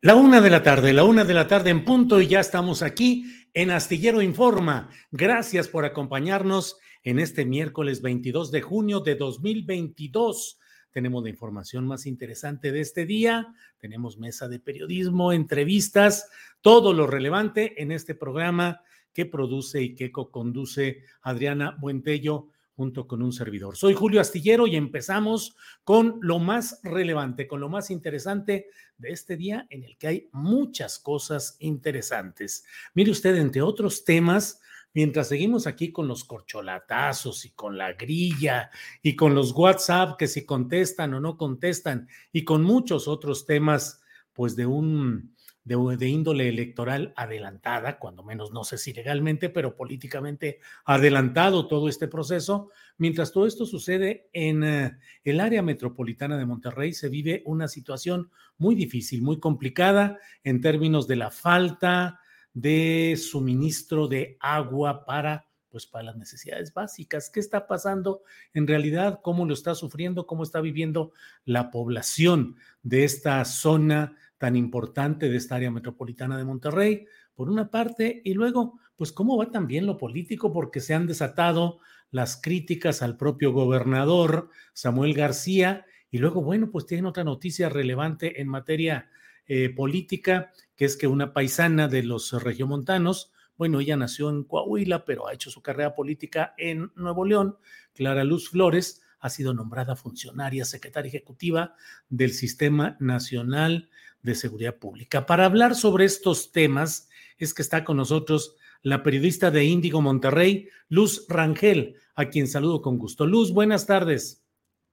La una de la tarde, la una de la tarde en punto y ya estamos aquí en Astillero Informa. Gracias por acompañarnos en este miércoles 22 de junio de 2022. Tenemos la información más interesante de este día, tenemos mesa de periodismo, entrevistas, todo lo relevante en este programa que produce y que co-conduce Adriana Buentello junto con un servidor. Soy Julio Astillero y empezamos con lo más relevante, con lo más interesante de este día en el que hay muchas cosas interesantes. Mire usted, entre otros temas, mientras seguimos aquí con los corcholatazos y con la grilla y con los WhatsApp que si contestan o no contestan y con muchos otros temas, pues de un de, índole electoral adelantada, cuando menos no sé si legalmente, pero políticamente adelantado todo este proceso. Mientras todo esto sucede en eh, el área metropolitana de Monterrey, se vive una situación muy difícil, muy complicada en términos de la falta de suministro de agua para pues para las necesidades básicas. ¿Qué está pasando en realidad? ¿Cómo lo está sufriendo? ¿Cómo está viviendo la población de esta zona tan importante de esta área metropolitana de Monterrey, por una parte, y luego, pues cómo va también lo político, porque se han desatado las críticas al propio gobernador Samuel García, y luego, bueno, pues tienen otra noticia relevante en materia eh, política, que es que una paisana de los regiomontanos, bueno, ella nació en Coahuila, pero ha hecho su carrera política en Nuevo León, Clara Luz Flores, ha sido nombrada funcionaria secretaria ejecutiva del Sistema Nacional de Seguridad Pública. Para hablar sobre estos temas es que está con nosotros la periodista de Índigo Monterrey, Luz Rangel, a quien saludo con gusto. Luz, buenas tardes.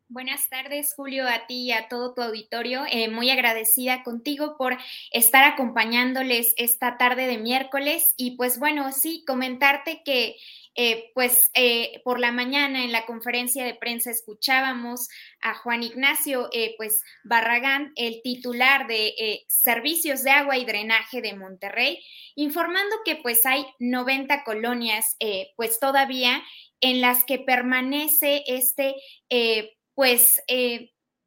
Buenas tardes, Julio, a ti y a todo tu auditorio. Eh, muy agradecida contigo por estar acompañándoles esta tarde de miércoles. Y pues bueno, sí, comentarte que eh, pues eh, por la mañana en la conferencia de prensa escuchábamos a Juan Ignacio pues Barragán, el titular de Servicios de Agua y Drenaje de Monterrey, informando que pues hay 90 colonias pues todavía en las que permanece este pues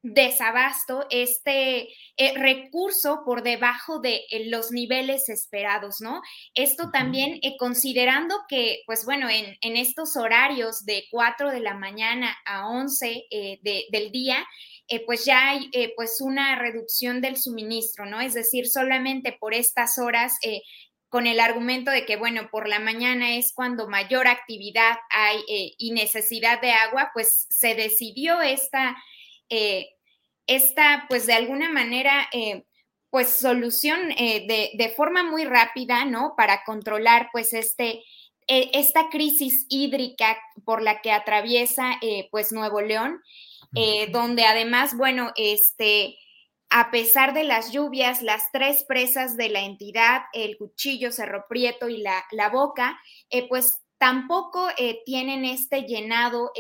desabasto, este eh, recurso por debajo de eh, los niveles esperados, ¿no? Esto también eh, considerando que, pues bueno, en, estos horarios de 4 de la mañana a 11 del día, pues ya hay pues una reducción del suministro, ¿no? Es decir, solamente por estas horas con el argumento de que, bueno, por la mañana es cuando mayor actividad hay y necesidad de agua, pues se decidió esta, eh, esta, pues de alguna manera, eh, pues solución eh, de, de, forma muy rápida, ¿no? Para controlar, pues, este, esta crisis hídrica por la que atraviesa, pues, Nuevo León, donde además, bueno, este, a pesar de las lluvias, las tres presas de la entidad, el Cuchillo, Cerro Prieto y la, la Boca, pues tampoco tienen este llenado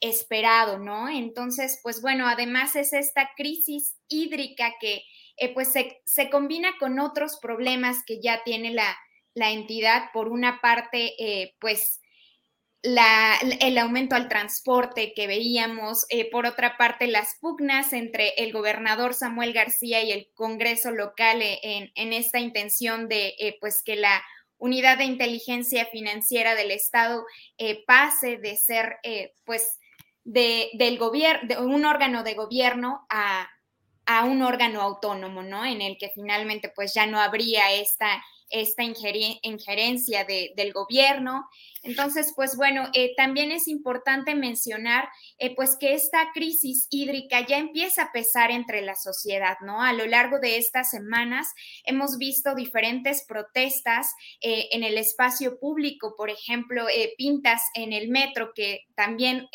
esperado, ¿no? Entonces, pues bueno, además es esta crisis hídrica que eh, pues se, combina con otros problemas que ya tiene la, la entidad, por una parte, eh, pues el aumento al transporte que veíamos, eh, por otra parte, las pugnas entre el gobernador Samuel García y el Congreso local en, en esta intención de pues que la unidad de inteligencia financiera del Estado pase de ser pues de, del gobierno, de un órgano de gobierno a, a un órgano autónomo, ¿no? En el que finalmente pues ya no habría esta, esta injerencia del gobierno. Entonces, pues bueno, eh, también es importante mencionar eh, pues que esta crisis hídrica ya empieza a pesar entre la sociedad, ¿no? A lo largo de estas semanas hemos visto diferentes protestas eh, en el espacio público, por ejemplo, pintas en el metro que también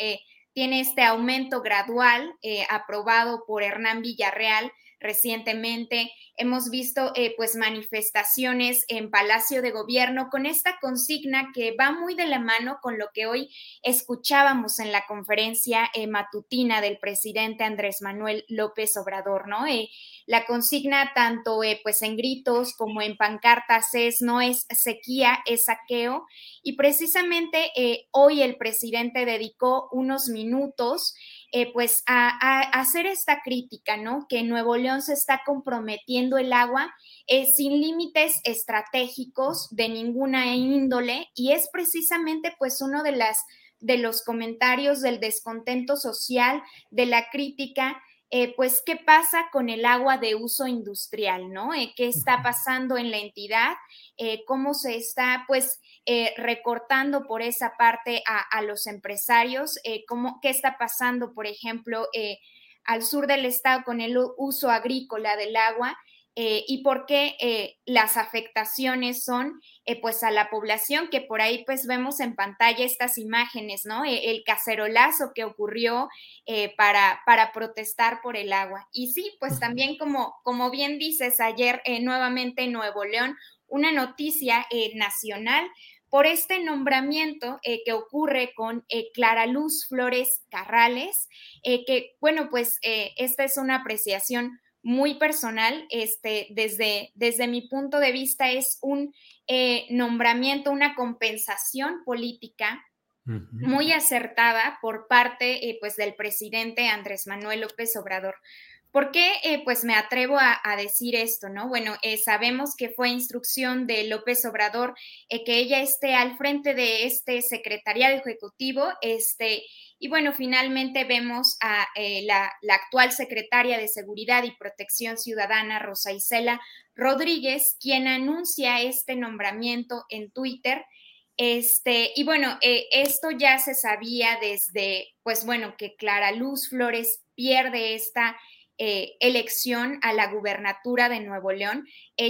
tiene este aumento gradual eh, aprobado por Hernán Villarreal recientemente. Hemos visto eh, pues manifestaciones en Palacio de Gobierno con esta consigna que va muy de la mano con lo que hoy escuchábamos en la conferencia eh, matutina del presidente Andrés Manuel López Obrador, ¿no? Eh, la consigna tanto pues en gritos como en pancartas es no es sequía, es saqueo y precisamente hoy el presidente dedicó unos minutos eh, pues a, hacer esta crítica, ¿no? Que Nuevo León se está comprometiendo el agua eh, sin límites estratégicos de ninguna índole y es precisamente pues uno de las de los comentarios del descontento social, de la crítica eh, pues qué pasa con el agua de uso industrial, ¿no? Eh, ¿Qué está pasando en la entidad? Eh, ¿Cómo se está, pues, recortando por esa parte a, los empresarios? ¿cómo, ¿Qué está pasando, por ejemplo, al sur del estado con el uso agrícola del agua? Eh, y por qué eh, las afectaciones son eh, pues a la población, que por ahí pues vemos en pantalla estas imágenes, ¿no? el cacerolazo que ocurrió para, para protestar por el agua. Y sí, pues también como, como bien dices ayer nuevamente en Nuevo León, una noticia nacional por este nombramiento que ocurre con Clara Luz Flores Carrales, que bueno, pues esta es una apreciación muy personal, este, desde, desde mi punto de vista es un eh, nombramiento, una compensación política muy acertada por parte eh, pues del presidente Andrés Manuel López Obrador. ¿Por qué eh, pues me atrevo a, decir esto, no? Bueno, sabemos que fue instrucción de López Obrador que ella esté al frente de este secretariado ejecutivo, este, y bueno, finalmente vemos a eh, la, actual secretaria de Seguridad y Protección Ciudadana, Rosa Isela Rodríguez, quien anuncia este nombramiento en Twitter. Este, y bueno, eh, esto ya se sabía desde, pues bueno, que Clara Luz Flores pierde esta eh, elección a la gubernatura de Nuevo León.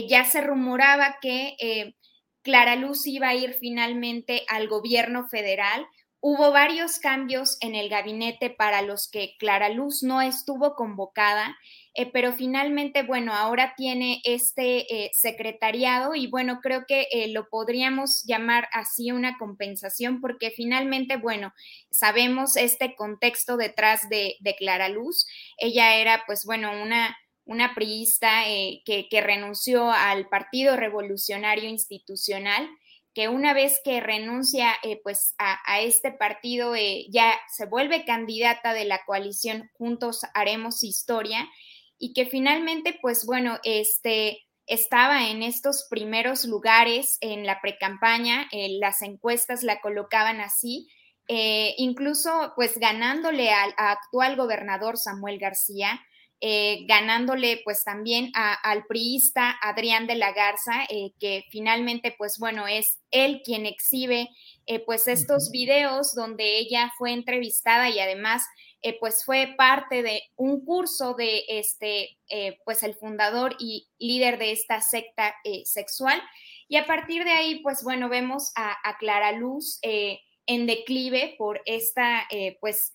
ya se rumoraba que Clara Luz iba a ir finalmente al gobierno federal Hubo varios cambios en el gabinete para los que Clara Luz no estuvo convocada, eh, pero finalmente, bueno, ahora tiene este eh, secretariado y bueno, creo que eh, lo podríamos llamar así una compensación porque finalmente, bueno, sabemos este contexto detrás de, de Clara Luz. Ella era, pues bueno, una una priista que, que renunció al Partido Revolucionario Institucional que una vez que renuncia eh, pues a, este partido eh, ya se vuelve candidata de la coalición Juntos Haremos Historia y que finalmente pues bueno, este estaba en estos primeros lugares en la precampaña, eh, las encuestas la colocaban así, incluso pues ganándole al actual gobernador Samuel García, eh, ganándole pues también al priista Adrián de la Garza, eh, que finalmente pues bueno, es él quien exhibe eh, pues estos videos donde ella fue entrevistada y además pues fue parte de un curso de este pues el fundador y líder de esta secta sexual. Y a partir de ahí pues bueno, vemos a, a Clara Luz en declive por esta pues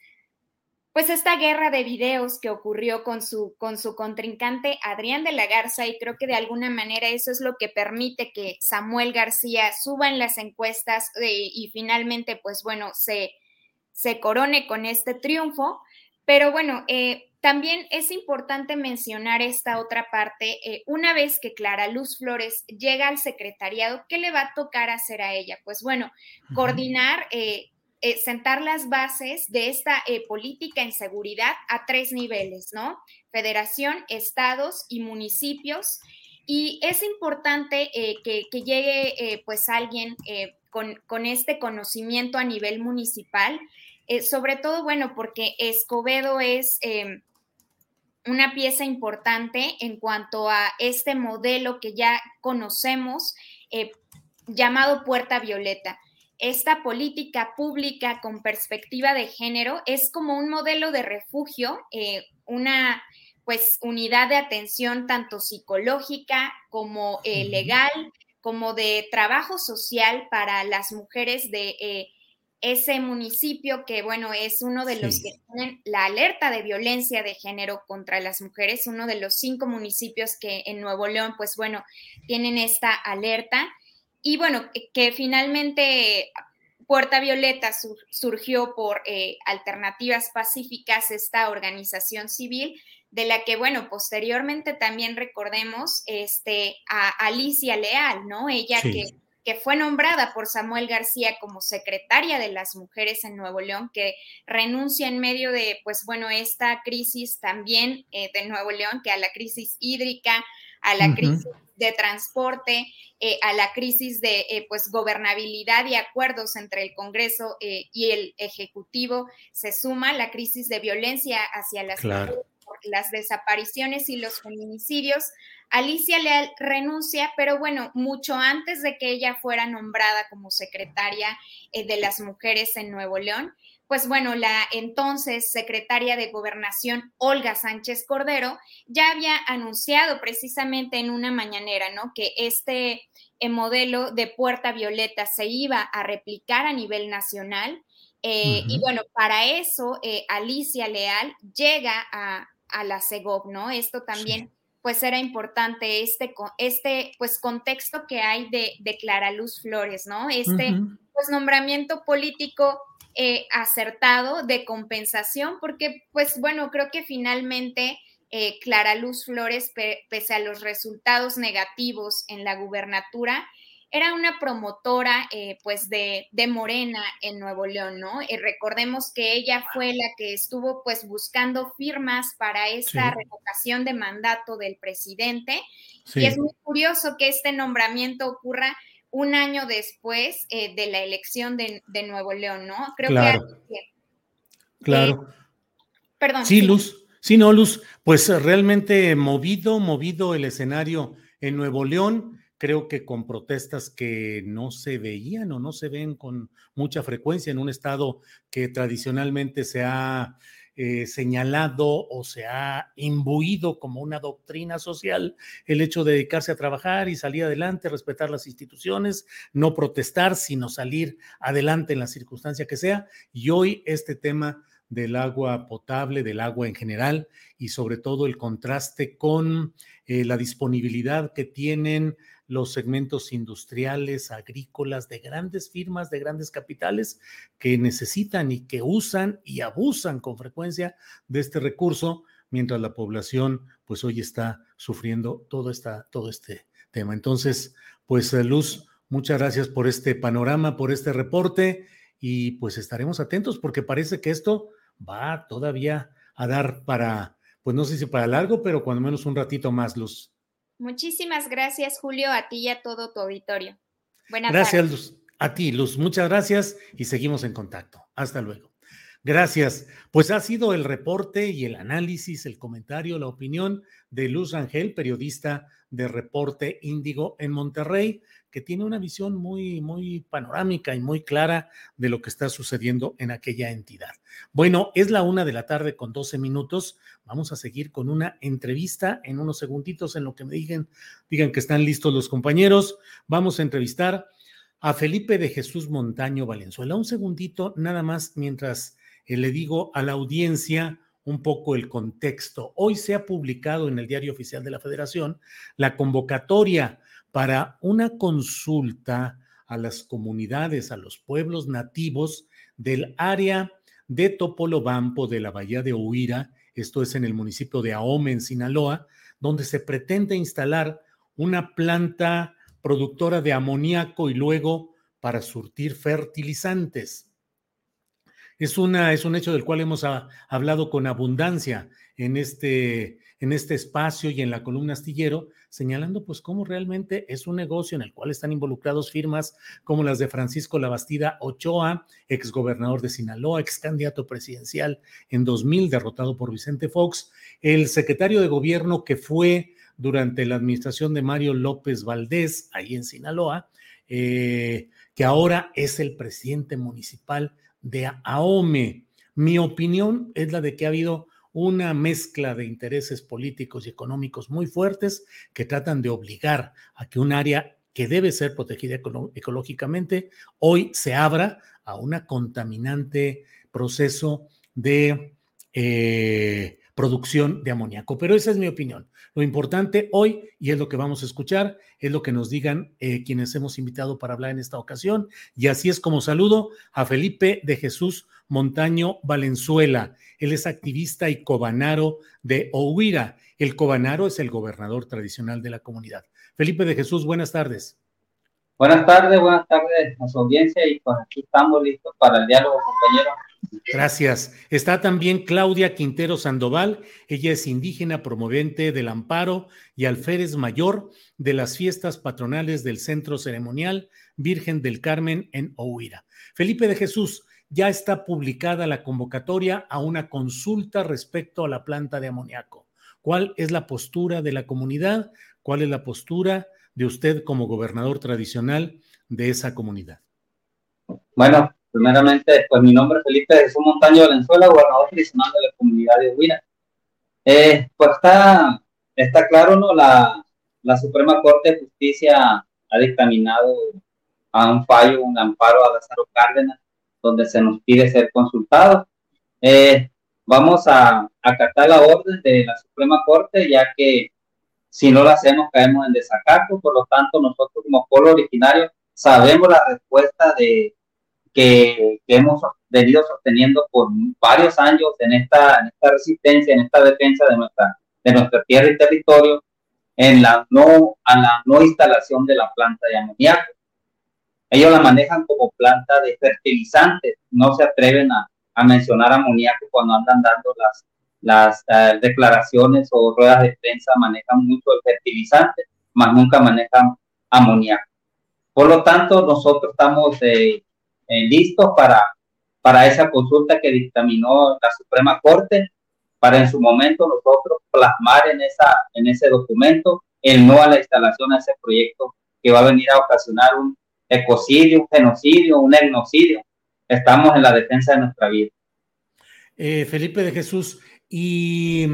pues esta guerra de videos que ocurrió con su, con su contrincante Adrián de la Garza y creo que de alguna manera eso es lo que permite que Samuel García suba en las encuestas eh, y finalmente pues bueno se, se corone con este triunfo. Pero bueno, eh, también es importante mencionar esta otra parte. Eh, una vez que Clara Luz Flores llega al secretariado, ¿qué le va a tocar hacer a ella? Pues bueno, coordinar, eh, eh, sentar las bases de esta política en seguridad a tres niveles, ¿no? Federación, estados y municipios. Y es importante que, llegue pues alguien con, con, este conocimiento a nivel municipal, sobre todo, bueno, porque Escobedo es una pieza importante en cuanto a este modelo que ya conocemos eh, llamado Puerta Violeta. Esta política pública con perspectiva de género es como un modelo de refugio, eh, una pues unidad de atención tanto psicológica como eh, legal, como de trabajo social para las mujeres de ese municipio que, bueno, es uno de los que tienen la alerta de violencia de género contra las mujeres, uno de los cinco municipios que en Nuevo León, pues bueno, tienen esta alerta. Y bueno, que finalmente Puerta Violeta surgió por eh, Alternativas Pacíficas, esta organización civil, de la que, bueno, posteriormente también recordemos este, a Alicia Leal, ¿no? Ella que que fue nombrada por Samuel García como secretaria de las mujeres en Nuevo León, que renuncia en medio de, pues bueno, esta crisis también eh, de Nuevo León, que a la crisis hídrica, a la crisis de transporte, eh, a la crisis de eh, pues gobernabilidad y acuerdos entre el Congreso y el Ejecutivo, se suma la crisis de violencia hacia las mujeres, las desapariciones y los feminicidios, Alicia Leal renuncia, pero bueno, mucho antes de que ella fuera nombrada como secretaria eh, de las mujeres en Nuevo León, pues bueno, la entonces secretaria de Gobernación, Olga Sánchez Cordero, ya había anunciado precisamente en una mañanera, ¿no? Que este eh, modelo de Puerta Violeta se iba a replicar a nivel nacional. Eh, y bueno, para eso Alicia Leal llega a, la CEGOP, ¿no? Esto también pues era importante este, este pues contexto que hay de, de Clara Luz Flores, ¿no? Este pues nombramiento político eh, acertado de compensación, porque pues bueno, creo que finalmente eh, Clara Luz Flores, pese a los resultados negativos en la gubernatura, era una promotora eh, pues de, Morena en Nuevo León, ¿no? Eh, recordemos que ella fue la que estuvo pues buscando firmas para esta revocación de mandato del presidente. Y es muy curioso que este nombramiento ocurra un año después eh, de la elección de, Nuevo León, ¿no? Creo claro. que... Claro. perdón. Sí, Luz. Sí, no, Luz. Pues realmente movido, movido el escenario en Nuevo León creo que con protestas que no se veían o no se ven con mucha frecuencia en un estado que tradicionalmente se ha eh, señalado o se ha imbuido como una doctrina social el hecho de dedicarse a trabajar y salir adelante, respetar las instituciones, no protestar, sino salir adelante en la circunstancia que sea. Y hoy este tema del agua potable, del agua en general y sobre todo el contraste con eh, la disponibilidad que tienen los segmentos industriales, agrícolas, de grandes firmas, de grandes capitales que necesitan y que usan y abusan con frecuencia de este recurso, mientras la población pues hoy está sufriendo todo, esta, todo este tema. Entonces, pues eh, Luz, muchas gracias por este panorama, por este reporte y pues estaremos atentos porque parece que esto va todavía a dar para, pues no sé si para largo, pero cuando menos un ratito más, Luz. Muchísimas gracias, Julio, a ti y a todo tu auditorio. Buenas gracias, Luz. A ti, Luz. Muchas gracias y seguimos en contacto. Hasta luego. Gracias. Pues ha sido el reporte y el análisis, el comentario, la opinión de Luz Rangel, periodista de Reporte Índigo en Monterrey, que tiene una visión muy, muy panorámica y muy clara de lo que está sucediendo en aquella entidad. Bueno, es la una de la tarde con 12 minutos. Vamos a seguir con una entrevista en unos segunditos en lo que me digan, digan que están listos los compañeros. Vamos a entrevistar a Felipe de Jesús Montaño Valenzuela. Un segundito nada más mientras eh, le digo a la audiencia un poco el contexto. Hoy se ha publicado en el Diario Oficial de la Federación la convocatoria para una consulta a las comunidades, a los pueblos nativos del área de Topolobampo de la Bahía de Huira esto es en el municipio de Ahome, en Sinaloa, donde se pretende instalar una planta productora de amoníaco y luego para surtir fertilizantes. Es, una, es un hecho del cual hemos hablado con abundancia en este, en este espacio y en la columna astillero, señalando pues cómo realmente es un negocio en el cual están involucrados firmas como las de Francisco Labastida Ochoa, exgobernador de Sinaloa, ex candidato presidencial en 2000, derrotado por Vicente Fox, el secretario de gobierno que fue durante la administración de Mario López Valdés, ahí en Sinaloa, eh, que ahora es el presidente municipal de AOME. Mi opinión es la de que ha habido una mezcla de intereses políticos y económicos muy fuertes que tratan de obligar a que un área que debe ser protegida ecológicamente hoy se abra a un contaminante proceso de eh, producción de amoníaco. Pero esa es mi opinión. Lo importante hoy, y es lo que vamos a escuchar, es lo que nos digan eh, quienes hemos invitado para hablar en esta ocasión. Y así es como saludo a Felipe de Jesús Montaño Valenzuela. Él es activista y cobanaro de Ohuira. El cobanaro es el gobernador tradicional de la comunidad. Felipe de Jesús, buenas tardes. Buenas tardes, buenas tardes a su audiencia y pues aquí estamos listos para el diálogo, compañero. Gracias. Está también Claudia Quintero Sandoval. Ella es indígena promovente del amparo y alférez mayor de las fiestas patronales del Centro Ceremonial Virgen del Carmen en Ohuira. Felipe de Jesús, ya está publicada la convocatoria a una consulta respecto a la planta de amoníaco. ¿Cuál es la postura de la comunidad? ¿Cuál es la postura de usted como gobernador tradicional de esa comunidad? Bueno, primeramente, pues mi nombre es Felipe Jesús Montaño Valenzuela, gobernador tradicional de la comunidad de Huira. Eh, pues está, está claro, ¿no? La, la Suprema Corte de Justicia ha dictaminado a un fallo, un amparo a Lázaro Cárdenas, donde se nos pide ser consultados. Eh, vamos a acatar la orden de la Suprema Corte, ya que si no la hacemos caemos en desacato, por lo tanto nosotros como pueblo originario sabemos la respuesta de que, hemos venido sosteniendo por varios años en esta, en esta resistencia, en esta defensa de nuestra, de nuestra tierra y territorio, en la no, a la no instalación de la planta de amoníaco. Ellos la manejan como planta de fertilizantes, no se atreven a, a mencionar amoníaco cuando andan dando las, las eh, declaraciones o ruedas de prensa, manejan mucho el fertilizante, más nunca manejan amoníaco. Por lo tanto, nosotros estamos eh, eh, listos para, para esa consulta que dictaminó la Suprema Corte, para en su momento nosotros plasmar en, esa, en ese documento el no a la instalación de ese proyecto que va a venir a ocasionar un ecocidio, un genocidio, un etnocidio. Estamos en la defensa de nuestra vida. Eh, Felipe de Jesús, y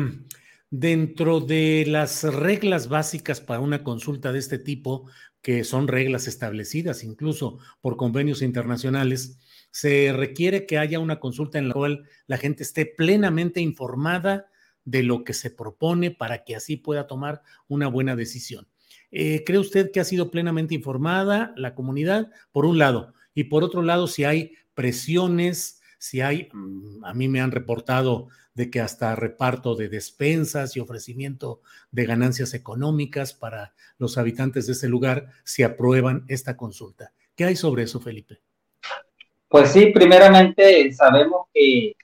dentro de las reglas básicas para una consulta de este tipo, que son reglas establecidas incluso por convenios internacionales, se requiere que haya una consulta en la cual la gente esté plenamente informada de lo que se propone para que así pueda tomar una buena decisión. Eh, ¿Cree usted que ha sido plenamente informada la comunidad? Por un lado. Y por otro lado, si hay presiones, si hay, mm, a mí me han reportado de que hasta reparto de despensas y ofrecimiento de ganancias económicas para los habitantes de ese lugar si aprueban esta consulta. ¿Qué hay sobre eso, Felipe? Pues sí, primeramente sabemos que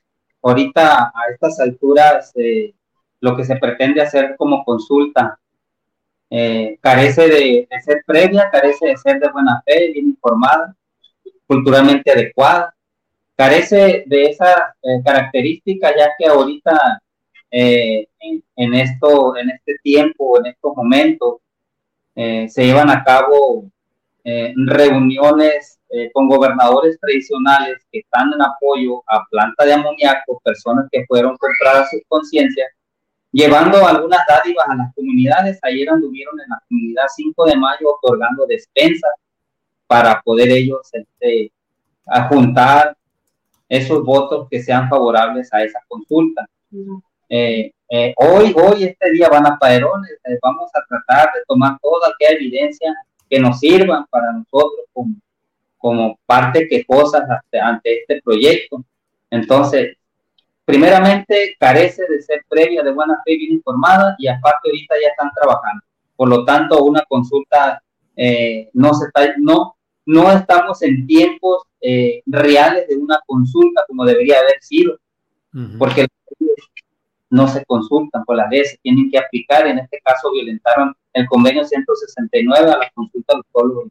ahorita a estas alturas eh, lo que se pretende hacer como consulta eh, carece de, ser previa, carece de ser de buena fe, bien informada, culturalmente adecuada, carece de esa eh, característica ya que ahorita eh, en, esto, en este tiempo, en estos momentos, se llevan a cabo reuniones con gobernadores tradicionales que están en apoyo a planta de amoníaco, personas que fueron compradas sus conciencias llevando algunas dádivas a las comunidades. Ayer anduvieron en la comunidad 5 de mayo otorgando despensas para poder ellos este, juntar esos votos que sean favorables a esa consulta. Eh, eh, hoy, hoy, este día van a Paderones, eh, vamos a tratar de tomar toda aquella evidencia que nos sirvan para nosotros como, como parte quejosa ante, ante este proyecto. Entonces, primeramente carece de ser previa de buena fe bien informada y aparte ahorita ya están trabajando. Por lo tanto, una consulta no se está, no, no estamos en tiempos eh, reales de una consulta como debería haber sido, porque no se consultan por las leyes, tienen que aplicar, en este caso violentaron el convenio 169 a la consulta de los pueblos.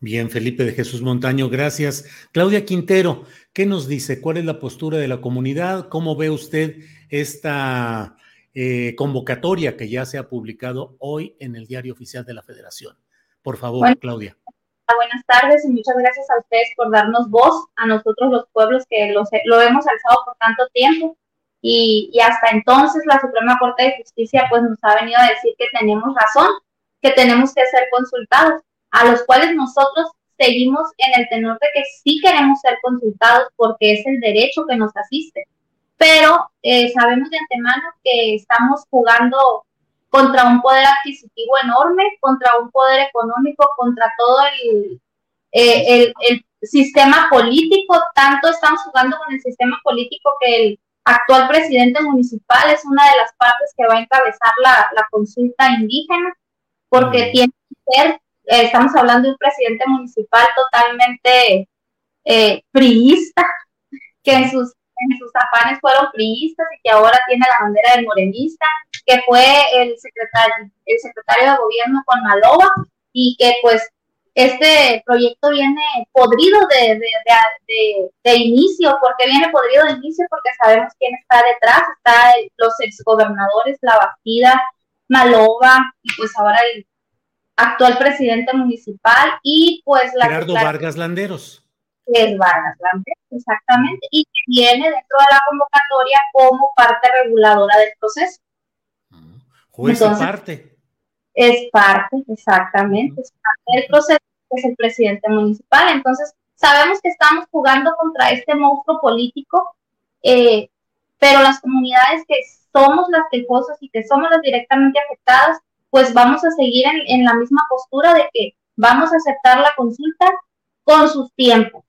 Bien, Felipe de Jesús Montaño, gracias. Claudia Quintero, ¿qué nos dice? ¿Cuál es la postura de la comunidad? ¿Cómo ve usted esta eh, convocatoria que ya se ha publicado hoy en el Diario Oficial de la Federación? Por favor, Claudia. Buenas tardes y muchas gracias a ustedes por darnos voz a nosotros los pueblos que lo hemos alzado por tanto tiempo. Y, y hasta entonces la Suprema Corte de Justicia pues nos ha venido a decir que tenemos razón, que tenemos que ser consultados a los cuales nosotros seguimos en el tenor de que sí queremos ser consultados porque es el derecho que nos asiste. Pero eh, sabemos de antemano que estamos jugando contra un poder adquisitivo enorme, contra un poder económico, contra todo el, eh, el, el, sistema político. Tanto estamos jugando con el sistema político que el actual presidente municipal es una de las partes que va a encabezar la, la consulta indígena, porque tiene que ser eh, estamos hablando de un presidente municipal totalmente eh, priista, que en sus, en sus afanes fueron priistas y que ahora tiene la bandera del morenista, que fue el secretario, el secretario de gobierno con Maloba y que pues este proyecto viene podrido de, de, de, inicio. ¿Por qué viene podrido de inicio? Porque sabemos quién está detrás. Está los exgobernadores, La Bastida, Maloba y pues ahora el actual presidente municipal y pues la... Gerardo Vargas Landeros. Es Vargas Landeros, exactamente, y que viene dentro de la convocatoria como parte reguladora del proceso. Ah, juez parte. Es parte, exactamente, es parte del proceso, es el presidente municipal. Entonces, sabemos que estamos jugando contra este monstruo político, eh, pero las comunidades que somos las quejosas y que somos las directamente afectadas, pues vamos a seguir en, la misma postura de que vamos a aceptar la consulta con sus tiempos.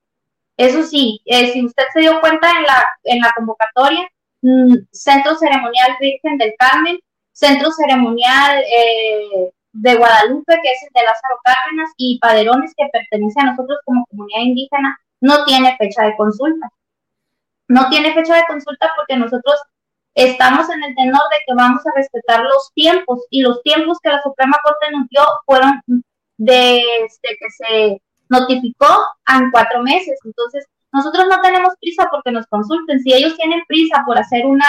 Eso sí, eh, si usted se dio cuenta en la, en la convocatoria, mm, Centro Ceremonial Virgen del Carmen, Centro Ceremonial eh, de Guadalupe, que es el de Lázaro Cárdenas, y Paderones, que pertenece a nosotros como comunidad indígena, no tiene fecha de consulta. No tiene fecha de consulta porque nosotros estamos en el tenor de que vamos a respetar los tiempos y los tiempos que la Suprema Corte nos dio fueron desde que se notificó en cuatro meses. Entonces, nosotros no tenemos prisa porque nos consulten. Si ellos tienen prisa por hacer una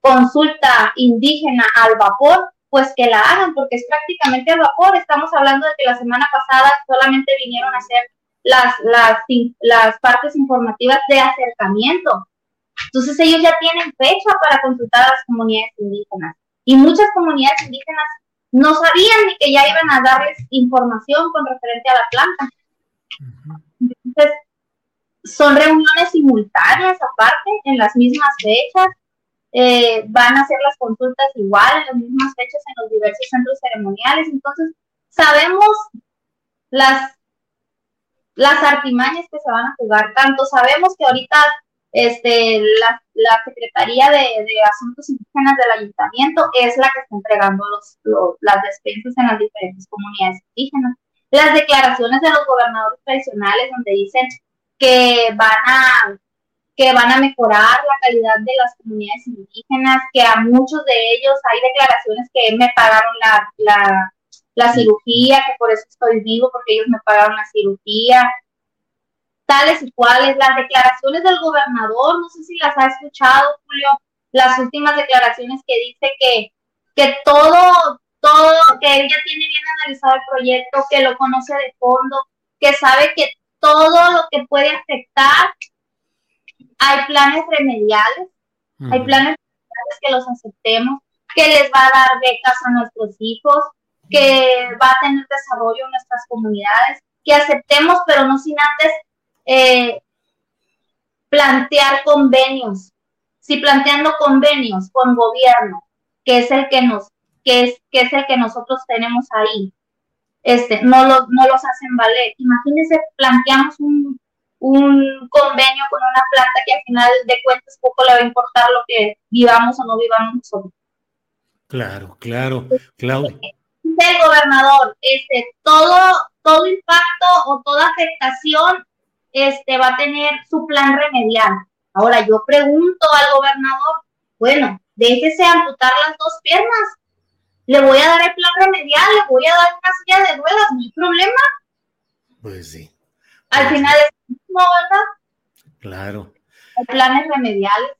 consulta indígena al vapor, pues que la hagan, porque es prácticamente al vapor. Estamos hablando de que la semana pasada solamente vinieron a hacer las, las, las partes informativas de acercamiento. Entonces ellos ya tienen fecha para consultar a las comunidades indígenas. Y muchas comunidades indígenas no sabían ni que ya iban a darles información con referente a la planta. Entonces, son reuniones simultáneas aparte, en las mismas fechas. Eh, van a hacer las consultas igual, en las mismas fechas, en los diversos centros ceremoniales. Entonces, sabemos las, las artimañas que se van a jugar. Tanto sabemos que ahorita este, la, la Secretaría de, Asuntos Indígenas del Ayuntamiento es la que está entregando los, las despensas en las diferentes comunidades indígenas. Las declaraciones de los gobernadores tradicionales donde dicen que van a que van a mejorar la calidad de las comunidades indígenas, que a muchos de ellos hay declaraciones que me pagaron la, la, la cirugía, que por eso estoy vivo, porque ellos me pagaron la cirugía, tales y cuales, las declaraciones del gobernador, no sé si las ha escuchado, Julio, las últimas declaraciones que dice que, que todo, todo, que él ya tiene bien analizado el proyecto, que lo conoce de fondo, que sabe que todo lo que puede afectar, hay planes remediales, hay planes remediales que los aceptemos, que les va a dar becas a nuestros hijos, que va a tener desarrollo en nuestras comunidades, que aceptemos, pero no sin antes eh, plantear convenios. Si planteando convenios con gobierno, que es el que nos, que es, que es el que nosotros tenemos ahí, este, no, los, no los hacen valer. Imagínense, planteamos un, un convenio con una planta que al final de cuentas poco le va a importar lo que vivamos o no vivamos nosotros. Claro, claro, Claudia. El gobernador, este, todo, todo impacto o toda afectación este, va a tener su plan remedial. Ahora yo pregunto al gobernador, bueno, déjese amputar las dos piernas, le voy a dar el plan remedial, le voy a dar una silla de ruedas, no hay problema. Pues sí. Al pues final es mismo, ¿verdad? Claro. Hay planes remediales.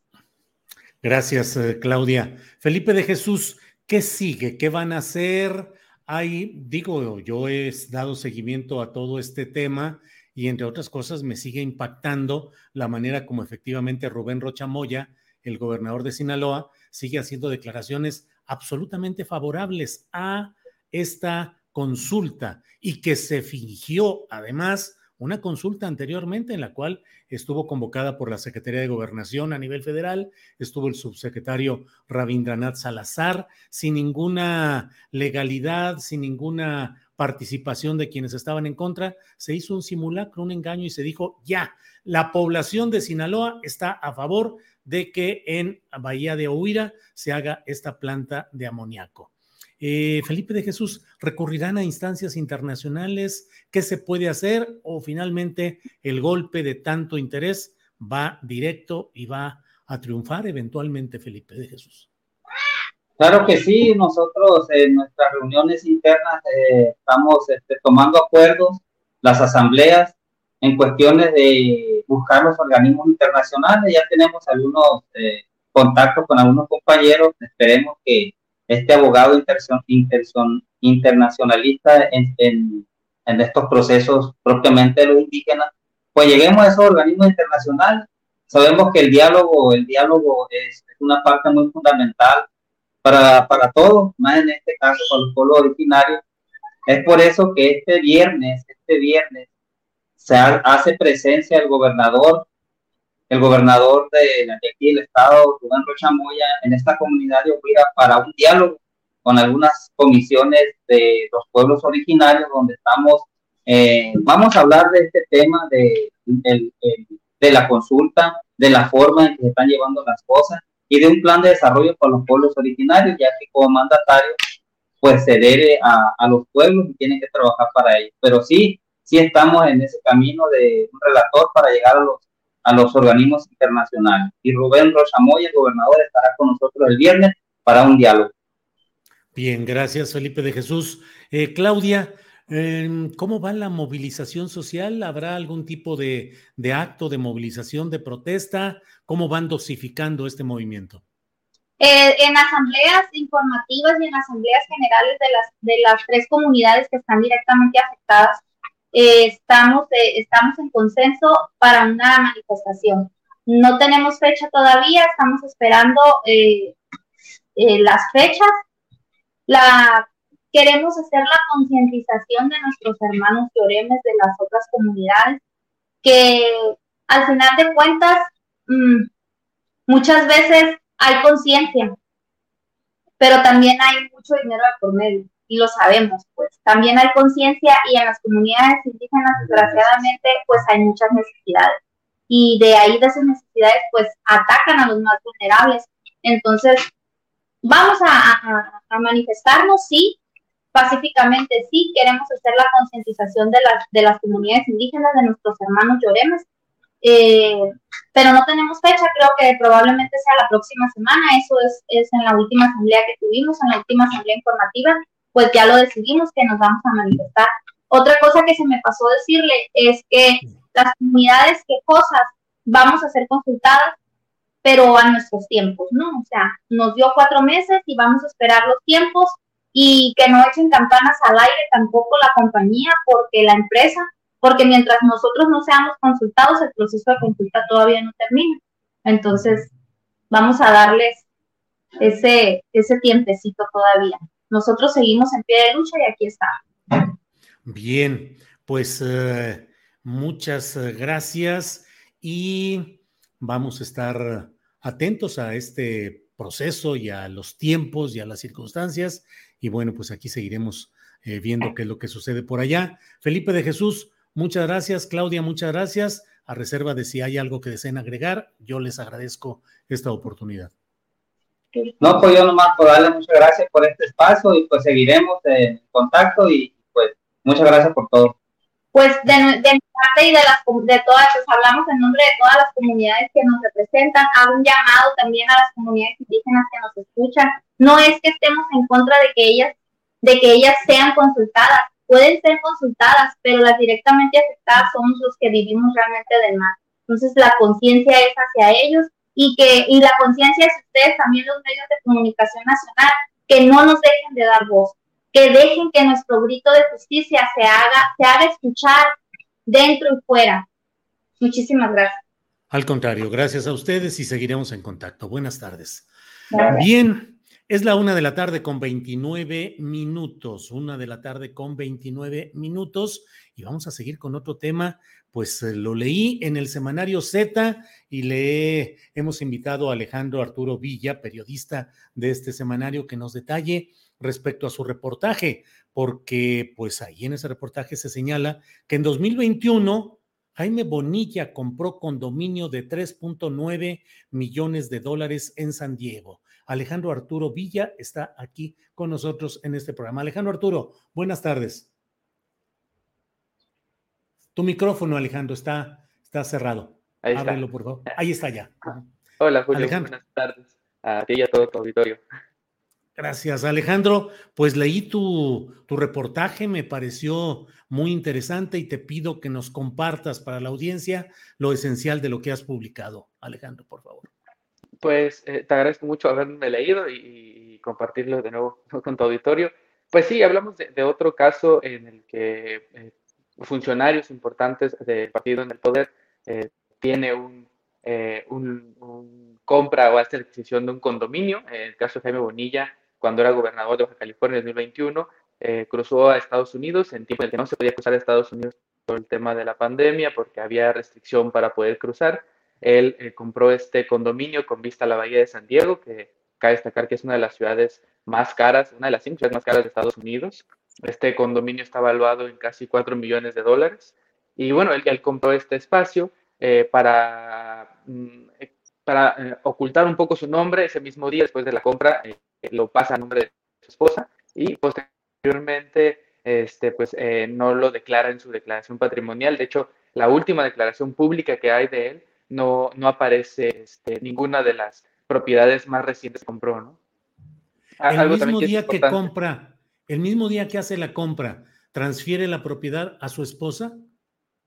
Gracias, eh, Claudia. Felipe de Jesús, ¿qué sigue? ¿Qué van a hacer? Hay, digo, yo he dado seguimiento a todo este tema y entre otras cosas me sigue impactando la manera como efectivamente Rubén Rocha Moya, el gobernador de Sinaloa, sigue haciendo declaraciones absolutamente favorables a esta consulta y que se fingió además una consulta anteriormente en la cual estuvo convocada por la Secretaría de Gobernación a nivel federal, estuvo el subsecretario Rabindranath Salazar, sin ninguna legalidad, sin ninguna participación de quienes estaban en contra, se hizo un simulacro, un engaño y se dijo, ya, la población de Sinaloa está a favor de que en Bahía de Ohuira se haga esta planta de amoníaco. Eh, Felipe de Jesús, ¿recurrirán a instancias internacionales? ¿Qué se puede hacer? ¿O finalmente el golpe de tanto interés va directo y va a triunfar eventualmente Felipe de Jesús? Claro que sí, nosotros en nuestras reuniones internas eh, estamos este, tomando acuerdos, las asambleas, en cuestiones de buscar los organismos internacionales. Ya tenemos algunos eh, contactos con algunos compañeros, esperemos que este abogado internacionalista en, en, en, estos procesos propiamente de los indígenas, pues lleguemos a esos organismos internacionales. Sabemos que el diálogo, el diálogo es, una parte muy fundamental para, para todos, más en este caso para los pueblos originarios. Es por eso que este viernes, este viernes, se hace presencia el gobernador el gobernador de, aquí del estado, Rubén Rocha Moya, en esta comunidad de Ovira para un diálogo con algunas comisiones de los pueblos originarios donde estamos, eh, vamos a hablar de este tema de, de, la consulta, de la forma en que se están llevando las cosas y de un plan de desarrollo para los pueblos originarios, ya que como mandatario pues se debe a, a los pueblos y tienen que trabajar para ellos. Pero sí, sí estamos en ese camino de un relator para llegar a los a los organismos internacionales. Y Rubén Rochamoy, el gobernador, estará con nosotros el viernes para un diálogo. Bien, gracias Felipe de Jesús. Eh, Claudia, em, ¿cómo va la movilización social? ¿Habrá algún tipo de, acto de movilización, de protesta? ¿Cómo van dosificando este movimiento? Eh, en asambleas informativas y en asambleas generales de las, de las tres comunidades que están directamente afectadas eh, estamos, eh, estamos en consenso para una manifestación. No tenemos fecha todavía, estamos esperando eh, las fechas. La, queremos hacer la concientización de nuestros hermanos lloremes de las otras comunidades, que al final de cuentas mm, muchas veces hay conciencia, pero también hay mucho dinero de por medio y lo sabemos, pues también hay conciencia y en las comunidades indígenas, desgraciadamente, pues hay muchas necesidades. Y de ahí, de esas necesidades, pues atacan a los más vulnerables. Entonces, vamos a, manifestarnos, sí, pacíficamente, sí, queremos hacer la concientización de las, de las comunidades indígenas, de nuestros hermanos lloremes, eh, pero no tenemos fecha, creo que probablemente sea la próxima semana, eso es, es en la última asamblea que tuvimos, en la última asamblea informativa, pues ya lo decidimos que nos vamos a manifestar. Otra cosa que se me pasó decirle es que las comunidades quejosas vamos a ser consultadas, pero a nuestros tiempos, ¿no? O sea, nos dio cuatro meses y vamos a esperar los tiempos y que no echen campanas al aire tampoco la compañía, porque la empresa, porque mientras nosotros no seamos consultados, el proceso de consulta todavía no termina. Entonces, vamos a darles ese, ese tiempecito todavía nosotros seguimos en pie de lucha y aquí está. Bien, pues eh, muchas eh, gracias y vamos a estar atentos a este proceso y a los tiempos y a las circunstancias. Y bueno, pues aquí seguiremos eh, viendo qué es lo que sucede por allá. Felipe de Jesús, muchas gracias. Claudia, muchas gracias. a reserva de si hay algo que deseen agregar, yo les agradezco esta oportunidad. No, pues yo nomás por darle muchas gracias por este espacio y pues seguiremos en contacto y pues muchas gracias por todo. Pues de, mi parte y de, las, de todas, pues hablamos en nombre de todas las comunidades que nos representan, hago un llamado también a las comunidades indígenas que nos escuchan. No es que estemos en contra de que ellas, de que ellas sean consultadas, pueden ser consultadas, pero las directamente afectadas somos los que vivimos realmente del mar. Entonces la conciencia es hacia ellos y que y la conciencia es ustedes también los medios de comunicación nacional que no nos dejen de dar voz, que dejen que nuestro grito de justicia se haga se haga escuchar dentro y fuera. Muchísimas gracias. Al contrario, gracias a ustedes y seguiremos en contacto. Buenas tardes. Bien, es la una de la tarde con 29 minutos, una de la tarde con 29 minutos y vamos a seguir con otro tema pues eh, lo leí en el semanario Z y le hemos invitado a Alejandro Arturo Villa, periodista de este semanario, que nos detalle respecto a su reportaje, porque pues ahí en ese reportaje se señala que en 2021 Jaime Bonilla compró condominio de 3.9 millones de dólares en San Diego. Alejandro Arturo Villa está aquí con nosotros en este programa. Alejandro Arturo, buenas tardes. Tu micrófono, Alejandro, está, está cerrado. Ahí Ábrelo, por favor. Ahí está ya. Hola, Julio. Buenas tardes a ti y a todo tu auditorio. Gracias, Alejandro. Pues leí tu, tu, reportaje, me pareció muy interesante y te pido que nos compartas para la audiencia lo esencial de lo que has publicado. Alejandro, por favor. Pues eh, te agradezco mucho haberme leído y, compartirlo de nuevo con tu auditorio. Pues sí, hablamos de, otro caso en el que eh, funcionarios importantes del partido en el poder eh, tiene eh, un, compra o hace adquisición de un condominio. En el caso de Jaime Bonilla, cuando era gobernador de Baja California en 2021, eh, cruzó a Estados Unidos en tiempo en el que no se podía cruzar a Estados Unidos por el tema de la pandemia, porque había restricción para poder cruzar. Él compró este condominio con vista a la bahía de San Diego, que cabe destacar que es una de las ciudades más caras, una de las cinco ciudades más caras de Estados Unidos. Este condominio está evaluado en casi 4 millones de dólares. Y bueno, él, él compró este espacio eh, para, mm, eh, para eh, ocultar un poco su nombre. Ese mismo día, después de la compra, lo pasa a nombre de su esposa y posteriormente este, pues, no lo declara en su declaración patrimonial. De hecho, la última declaración pública que hay de él no, no aparece este, ninguna de las propiedades más recientes que compró. ¿no? El mismo día que compra el mismo día que hace la compra, transfiere la propiedad a su esposa.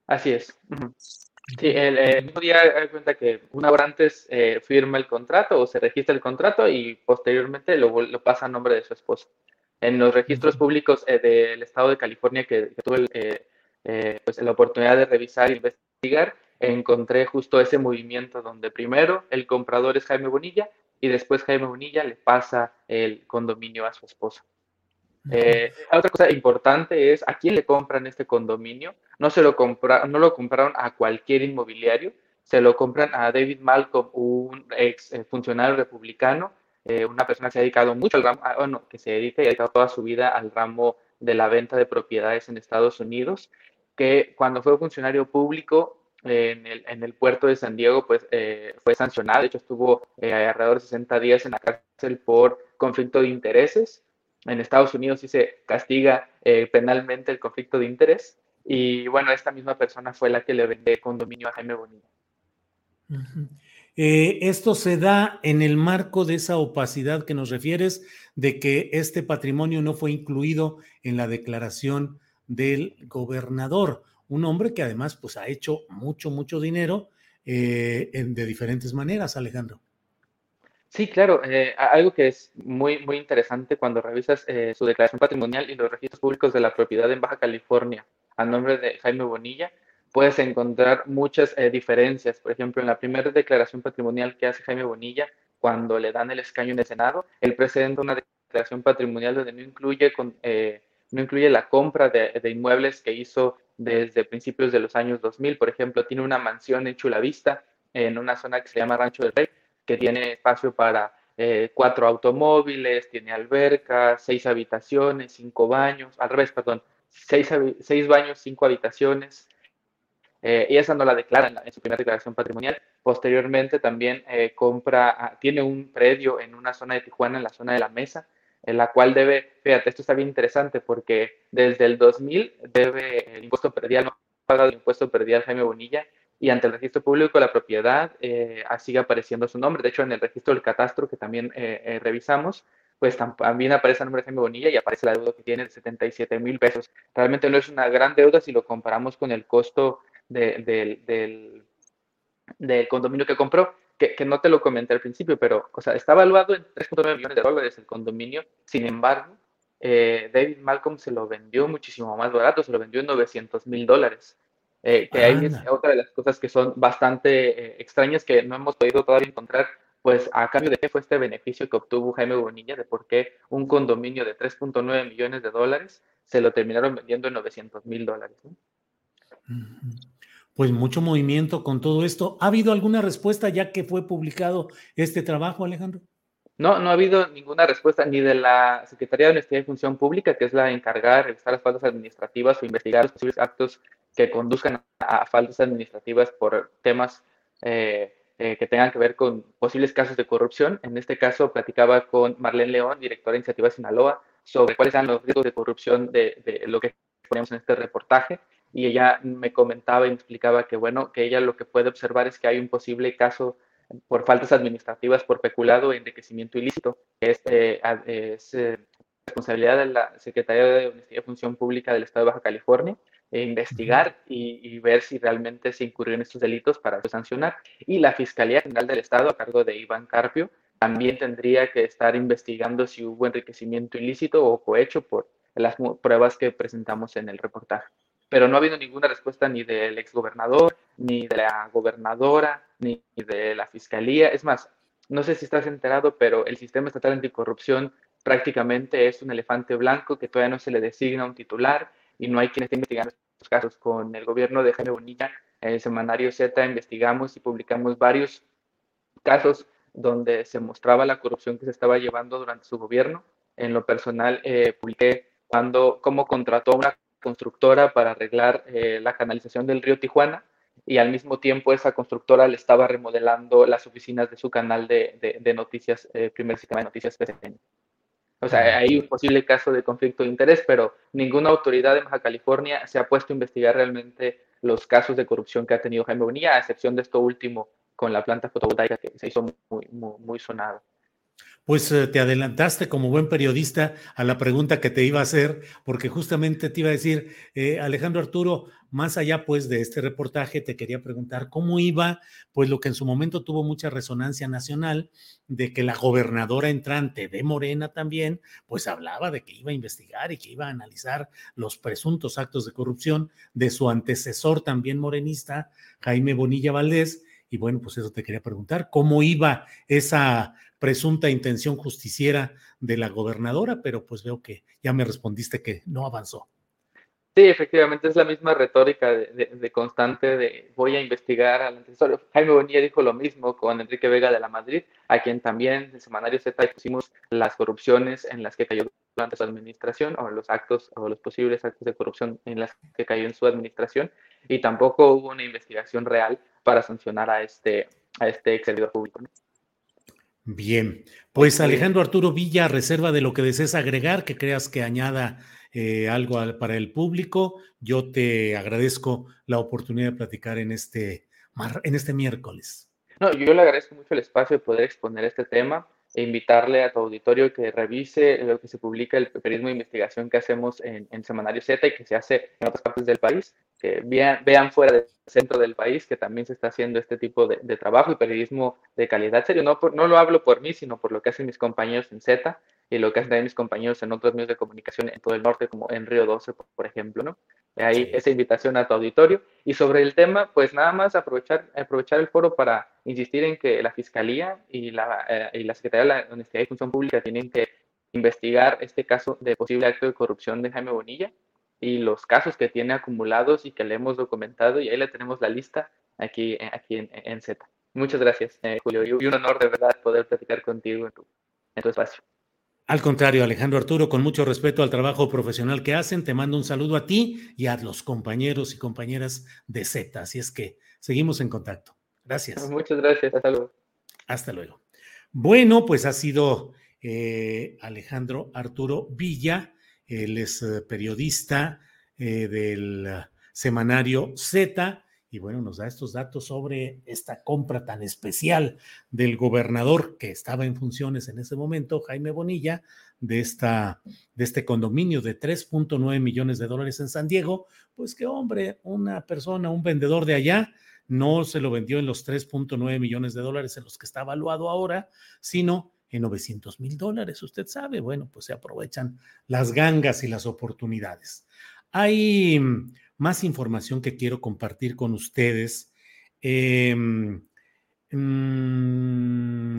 Así es. Sí, el, mismo día da cuenta que una hora antes eh, firma el contrato o se registra el contrato y posteriormente lo, pasa a nombre de su esposa. En los registros públicos eh, del estado de California que, tuve eh, pues, la oportunidad de revisar e investigar, encontré justo ese movimiento donde primero el comprador es Jaime Bonilla y después Jaime Bonilla le pasa el condominio a su esposa. Eh, otra cosa importante es a quién le compran este condominio. No se lo compra, no lo compraron a cualquier inmobiliario, se lo compran a David Malcolm, un ex eh, funcionario republicano, eh, una persona que se ha dedicado mucho al ramo, ah, bueno, que se dedica y ha dedicado toda su vida al ramo de la venta de propiedades en Estados Unidos, que cuando fue funcionario público en el, en el puerto de San Diego, pues fue sancionado, de hecho estuvo alrededor de 60 días en la cárcel por conflicto de intereses en Estados Unidos sí se castiga eh, penalmente el conflicto de interés. Y bueno, esta misma persona fue la que le vende condominio a Jaime Bonilla. Eh, esto se da en el marco de esa opacidad que nos refieres, de que este patrimonio no fue incluido en la declaración del gobernador, un hombre que además pues ha hecho mucho, mucho dinero eh, de diferentes maneras, Alejandro. Sí, claro. Eh, algo que es muy, muy interesante cuando revisas eh, su declaración patrimonial y los registros públicos de la propiedad en Baja California a nombre de Jaime Bonilla, puedes encontrar muchas eh, diferencias. Por ejemplo, en la primera declaración patrimonial que hace Jaime Bonilla, cuando le dan el escaño en el Senado, él presenta una declaración patrimonial donde no incluye, con, no incluye la compra de, de, inmuebles que hizo desde principios de los años 2000. Por ejemplo, tiene una mansión en Chula Vista, en una zona que se llama Rancho del Rey, que tiene espacio para eh, cuatro automóviles, tiene alberca, seis habitaciones, cinco baños, al revés, perdón, seis, seis baños, cinco habitaciones. eh, y esa no la declara en, su primera declaración patrimonial. Posteriormente también eh, compra, ah, tiene un predio en una zona de Tijuana, en la zona de la Mesa, en la cual debe, fíjate, esto está bien interesante porque desde el 2000 debe el impuesto predial, no paga el impuesto predial Jaime Bonilla, y ante el registro público la propiedad eh, sigue apareciendo su nombre. De hecho, en el registro del catastro que también revisamos, pues también aparece el nombre de Jaime Bonilla y aparece la deuda que tiene de 77 mil pesos. Realmente no es una gran deuda si lo comparamos con el costo del, del, condominio que compró, que, que, no te lo comenté al principio, pero o sea, está evaluado en 3.9 millones de dólares el condominio, sin embargo, eh, David Malcolm se lo vendió muchísimo más barato, se lo vendió en 900 mil dólares. Eh, que ahí es otra de las cosas que son bastante eh, extrañas que no hemos podido todavía encontrar, pues a cambio de qué fue este beneficio que obtuvo Jaime Bonilla, de por qué un condominio de 3.9 millones de dólares se lo terminaron vendiendo en 900 mil dólares. ¿no? pues mucho movimiento con todo esto. ¿Ha habido alguna respuesta ya que fue publicado este trabajo, Alejandro? No, no ha habido ninguna respuesta ni de la Secretaría de Honestidad y Función Pública, que es la encargada de revisar las faltas administrativas o investigar los posibles actos que conduzcan a, faltas administrativas por temas eh, eh, que tengan que ver con posibles casos de corrupción. En este caso, platicaba con Marlene León, directora de Iniciativa Sinaloa, sobre cuáles eran los riesgos de corrupción de, lo que ponemos en este reportaje y ella me comentaba y me explicaba que, bueno, que ella lo que puede observar es que hay un posible caso por faltas administrativas, por peculado e enriquecimiento ilícito, que es, eh, responsabilidad de la Secretaría de y Función Pública del Estado de Baja California, e investigar y, ver si realmente se incurrió en estos delitos para sancionar. Y la Fiscalía General del Estado, a cargo de Iván Carpio, también tendría que estar investigando si hubo enriquecimiento ilícito o cohecho por las pruebas que presentamos en el reportaje pero no ha habido ninguna respuesta ni del exgobernador, ni de la gobernadora, ni de la fiscalía. Es más, no sé si estás enterado, pero el sistema estatal anticorrupción prácticamente es un elefante blanco que todavía no se le designa un titular y no hay quien esté investigando estos casos. Con el gobierno de Jaime Bonilla, en el semanario Z, investigamos y publicamos varios casos donde se mostraba la corrupción que se estaba llevando durante su gobierno. En lo personal, eh, publiqué cuando, cómo contrató a una constructora para arreglar eh, la canalización del río Tijuana y al mismo tiempo esa constructora le estaba remodelando las oficinas de su canal de, de, noticias, eh, primer sistema de noticias PCN. O sea, hay un posible caso de conflicto de interés, pero ninguna autoridad de Baja California se ha puesto a investigar realmente los casos de corrupción que ha tenido Jaime Bonilla, a excepción de esto último con la planta fotovoltaica que se hizo muy, muy, muy sonado pues eh, te adelantaste como buen periodista a la pregunta que te iba a hacer, porque justamente te iba a decir, eh, Alejandro Arturo, más allá pues de este reportaje, te quería preguntar cómo iba, pues lo que en su momento tuvo mucha resonancia nacional, de que la gobernadora entrante de Morena también, pues hablaba de que iba a investigar y que iba a analizar los presuntos actos de corrupción de su antecesor también morenista, Jaime Bonilla Valdés. Y bueno, pues eso te quería preguntar, ¿cómo iba esa presunta intención justiciera de la gobernadora, pero pues veo que ya me respondiste que no avanzó. Sí, efectivamente es la misma retórica de, constante de voy a investigar al antecesor. Jaime Bonilla dijo lo mismo con Enrique Vega de la Madrid, a quien también en semanario Z pusimos las corrupciones en las que cayó durante su administración o los actos o los posibles actos de corrupción en las que cayó en su administración y tampoco hubo una investigación real para sancionar a este a este ex servidor público. Bien, pues Alejandro Arturo Villa, reserva de lo que desees agregar, que creas que añada eh, algo para el público, yo te agradezco la oportunidad de platicar en este, en este miércoles. No, yo le agradezco mucho el espacio de poder exponer este tema e invitarle a tu auditorio que revise lo que se publica, el periodismo de investigación que hacemos en, en Semanario Z y que se hace en otras partes del país que vean, fuera del centro del país que también se está haciendo este tipo de, trabajo y periodismo de calidad serio. No, no lo hablo por mí, sino por lo que hacen mis compañeros en Z y lo que hacen mis compañeros en otros medios de comunicación en todo el norte, como en Río 12, por, ejemplo, ¿no? Ahí esa invitación a tu auditorio. Y sobre el tema, pues nada más aprovechar, aprovechar el foro para insistir en que la Fiscalía y la, eh, y la Secretaría de la Honestidad y Función Pública tienen que investigar este caso de posible acto de corrupción de Jaime Bonilla y los casos que tiene acumulados y que le hemos documentado y ahí le tenemos la lista aquí, eh, aquí en, en Z. Muchas gracias, eh, Julio, y un honor de verdad poder platicar contigo en tu, en tu espacio. Al contrario, Alejandro Arturo, con mucho respeto al trabajo profesional que hacen, te mando un saludo a ti y a los compañeros y compañeras de Z. Así es que seguimos en contacto. Gracias. Muchas gracias. Hasta luego. Hasta luego. Bueno, pues ha sido eh, Alejandro Arturo Villa, él es eh, periodista eh, del semanario Z y bueno, nos da estos datos sobre esta compra tan especial del gobernador que estaba en funciones en ese momento, Jaime Bonilla, de, esta, de este condominio de 3.9 millones de dólares en San Diego, pues que hombre, una persona, un vendedor de allá, no se lo vendió en los 3.9 millones de dólares en los que está evaluado ahora, sino en 900 mil dólares. Usted sabe, bueno, pues se aprovechan las gangas y las oportunidades. Hay más información que quiero compartir con ustedes. Em, mm,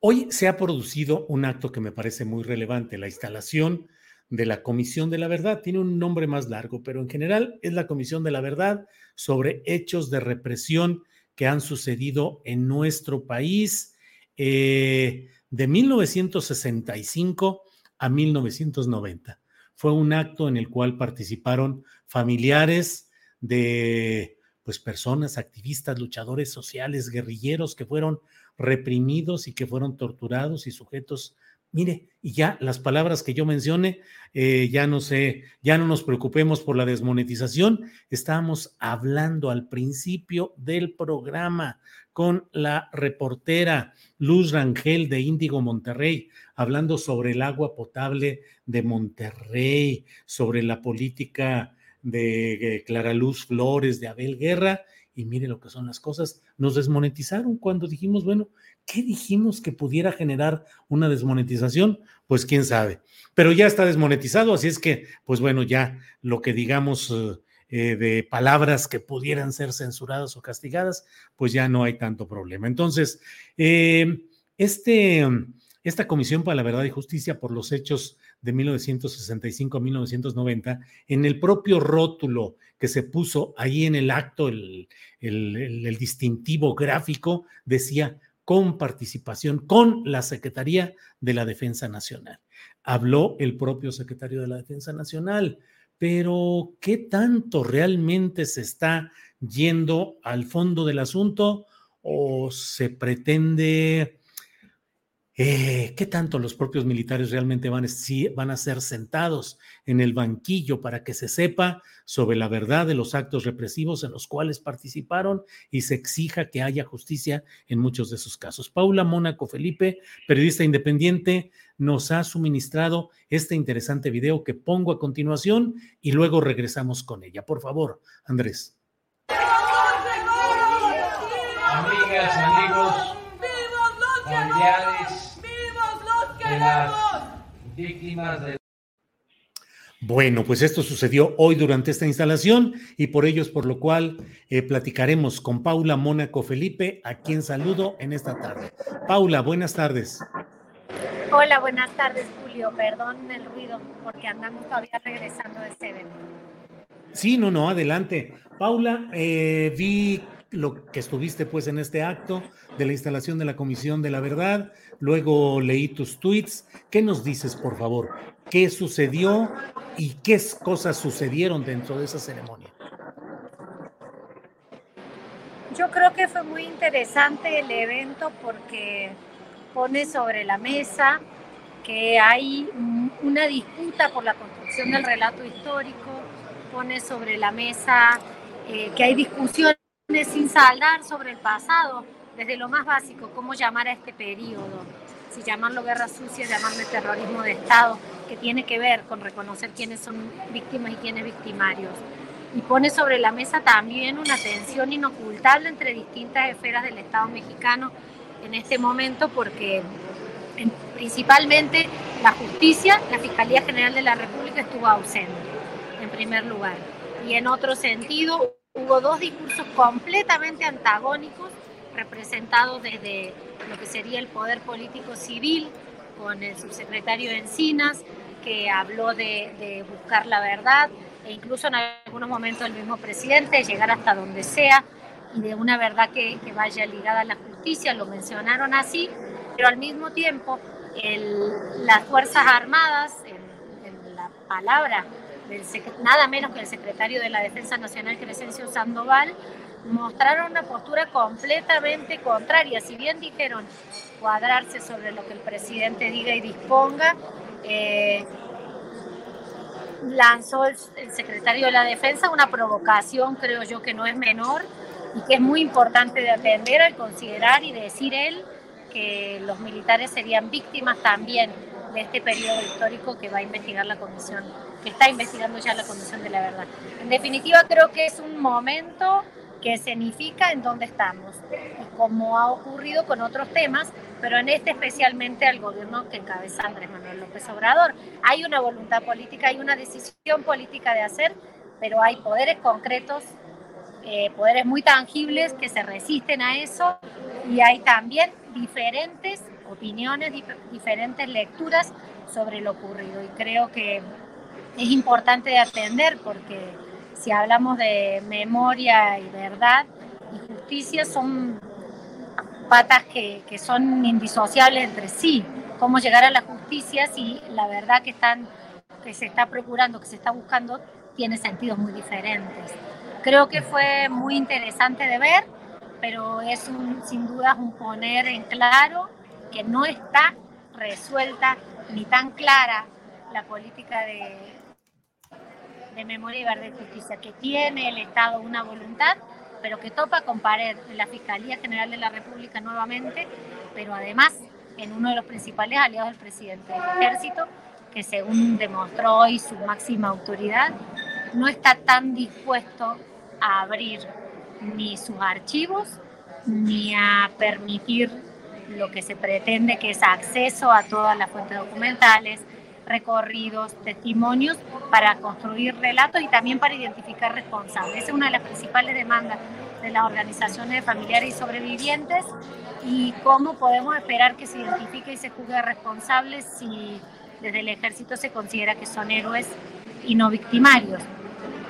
hoy se ha producido un acto que me parece muy relevante, la instalación de la Comisión de la Verdad. Tiene un nombre más largo, pero en general es la Comisión de la Verdad sobre hechos de represión que han sucedido en nuestro país eh, de 1965 a 1990 fue un acto en el cual participaron familiares de pues personas, activistas, luchadores sociales, guerrilleros que fueron reprimidos y que fueron torturados y sujetos. Mire, y ya las palabras que yo mencione, eh, ya no sé, ya no nos preocupemos por la desmonetización. Estábamos hablando al principio del programa con la reportera Luz Rangel de Índigo Monterrey, hablando sobre el agua potable de Monterrey, sobre la política de eh, Clara Luz Flores, de Abel Guerra, y mire lo que son las cosas. Nos desmonetizaron cuando dijimos, bueno, ¿qué dijimos que pudiera generar una desmonetización? Pues quién sabe. Pero ya está desmonetizado, así es que, pues bueno, ya lo que digamos eh, de palabras que pudieran ser censuradas o castigadas, pues ya no hay tanto problema. Entonces, eh, este, esta Comisión para la Verdad y Justicia por los hechos de 1965 a 1990, en el propio rótulo que se puso ahí en el acto, el, distintivo gráfico, decía con participación con la Secretaría de la Defensa Nacional. Habló el propio secretario de la Defensa Nacional, pero ¿qué tanto realmente se está yendo al fondo del asunto o se pretende eh, ¿Qué tanto los propios militares realmente van, van a ser sentados en el banquillo para que se sepa sobre la verdad de los actos represivos en los cuales participaron y se exija que haya justicia en muchos de esos casos? Paula Mónaco Felipe, periodista independiente, nos ha suministrado este interesante video que pongo a continuación y luego regresamos con ella. Por favor, Andrés. Amigas, amigos, familiares víctimas Bueno, pues esto sucedió hoy durante esta instalación y por ello es por lo cual eh, platicaremos con Paula Mónaco Felipe, a quien saludo en esta tarde. Paula, buenas tardes. Hola, buenas tardes, Julio. Perdón el ruido porque andamos todavía regresando de este evento. Sí, no, no, adelante. Paula, eh, vi lo que estuviste pues en este acto de la instalación de la Comisión de la Verdad, luego leí tus tweets. ¿Qué nos dices, por favor? ¿Qué sucedió y qué cosas sucedieron dentro de esa ceremonia? Yo creo que fue muy interesante el evento porque pone sobre la mesa que hay una disputa por la construcción del relato histórico, pone sobre la mesa eh, que hay discusiones sin saldar sobre el pasado, desde lo más básico, cómo llamar a este periodo, si llamarlo guerra sucia, llamarle terrorismo de Estado, que tiene que ver con reconocer quiénes son víctimas y quiénes victimarios. Y pone sobre la mesa también una tensión inocultable entre distintas esferas del Estado mexicano en este momento, porque principalmente la justicia, la Fiscalía General de la República estuvo ausente, en primer lugar. Y en otro sentido, hubo dos discursos completamente antagónicos representados desde lo que sería el poder político civil, con el subsecretario Encinas, que habló de, buscar la verdad, e incluso en algunos momentos el mismo presidente, llegar hasta donde sea, y de una verdad que, vaya ligada a la justicia, lo mencionaron así, pero al mismo tiempo las Fuerzas Armadas, en, la palabra del, nada menos que el secretario de la Defensa Nacional, Crescencio Sandoval, mostraron una postura completamente contraria. Si bien dijeron cuadrarse sobre lo que el presidente diga y disponga, eh, lanzó el, secretario de la Defensa una provocación, creo yo, que no es menor y que es muy importante de atender al considerar y decir él que los militares serían víctimas también de este periodo histórico que va a investigar la comisión, que está investigando ya la comisión de la verdad. En definitiva, creo que es un momento que significa en dónde estamos, y como ha ocurrido con otros temas, pero en este especialmente al gobierno que encabeza Andrés Manuel López Obrador. Hay una voluntad política, hay una decisión política de hacer, pero hay poderes concretos, eh, poderes muy tangibles que se resisten a eso y hay también diferentes opiniones, diferentes lecturas sobre lo ocurrido. Y creo que es importante de atender porque si hablamos de memoria y verdad y justicia son patas que, que, son indisociables entre sí. Cómo llegar a la justicia si la verdad que, están, que se está procurando, que se está buscando, tiene sentidos muy diferentes. Creo que fue muy interesante de ver, pero es un, sin duda un poner en claro que no está resuelta ni tan clara la política de, de memoria y verdad y justicia, que tiene el Estado una voluntad, pero que topa con pared en la Fiscalía General de la República nuevamente, pero además en uno de los principales aliados del presidente del ejército, que según demostró hoy su máxima autoridad, no está tan dispuesto a abrir ni sus archivos ni a permitir lo que se pretende que es acceso a todas las fuentes documentales, recorridos, testimonios para construir relatos y también para identificar responsables. Esa es una de las principales demandas de las organizaciones de familiares y sobrevivientes y cómo podemos esperar que se identifique y se juzgue responsables si desde el ejército se considera que son héroes y no victimarios.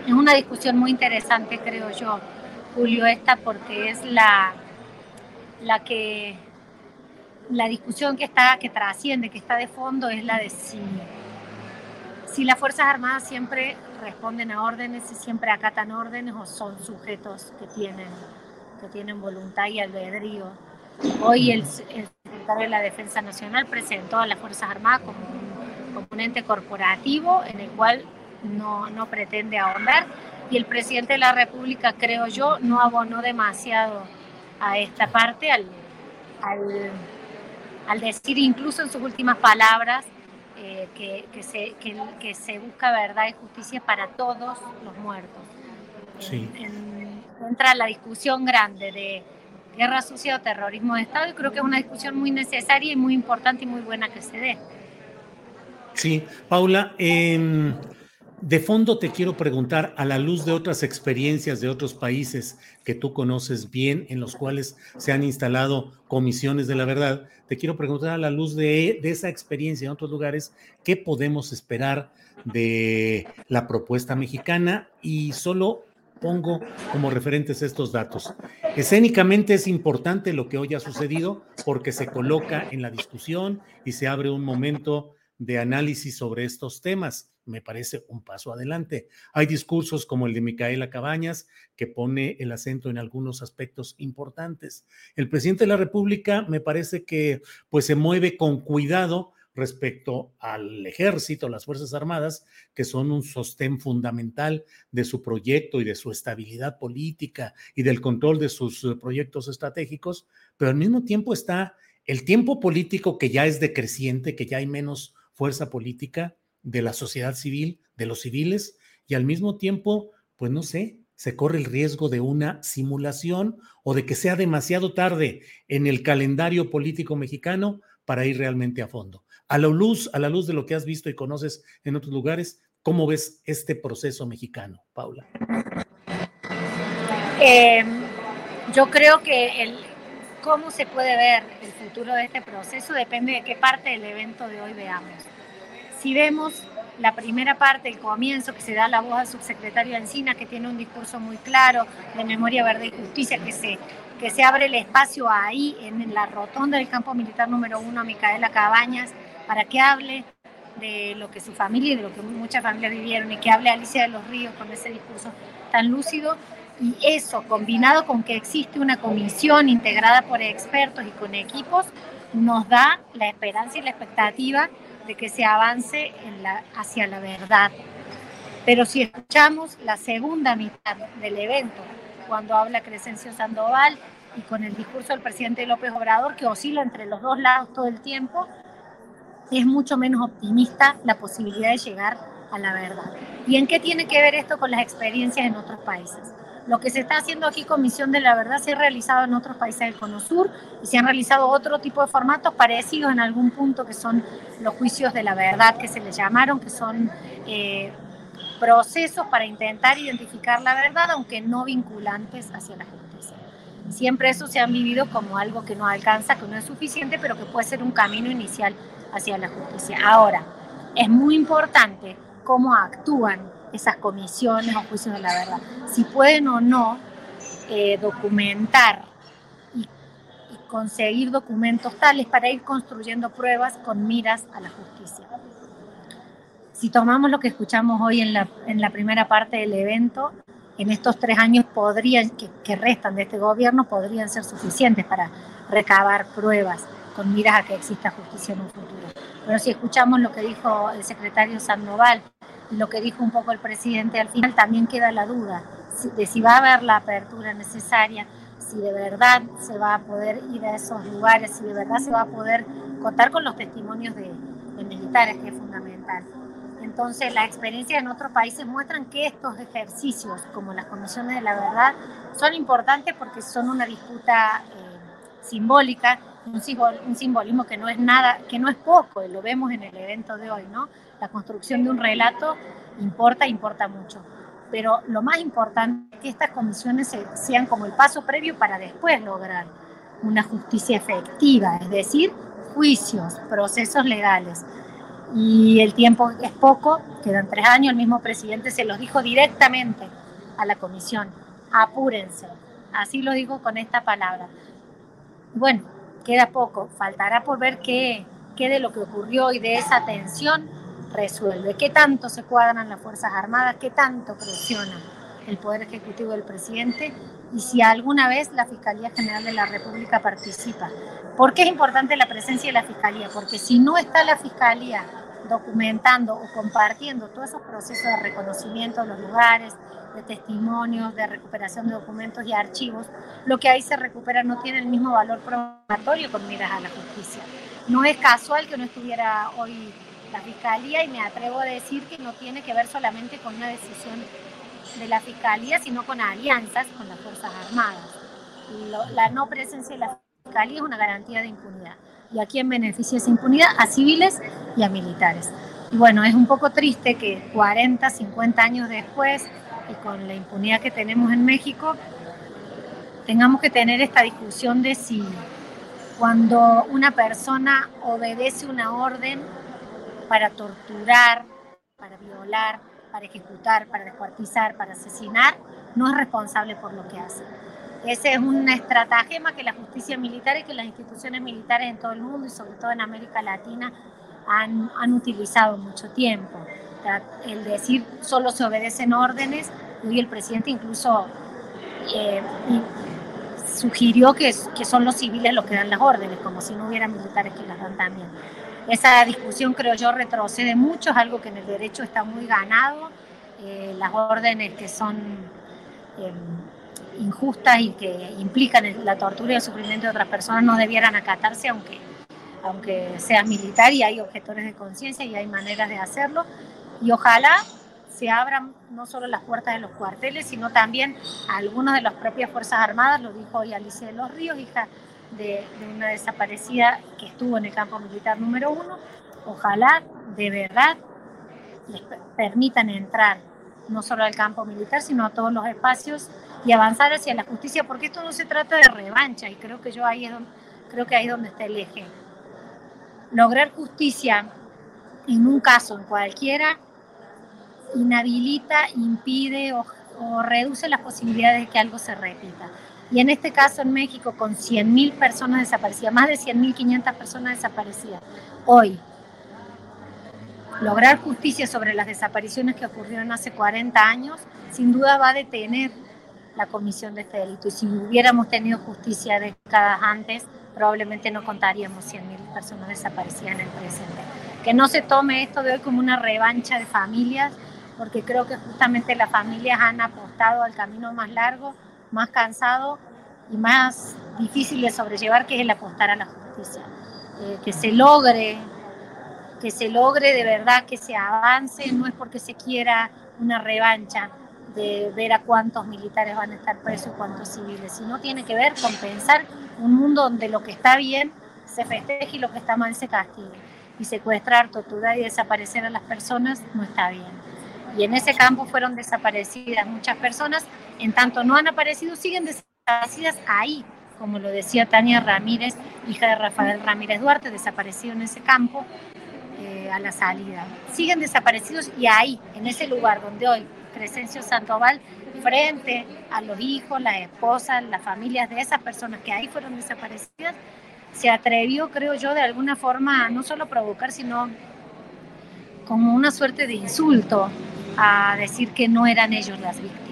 Es una discusión muy interesante, creo yo, Julio, esta, porque es la, la que la discusión que está, que trasciende, que está de fondo, es la de si, si las Fuerzas Armadas siempre responden a órdenes, si siempre acatan órdenes o son sujetos que tienen, que tienen voluntad y albedrío. Hoy el, el secretario de la Defensa Nacional presentó a las Fuerzas Armadas como un componente corporativo en el cual no, no pretende ahondar y el presidente de la República, creo yo, no abonó demasiado a esta parte al, al al decir incluso en sus últimas palabras eh, que, que, se, que, se, busca verdad y justicia para todos los muertos. Sí. entra la discusión grande de guerra sucia o terrorismo de Estado y creo que es una discusión muy necesaria y muy importante y muy buena que se dé. Sí, Paula, eh, de fondo te quiero preguntar, a la luz de otras experiencias de otros países que tú conoces bien, en los cuales se han instalado comisiones de la verdad, te quiero preguntar a la luz de, esa experiencia en otros lugares, ¿qué podemos esperar de la propuesta mexicana? Y solo pongo como referentes estos datos. Escénicamente es importante lo que hoy ha sucedido porque se coloca en la discusión y se abre un momento de análisis sobre estos temas. Me parece un paso adelante. Hay discursos como el de Micaela Cabañas, que pone el acento en algunos aspectos importantes. El presidente de la República me parece que pues se mueve con cuidado respecto al ejército, las Fuerzas Armadas, que son un sostén fundamental de su proyecto y de su estabilidad política y del control de sus eh, proyectos estratégicos, pero al mismo tiempo está el tiempo político que ya es decreciente, que ya hay menos fuerza política de la sociedad civil, de los civiles, y al mismo tiempo, pues no sé, se corre el riesgo de una simulación o de que sea demasiado tarde en el calendario político mexicano para ir realmente a fondo. A la luz, a la luz de lo que has visto y conoces en otros lugares, ¿cómo ves este proceso mexicano, Paula? Em, yo creo que el, cómo se puede ver el futuro de este proceso depende de qué parte del evento de hoy veamos. Si vemos la primera parte, el comienzo, que se da la voz al subsecretario Encina, que tiene un discurso muy claro de memoria, verdad y justicia, que se que se abre el espacio ahí, en la rotonda del campo militar número uno, a Micaela Cabañas, para que hable de lo que su familia y de lo que muchas familias vivieron y que hable Alicia de los Ríos con ese discurso tan lúcido. Y eso, combinado con que existe una comisión integrada por expertos y con equipos, nos da la esperanza y la expectativa de que se avance hacia la verdad. Pero si escuchamos la segunda mitad del evento, cuando habla Crescencio Sandoval y con el discurso del presidente López Obrador, que oscila entre los dos lados todo el tiempo, es mucho menos optimista la posibilidad de llegar a la verdad. ¿Y en qué tiene que ver esto con las experiencias en otros países? Lo que se está haciendo aquí con Misión de la Verdad se ha realizado en otros países del Cono Sur y se han realizado otro tipo de formatos parecidos en algún punto que son los juicios de la verdad que se les llamaron, que son eh, procesos para intentar identificar la verdad, aunque no vinculantes hacia la justicia. Siempre eso se han vivido como algo que no alcanza, que no es suficiente, pero que puede ser un camino inicial hacia la justicia. Ahora, es muy importante cómo actúan esas comisiones o juicios de la verdad. Si pueden o no eh, documentar y, conseguir documentos tales para ir construyendo pruebas con miras a la justicia. Si tomamos lo que escuchamos hoy en la, en la primera parte del evento, en estos tres años podrían, que, restan de este gobierno podrían ser suficientes para recabar pruebas con miras a que exista justicia en un futuro. Pero si escuchamos lo que dijo el secretario Sandoval lo que dijo un poco el presidente, al final también queda la duda de si va a haber la apertura necesaria, si de verdad se va a poder ir a esos lugares, si de verdad se va a poder contar con los testimonios de, de militares, que es fundamental. Entonces, las experiencias en otros países muestran que estos ejercicios, como las comisiones de la verdad, son importantes porque son una disputa eh, simbólica, un, un, simbolismo que no es nada, que no es poco, y lo vemos en el evento de hoy, ¿no? La construcción de un relato importa, importa mucho. Pero lo más importante es que estas comisiones sean como el paso previo para después lograr una justicia efectiva, es decir, juicios, procesos legales y el tiempo es poco, quedan tres años, el mismo presidente se los dijo directamente a la comisión, apúrense, así lo digo con esta palabra. Bueno, queda poco, faltará por ver qué, qué de lo que ocurrió y de esa tensión resuelve, qué tanto se cuadran las Fuerzas Armadas, qué tanto presiona el Poder Ejecutivo del presidente y si alguna vez la Fiscalía General de la República participa. ¿Por qué es importante la presencia de la Fiscalía? Porque si no está la Fiscalía documentando o compartiendo todos esos procesos de reconocimiento de los lugares, de testimonios, de recuperación de documentos y archivos, lo que ahí se recupera no tiene el mismo valor probatorio con miras a la justicia. No es casual que no estuviera hoy la Fiscalía y me atrevo a decir que no tiene que ver solamente con una decisión de la Fiscalía, sino con alianzas con las Fuerzas Armadas. la no presencia de la Fiscalía es una garantía de impunidad. ¿Y a quién beneficia esa impunidad? A civiles y a militares. Y bueno, es un poco triste que 40, 50 años después, y con la impunidad que tenemos en México, tengamos que tener esta discusión de si cuando una persona obedece una orden para torturar, para violar, para ejecutar, para descuartizar, para asesinar, no es responsable por lo que hace. Ese es un estratagema que la justicia militar y que las instituciones militares en todo el mundo y sobre todo en América Latina han, han utilizado mucho tiempo. El decir solo se obedecen órdenes, y el presidente incluso eh, sugirió que, que son los civiles los que dan las órdenes, como si no hubiera militares que las dan también. Esa discusión creo yo retrocede mucho, es algo que en el derecho está muy ganado. Eh, las órdenes que son eh, injustas y que implican la tortura y el sufrimiento de otras personas no debieran acatarse, aunque, aunque seas militar y hay objetores de conciencia y hay maneras de hacerlo. Y ojalá se abran no solo las puertas de los cuarteles, sino también a algunos de las propias Fuerzas Armadas, lo dijo hoy Alicia de los Ríos, hija de, una desaparecida que estuvo en el campo militar número uno, ojalá de verdad les permitan entrar no solo al campo militar, sino a todos los espacios y avanzar hacia la justicia, porque esto no se trata de revancha y creo que yo ahí es donde, creo que ahí es donde está el eje. Lograr justicia en un caso, en cualquiera, inhabilita, impide o, o reduce las posibilidades de que algo se repita. Y en este caso en México, con 100.000 personas desaparecidas, más de 100.500 personas desaparecidas, hoy, lograr justicia sobre las desapariciones que ocurrieron hace 40 años, sin duda va a detener la comisión de este delito. Y si hubiéramos tenido justicia décadas antes, probablemente no contaríamos 100.000 personas desaparecidas en el presente. Que no se tome esto de hoy como una revancha de familias, porque creo que justamente las familias han apostado al camino más largo, más cansado y más difícil de sobrellevar, que es el apostar a la justicia. Eh, que se logre, que se logre de verdad, que se avance, no es porque se quiera una revancha de ver a cuántos militares van a estar presos y cuántos civiles, sino tiene que ver con pensar un mundo donde lo que está bien se festeje y lo que está mal se castigue. Y secuestrar, torturar y desaparecer a las personas no está bien. Y en ese campo fueron desaparecidas muchas personas, en tanto no han aparecido, siguen desaparecidas ahí, como lo decía Tania Ramírez, hija de Rafael Ramírez Duarte, desapareció en ese campo eh, a la salida. Siguen desaparecidos y ahí, en ese lugar donde hoy Crescencio Sandoval, frente a los hijos, las esposas, las familias de esas personas que ahí fueron desaparecidas, se atrevió, creo yo, de alguna forma a no solo provocar, sino como una suerte de insulto a decir que no eran ellos las víctimas.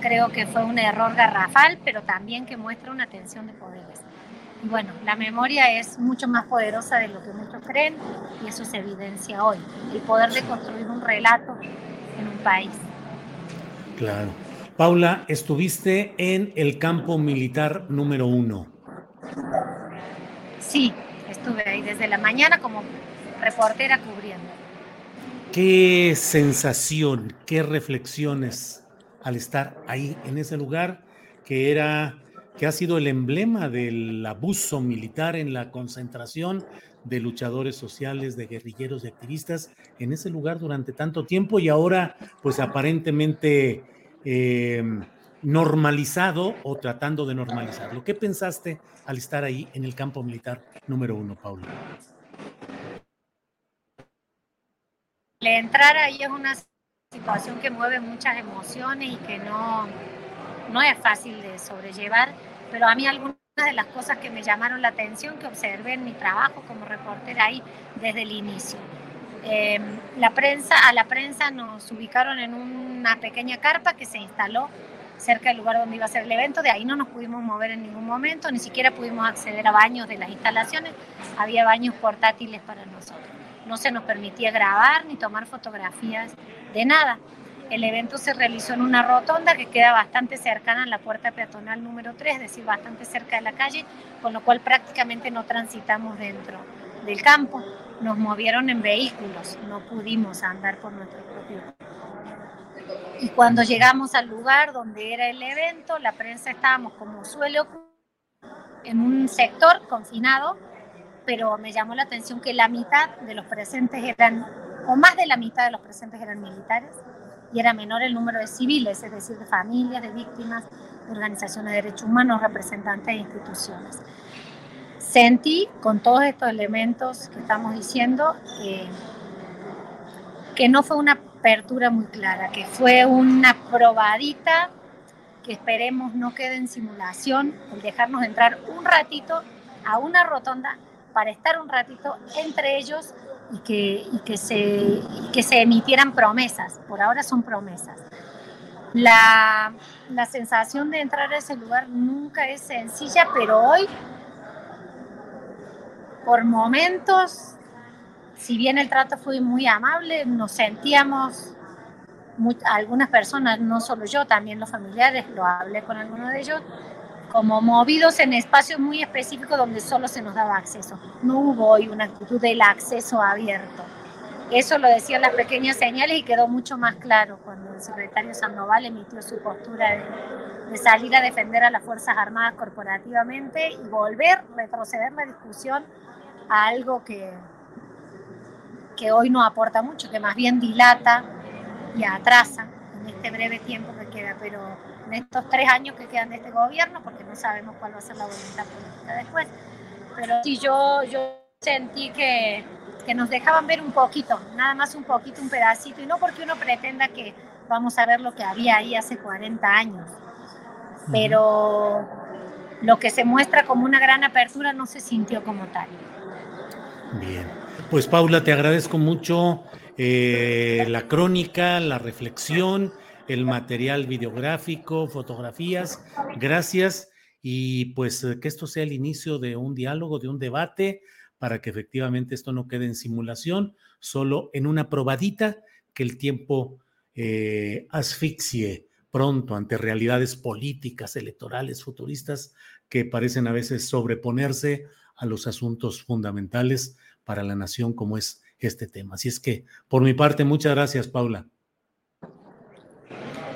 Creo que fue un error garrafal, pero también que muestra una tensión de poderes. Y bueno, la memoria es mucho más poderosa de lo que muchos creen y eso se evidencia hoy. El poder de construir un relato en un país. Claro. Paula, estuviste en el campo militar número uno. Sí, estuve ahí desde la mañana como reportera cubriendo. ¿Qué sensación, qué reflexiones al estar ahí en ese lugar que era que ha sido el emblema del abuso militar en la concentración de luchadores sociales, de guerrilleros, de activistas en ese lugar durante tanto tiempo y ahora pues aparentemente eh, normalizado o tratando de normalizarlo. ¿Qué pensaste al estar ahí en el campo militar número uno, Paula? entrar ahí es una situación que mueve muchas emociones y que no, no es fácil de sobrellevar, pero a mí algunas de las cosas que me llamaron la atención, que observé en mi trabajo como reportera ahí desde el inicio. Em, la prensa, a la prensa nos ubicaron en una pequeña carpa que se instaló cerca del lugar donde iba a ser el evento, de ahí no nos pudimos mover en ningún momento, ni siquiera pudimos acceder a baños de las instalaciones, había baños portátiles para nosotros no se nos permitía grabar ni tomar fotografías de nada. El evento se realizó en una rotonda que queda bastante cercana a la puerta peatonal número 3, es decir, bastante cerca de la calle, con lo cual prácticamente no transitamos dentro del campo. Nos movieron en vehículos, no pudimos andar por nuestro propio. Y cuando llegamos al lugar donde era el evento, la prensa estábamos como suele ocurrir en un sector confinado pero me llamó la atención que la mitad de los presentes eran, o más de la mitad de los presentes eran militares, y era menor el número de civiles, es decir, de familias, de víctimas, de organizaciones de derechos humanos, representantes de instituciones. Sentí, con todos estos elementos que estamos diciendo, que no fue una apertura muy clara, que fue una probadita que esperemos no quede en simulación, el dejarnos entrar un ratito a una rotonda para estar un ratito entre ellos y que, que, se, que se emitieran promesas. Por ahora son promesas. La, la sensación de entrar a ese lugar nunca es sencilla, pero hoy, por momentos, si bien el trato fue muy amable, nos sentíamos, algunas personas, no solo yo, también los familiares, lo hablé con algunos de ellos, como movidos en espacios muy específicos donde solo se nos daba acceso. No hubo hoy una actitud del acceso abierto. Eso lo decían las pequeñas señales y quedó mucho más claro cuando el secretario Sandoval emitió su postura de, salir a defender a las Fuerzas Armadas corporativamente y volver, retroceder la discusión a algo que, que hoy no aporta mucho, que más bien dilata y atrasa en este breve tiempo que queda. Pero en estos tres años que quedan de este gobierno, porque no sabemos cuál va a ser la voluntad política después. Pero sí, yo, yo sentí que, que nos dejaban ver un poquito, nada más un poquito, un pedacito, y no porque uno pretenda que vamos a ver lo que había ahí hace 40 años, pero lo que se muestra como una gran apertura no se sintió como tal. Bien, pues Paula, te agradezco mucho eh, la crónica, la reflexión, el material videográfico, fotografías. Gracias y pues que esto sea el inicio de un diálogo, de un debate, para que efectivamente esto no quede en simulación, solo en una probadita que el tiempo eh, asfixie pronto ante realidades políticas, electorales, futuristas, que parecen a veces sobreponerse a los asuntos fundamentales para la nación como es este tema. Así es que, por mi parte, muchas gracias, Paula.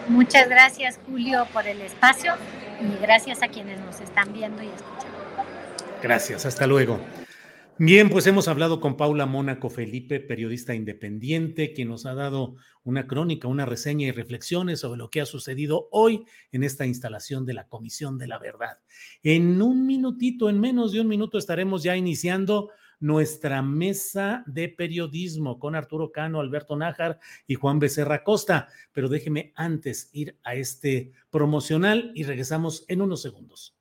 Muchas gracias, Julio, por el espacio y gracias a quienes nos están viendo y escuchando. Gracias, hasta luego. Bien, pues hemos hablado con Paula Mónaco Felipe, periodista independiente, quien nos ha dado una crónica, una reseña y reflexiones sobre lo que ha sucedido hoy en esta instalación de la Comisión de la Verdad. En un minutito, en menos de un minuto, estaremos ya iniciando nuestra mesa de periodismo con Arturo Cano, Alberto Nájar y Juan Becerra Costa. Pero déjeme antes ir a este promocional y regresamos en unos segundos.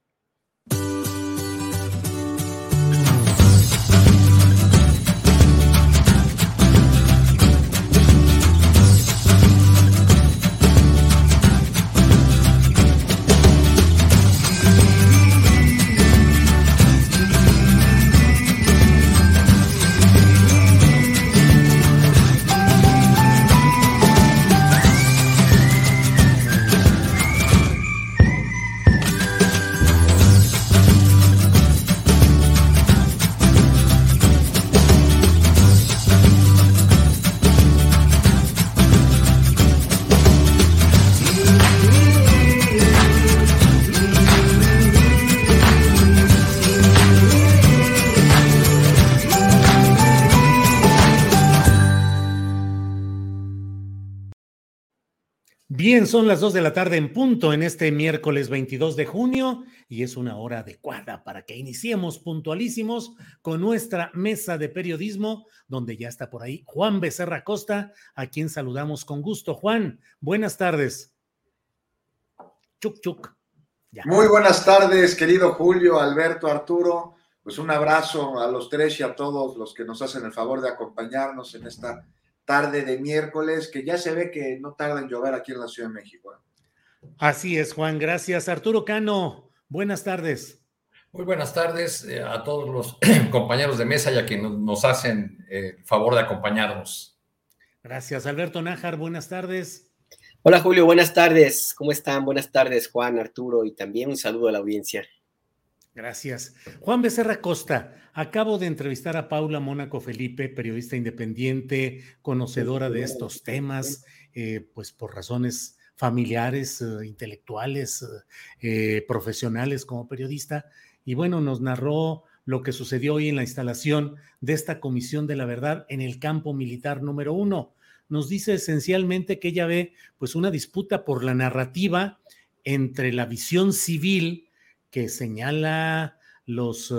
Bien, son las dos de la tarde en punto en este miércoles 22 de junio y es una hora adecuada para que iniciemos puntualísimos con nuestra mesa de periodismo, donde ya está por ahí Juan Becerra Costa, a quien saludamos con gusto. Juan, buenas tardes. Chuc, chuc. Muy buenas tardes, querido Julio, Alberto, Arturo. Pues un abrazo a los tres y a todos los que nos hacen el favor de acompañarnos en esta tarde de miércoles, que ya se ve que no tarda en llover aquí en la Ciudad de México. ¿eh? Así es, Juan, gracias. Arturo Cano, buenas tardes. Muy buenas tardes eh, a todos los compañeros de mesa y a quienes nos hacen eh, el favor de acompañarnos. Gracias, Alberto Nájar, buenas tardes. Hola Julio, buenas tardes. ¿Cómo están? Buenas tardes, Juan, Arturo, y también un saludo a la audiencia. Gracias. Juan Becerra Costa, acabo de entrevistar a Paula Mónaco Felipe, periodista independiente, conocedora de estos temas, eh, pues por razones familiares, eh, intelectuales, eh, profesionales como periodista. Y bueno, nos narró lo que sucedió hoy en la instalación de esta Comisión de la Verdad en el campo militar número uno. Nos dice esencialmente que ella ve pues una disputa por la narrativa entre la visión civil, que señala los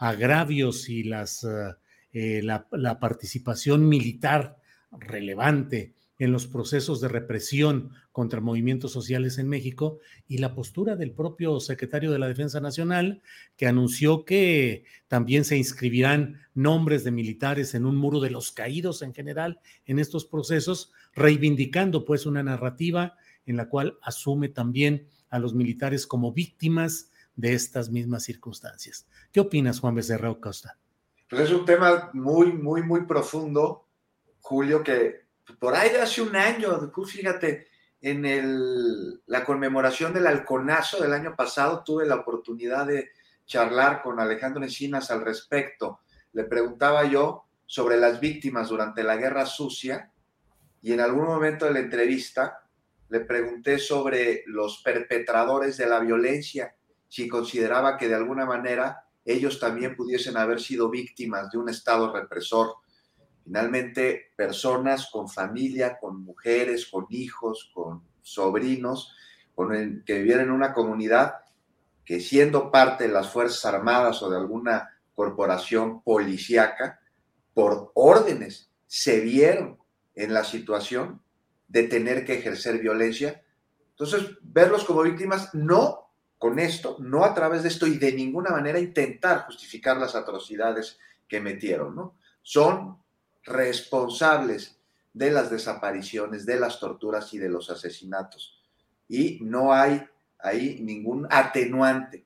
agravios y las, eh, eh, la, la, participación militar relevante en los procesos de represión contra movimientos sociales en México y la postura del propio secretario de la Defensa Nacional, que anunció que también se inscribirán nombres de militares en un muro de los caídos en general en estos procesos, reivindicando pues una narrativa en la cual asume también a los militares como víctimas de estas mismas circunstancias. ¿Qué opinas, Juan Becerra Costa? Pues es un tema muy, muy, muy profundo, Julio, que por ahí de hace un año, fíjate, en el, la conmemoración del halconazo del año pasado tuve la oportunidad de charlar con Alejandro Encinas al respecto. Le preguntaba yo sobre las víctimas durante la guerra sucia y en algún momento de la entrevista le pregunté sobre los perpetradores de la violencia si consideraba que de alguna manera ellos también pudiesen haber sido víctimas de un Estado represor. Finalmente, personas con familia, con mujeres, con hijos, con sobrinos, con que vivieron en una comunidad que siendo parte de las Fuerzas Armadas o de alguna corporación policíaca, por órdenes, se vieron en la situación de tener que ejercer violencia. Entonces, verlos como víctimas no con esto, no a través de esto y de ninguna manera intentar justificar las atrocidades que metieron, ¿no? Son responsables de las desapariciones, de las torturas y de los asesinatos. Y no hay ahí ningún atenuante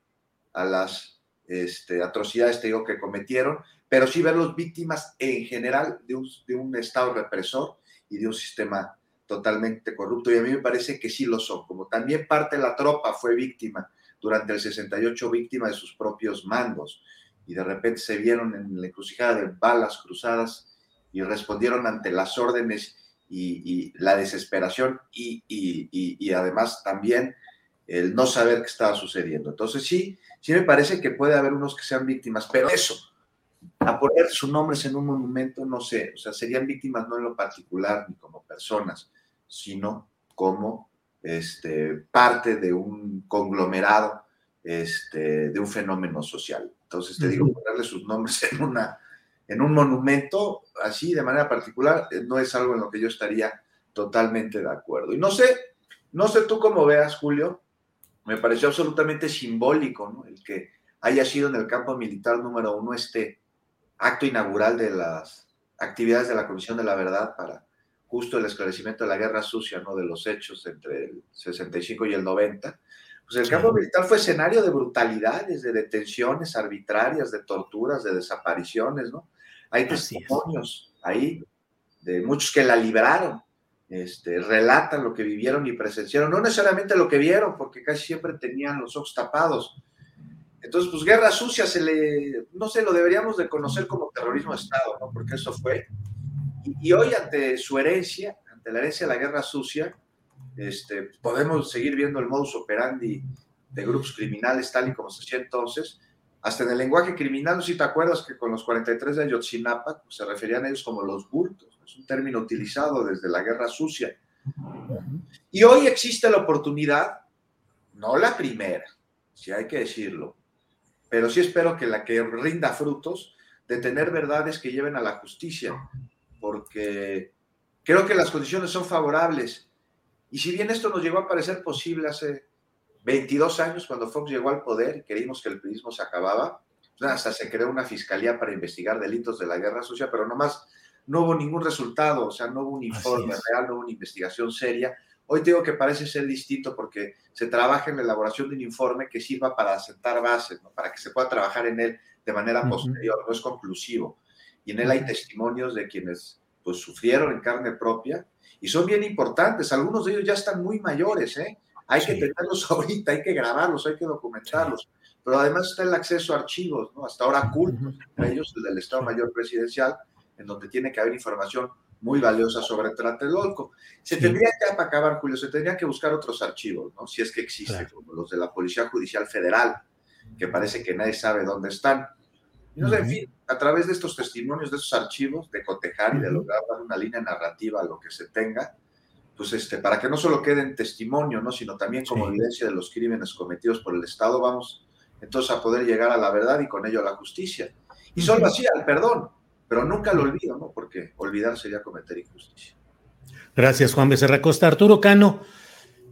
a las este, atrocidades, te digo, que cometieron, pero sí verlos víctimas en general de un, de un Estado represor y de un sistema totalmente corrupto. Y a mí me parece que sí lo son, como también parte de la tropa fue víctima durante el 68, víctima de sus propios mandos, y de repente se vieron en la encrucijada de balas cruzadas y respondieron ante las órdenes y, la desesperación y, y, además también el no saber qué estaba sucediendo. Entonces sí, sí me parece que puede haber unos que sean víctimas, pero eso, a poner sus nombres en un monumento, no sé, o sea, serían víctimas no en lo particular ni como personas, sino como este, parte de un conglomerado, este, de un fenómeno social. Entonces te digo, ponerle sus nombres en, una, en un monumento así de manera particular eh, no es algo en lo que yo estaría totalmente de acuerdo. Y no sé, no sé tú cómo veas, Julio, me pareció absolutamente simbólico ¿no? el que haya sido en el campo militar número uno este acto inaugural de las actividades de la Comisión de la Verdad para justo el esclarecimiento de la guerra sucia, ¿no? De los hechos entre el 65 y el 90. Pues el campo militar fue escenario de brutalidades, de detenciones arbitrarias, de torturas, de desapariciones, ¿no? Hay testimonios ahí de muchos que la libraron, este, relatan lo que vivieron y presenciaron, no necesariamente lo que vieron, porque casi siempre tenían los ojos tapados. Entonces, pues guerra sucia se le, no sé, lo deberíamos de conocer como terrorismo de Estado, ¿no? Porque eso fue. Y, hoy ante su herencia, ante la herencia de la guerra sucia, este, podemos seguir viendo el modus operandi de grupos criminales tal y como se hacía entonces. Hasta en el lenguaje criminal, si te acuerdas que con los 43 de Ayotzinapa pues, se referían a ellos como los bultos. Es un término utilizado desde la guerra sucia. Y hoy existe la oportunidad, no la primera, si hay que decirlo, pero sí espero que la que rinda frutos de tener verdades que lleven a la justicia, porque creo que las condiciones son favorables. Y si bien esto nos llegó a parecer posible hace 22 años, cuando Fox llegó al poder y creímos que el periodismo se acababa, pues hasta se creó una fiscalía para investigar delitos de la guerra sucia, pero nomás no hubo ningún resultado, o sea, no hubo un informe real, no hubo una investigación seria. Hoy digo que parece ser distinto porque se trabaja en la elaboración de un informe que sirva para sentar bases, para que se pueda trabajar en él de manera posterior, no es conclusivo y en él hay testimonios de quienes pues sufrieron en carne propia y son bien importantes. Algunos de ellos ya están muy mayores, ¿eh? Hay que tenerlos ahorita, hay que grabarlos, hay que documentarlos. Pero además está el acceso a archivos, ¿no? Hasta ahora cultos, entre ellos el del Estado Mayor Presidencial, en donde tiene que haber información muy valiosa sobre Tlatelolco. Se tendría que acabar, Julio, se tendría que buscar otros archivos, ¿no? Si es que existen, como los de la Policía Judicial Federal, que parece que nadie sabe dónde están. Y no sé, en fin, a través de estos testimonios, de estos archivos, de cotejar y de lograr dar una línea narrativa a lo que se tenga, pues este, para que no solo quede en testimonio, ¿no? sino también como evidencia de los crímenes cometidos por el Estado, vamos entonces a poder llegar a la verdad y con ello a la justicia. Y solo así al perdón, pero nunca lo olvido, ¿no? Porque olvidar sería cometer injusticia. Gracias, Juan Becerra Costa. Arturo Cano,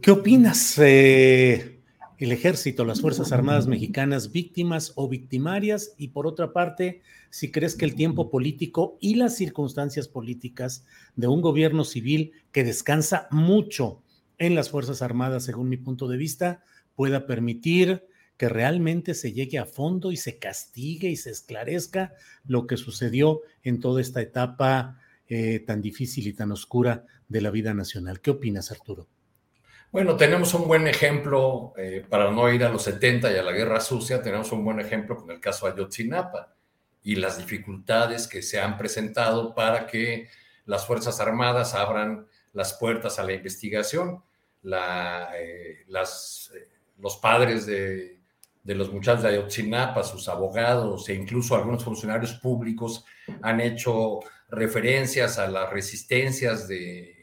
¿qué opinas? Eh, el ejército, las Fuerzas Armadas mexicanas víctimas o victimarias y por otra parte, si crees que el tiempo político y las circunstancias políticas de un gobierno civil que descansa mucho en las Fuerzas Armadas, según mi punto de vista, pueda permitir que realmente se llegue a fondo y se castigue y se esclarezca lo que sucedió en toda esta etapa eh, tan difícil y tan oscura de la vida nacional. ¿Qué opinas, Arturo? Bueno, tenemos un buen ejemplo, eh, para no ir a los 70 y a la guerra sucia, tenemos un buen ejemplo con el caso Ayotzinapa y las dificultades que se han presentado para que las Fuerzas Armadas abran las puertas a la investigación. Eh, eh, los padres de, de los muchachos de Ayotzinapa, sus abogados e incluso algunos funcionarios públicos han hecho referencias a las resistencias de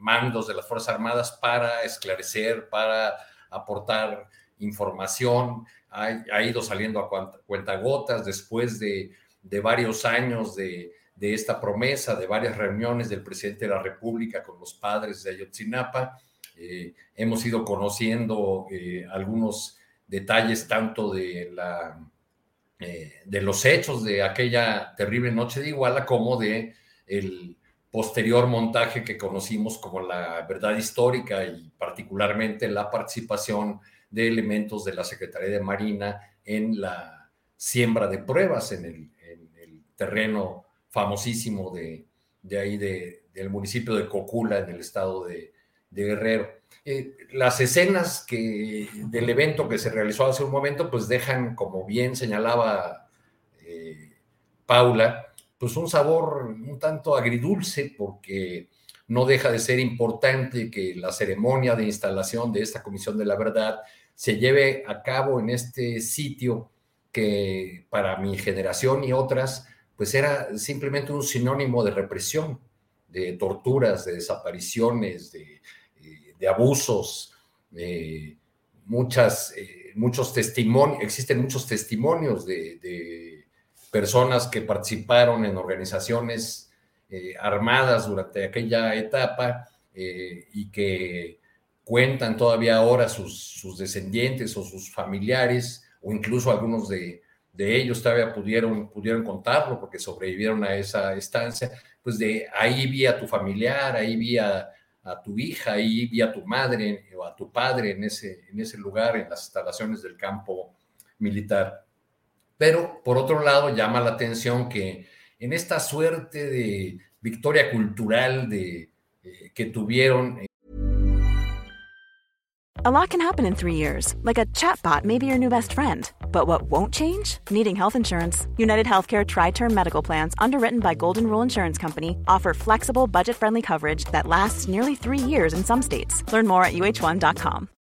mandos de las Fuerzas Armadas para esclarecer, para aportar información. Ha, ido saliendo a cuentagotas después de, varios años de, esta promesa, de varias reuniones del presidente de la República con los padres de Ayotzinapa. Eh, hemos ido conociendo eh, algunos detalles tanto de, la, eh, de los hechos de aquella terrible noche de Iguala como de el posterior montaje que conocimos como la verdad histórica y particularmente la participación de elementos de la Secretaría de Marina en la siembra de pruebas en el, terreno famosísimo de, ahí del municipio de Cocula en el estado de, Guerrero. Eh, las escenas que, del evento que se realizó hace un momento, pues dejan, como bien señalaba eh, Paula, pues un sabor un tanto agridulce porque no deja de ser importante que la ceremonia de instalación de esta Comisión de la Verdad se lleve a cabo en este sitio que para mi generación y otras, pues era simplemente un sinónimo de represión, de torturas, de desapariciones, de, eh, abusos, muchas, eh, muchos testimonios, existen muchos testimonios de personas que participaron en organizaciones eh, armadas durante aquella etapa eh, y que cuentan todavía ahora sus, descendientes o sus familiares, o incluso algunos de, ellos todavía pudieron, pudieron contarlo porque sobrevivieron a esa estancia, pues de ahí vi a tu familiar, ahí vi a, tu hija, ahí vi a tu madre o a tu padre en ese, en ese lugar, en las instalaciones del campo militar. Pero por otro lado, llama la atención que en esta suerte de victoria cultural eh, que tuvieron. Eh, a lot can happen in three years, like a chatbot may be your new best friend. But what won't change? Needing health insurance. United Healthcare Tri Term Medical Plans, underwritten by Golden Rule Insurance Company, offer flexible, budget friendly coverage that lasts nearly three years in some states. Learn more at uh1.com.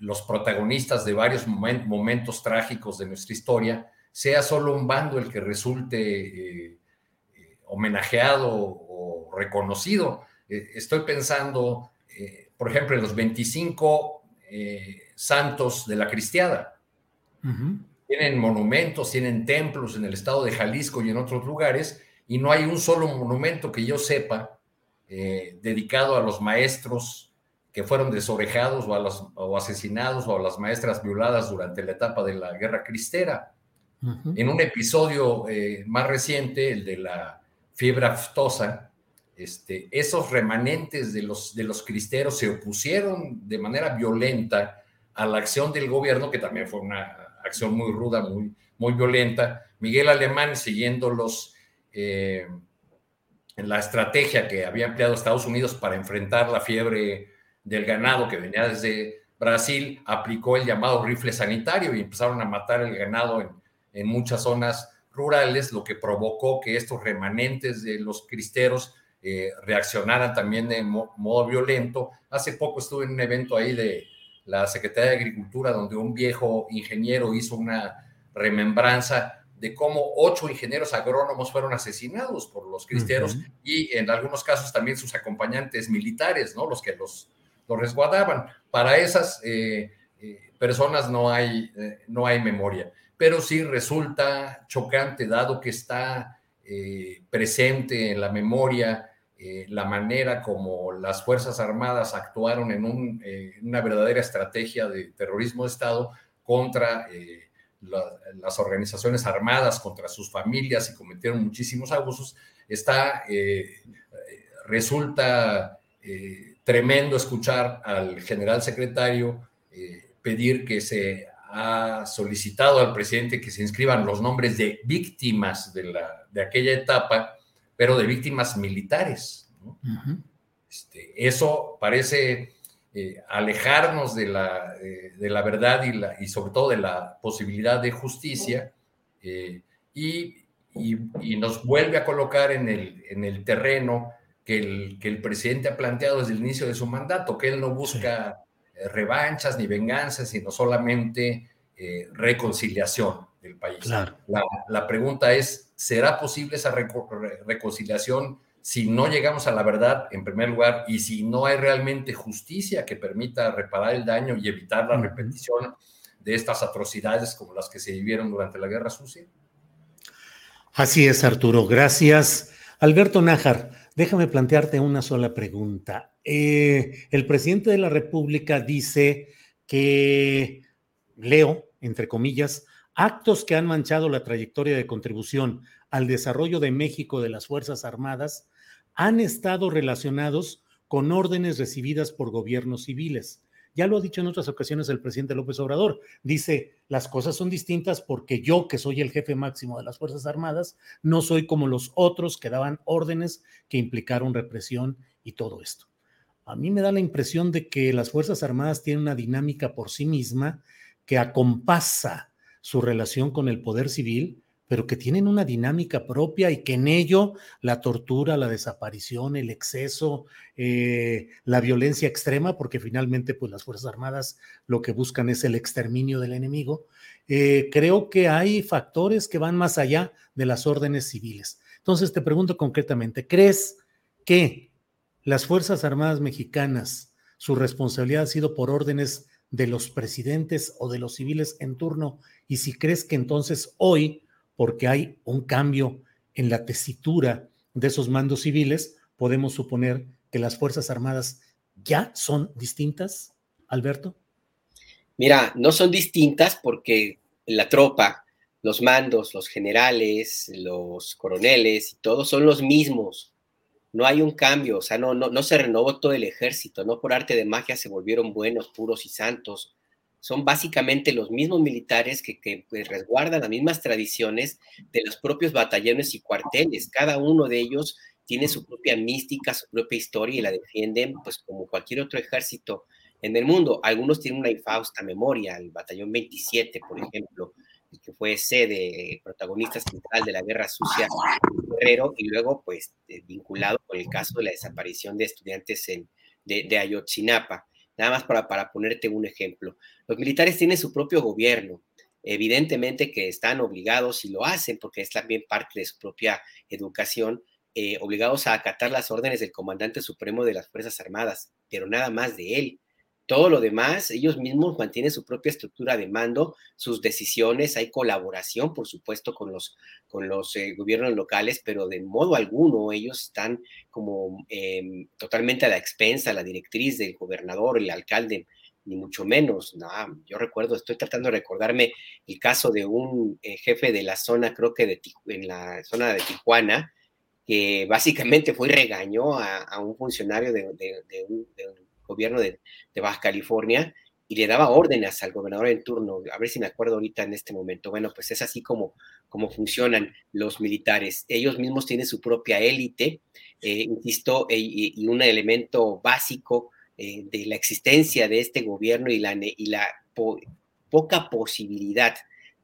Los protagonistas de varios momentos trágicos de nuestra historia, sea solo un bando el que resulte eh, eh, homenajeado o reconocido. Eh, estoy pensando, por ejemplo, en los 25 santos de la cristiada. Tienen monumentos, tienen templos en el estado de Jalisco y en otros lugares, y no hay un solo monumento que yo sepa dedicado a los maestros que fueron desorejados o, a los, o asesinados o a las maestras violadas durante la etapa de la guerra cristera. En un episodio eh, más reciente, el de la fiebre aftosa, este, esos remanentes de los, de los cristeros se opusieron de manera violenta a la acción del gobierno, que también fue una acción muy ruda, muy, muy violenta. Miguel Alemán, siguiendo los, eh, la estrategia que había empleado Estados Unidos para enfrentar la fiebre del ganado que venía desde Brasil aplicó el llamado rifle sanitario y empezaron a matar el ganado en, muchas zonas rurales, lo que provocó que estos remanentes de los cristeros eh, reaccionaran también de modo violento. Hace poco estuve en un evento ahí de la Secretaría de Agricultura donde un viejo ingeniero hizo una remembranza de cómo ocho ingenieros agrónomos fueron asesinados por los cristeros y en algunos casos también sus acompañantes militares, ¿no? Los que los lo resguardaban. Para esas eh, eh, personas no hay, eh, no hay memoria, pero sí resulta chocante dado que está presente en la memoria la manera como las Fuerzas Armadas actuaron en, una verdadera estrategia de terrorismo de Estado contra las organizaciones armadas, contra sus familias y cometieron muchísimos abusos, está, resulta tremendo escuchar al general secretario eh, pedir que se ha solicitado al presidente que se inscriban los nombres de víctimas de, la, de aquella etapa, pero de víctimas militares. este, eso parece eh, alejarnos de la, eh, de la verdad y, la, y, sobre todo de la posibilidad de justicia y, y, y, nos vuelve a colocar en el, en el terreno que el, que el presidente ha planteado desde el inicio de su mandato, que él no busca eh, revanchas ni venganzas, sino solamente eh, reconciliación del país. La, la, pregunta es, ¿será posible esa reconciliación si no llegamos a la verdad en primer lugar y si no hay realmente justicia que permita reparar el daño y evitar la repetición de estas atrocidades como las que se vivieron durante la Guerra Sucia? Así es, Arturo. Gracias. Alberto Nájar, déjame plantearte una sola pregunta. Eh, el presidente de la República dice que, leo, entre comillas, actos que han manchado la trayectoria de contribución al desarrollo de México de las Fuerzas Armadas han estado relacionados con órdenes recibidas por gobiernos civiles. Ya lo ha dicho en otras ocasiones el presidente López Obrador. Dice, las cosas son distintas porque yo, que soy el jefe máximo de las Fuerzas Armadas, no soy como los otros que daban órdenes que implicaron represión y todo esto. A mí me da la impresión de que las Fuerzas Armadas tienen una dinámica por sí misma que acompasa su relación con el poder civil pero que tienen una dinámica propia y que en ello la tortura, la desaparición, el exceso, eh, la violencia extrema, porque finalmente pues las Fuerzas Armadas lo que buscan es el exterminio del enemigo, eh, creo que hay factores que van más allá de las órdenes civiles. Entonces te pregunto concretamente, ¿crees que las Fuerzas Armadas mexicanas, su responsabilidad ha sido por órdenes de los presidentes o de los civiles en turno? Y si crees que entonces hoy porque hay un cambio en la tesitura de esos mandos civiles, podemos suponer que las Fuerzas Armadas ya son distintas, Alberto. Mira, no son distintas porque la tropa, los mandos, los generales, los coroneles y todos son los mismos. No hay un cambio, o sea, no, no, no se renovó todo el ejército, no por arte de magia se volvieron buenos, puros y santos son básicamente los mismos militares que, pues, resguardan las mismas tradiciones de los propios batallones y cuarteles. Cada uno de ellos tiene su propia mística, su propia historia y la defienden pues como cualquier otro ejército en el mundo. Algunos tienen una infausta memoria, el batallón 27, por ejemplo, que fue sede, protagonista central de la guerra sucia Guerrero y luego pues eh, vinculado con el caso de la desaparición de estudiantes en, de, de Ayotzinapa. Nada más para, para ponerte un ejemplo. Los militares tienen su propio gobierno. Evidentemente que están obligados y lo hacen porque es también parte de su propia educación, eh, obligados a acatar las órdenes del comandante supremo de las Fuerzas Armadas, pero nada más de él. Todo lo demás, ellos mismos mantienen su propia estructura de mando, sus decisiones, hay colaboración, por supuesto, con los, con los eh, gobiernos locales, pero de modo alguno ellos están como em, totalmente a la expensa, la directriz del gobernador, el alcalde, ni mucho menos. No, yo recuerdo, estoy tratando de recordarme el caso de un eh, jefe de la zona, creo que de, en la zona de Tijuana, que básicamente fue y regañó a, un funcionario de, un, gobierno de, Baja California y le daba órdenes al gobernador en turno, a ver si me acuerdo ahorita en este momento. Bueno, pues es así como, como funcionan los militares. Ellos mismos tienen su propia élite, eh, insisto, e, y, un elemento básico eh, de la existencia de este gobierno y la, y la poca posibilidad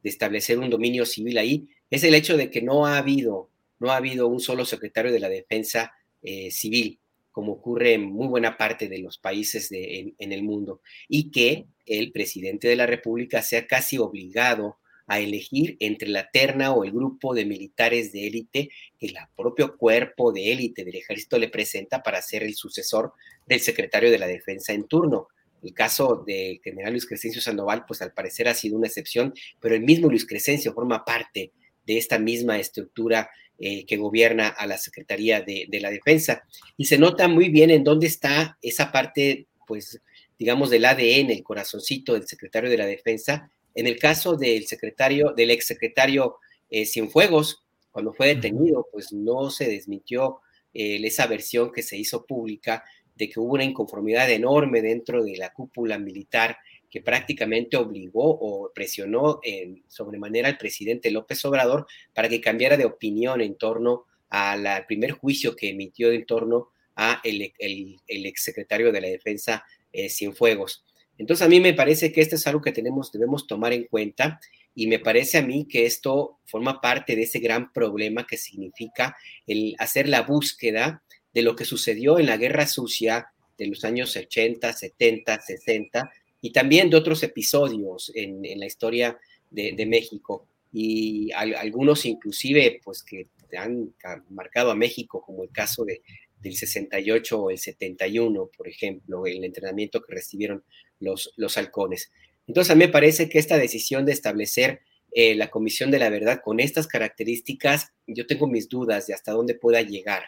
de establecer un dominio civil ahí es el hecho de que no ha habido, no ha habido un solo secretario de la defensa eh, civil como ocurre en muy buena parte de los países de, en, el mundo, y que el presidente de la República sea casi obligado a elegir entre la terna o el grupo de militares de élite que el propio cuerpo de élite del ejército le presenta para ser el sucesor del secretario de la defensa en turno. El caso del general Luis Crescencio Sandoval, pues al parecer ha sido una excepción, pero el mismo Luis Crescencio forma parte de esta misma estructura eh, que gobierna a la Secretaría de, la Defensa. Y se nota muy bien en dónde está esa parte, pues, digamos, del ADN, el corazoncito del secretario de la Defensa. En el caso del secretario, del exsecretario eh, Cienfuegos, cuando fue detenido, pues no se desmintió eh, esa versión que se hizo pública de que hubo una inconformidad enorme dentro de la cúpula militar que prácticamente obligó o presionó en sobremanera al presidente López Obrador para que cambiara de opinión en torno al primer juicio que emitió en torno a el, el, exsecretario de la Defensa eh, Cienfuegos. Entonces a mí me parece que esto es algo que tenemos, debemos tomar en cuenta y me parece a mí que esto forma parte de ese gran problema que significa el hacer la búsqueda de lo que sucedió en la Guerra Sucia de los años 80, 70, 60 y también de otros episodios en, la historia de, México y algunos inclusive pues que han marcado a México como el caso de, del 68 o el 71, por ejemplo, el entrenamiento que recibieron los, los halcones. Entonces, a mí me parece que esta decisión de establecer eh, la Comisión de la Verdad con estas características, yo tengo mis dudas de hasta dónde pueda llegar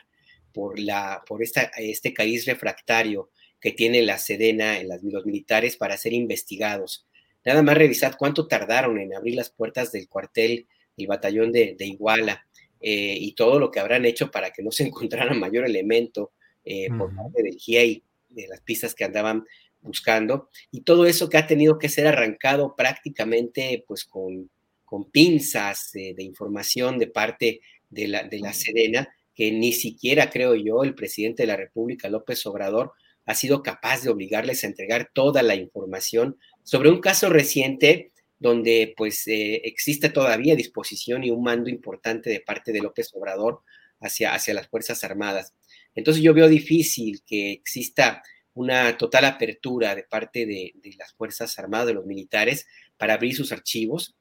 por, la, por esta, este cariz refractario que tiene la Sedena en las, los militares para ser investigados. Nada más revisar cuánto tardaron en abrir las puertas del cuartel, el batallón de, Iguala, eh, y todo lo que habrán hecho para que no se encontrara mayor elemento eh, por parte del GIEI, de las pistas que andaban buscando, y todo eso que ha tenido que ser arrancado prácticamente pues con, con pinzas de información de parte de la, de la Sedena, que ni siquiera creo yo el presidente de la República, López Obrador, ha sido capaz de obligarles a entregar toda la información sobre un caso reciente donde pues eh, existe todavía disposición y un mando importante de parte de López Obrador hacia, hacia las Fuerzas Armadas. Entonces yo veo difícil que exista una total apertura de parte de, las Fuerzas Armadas, de los militares, para abrir sus archivos.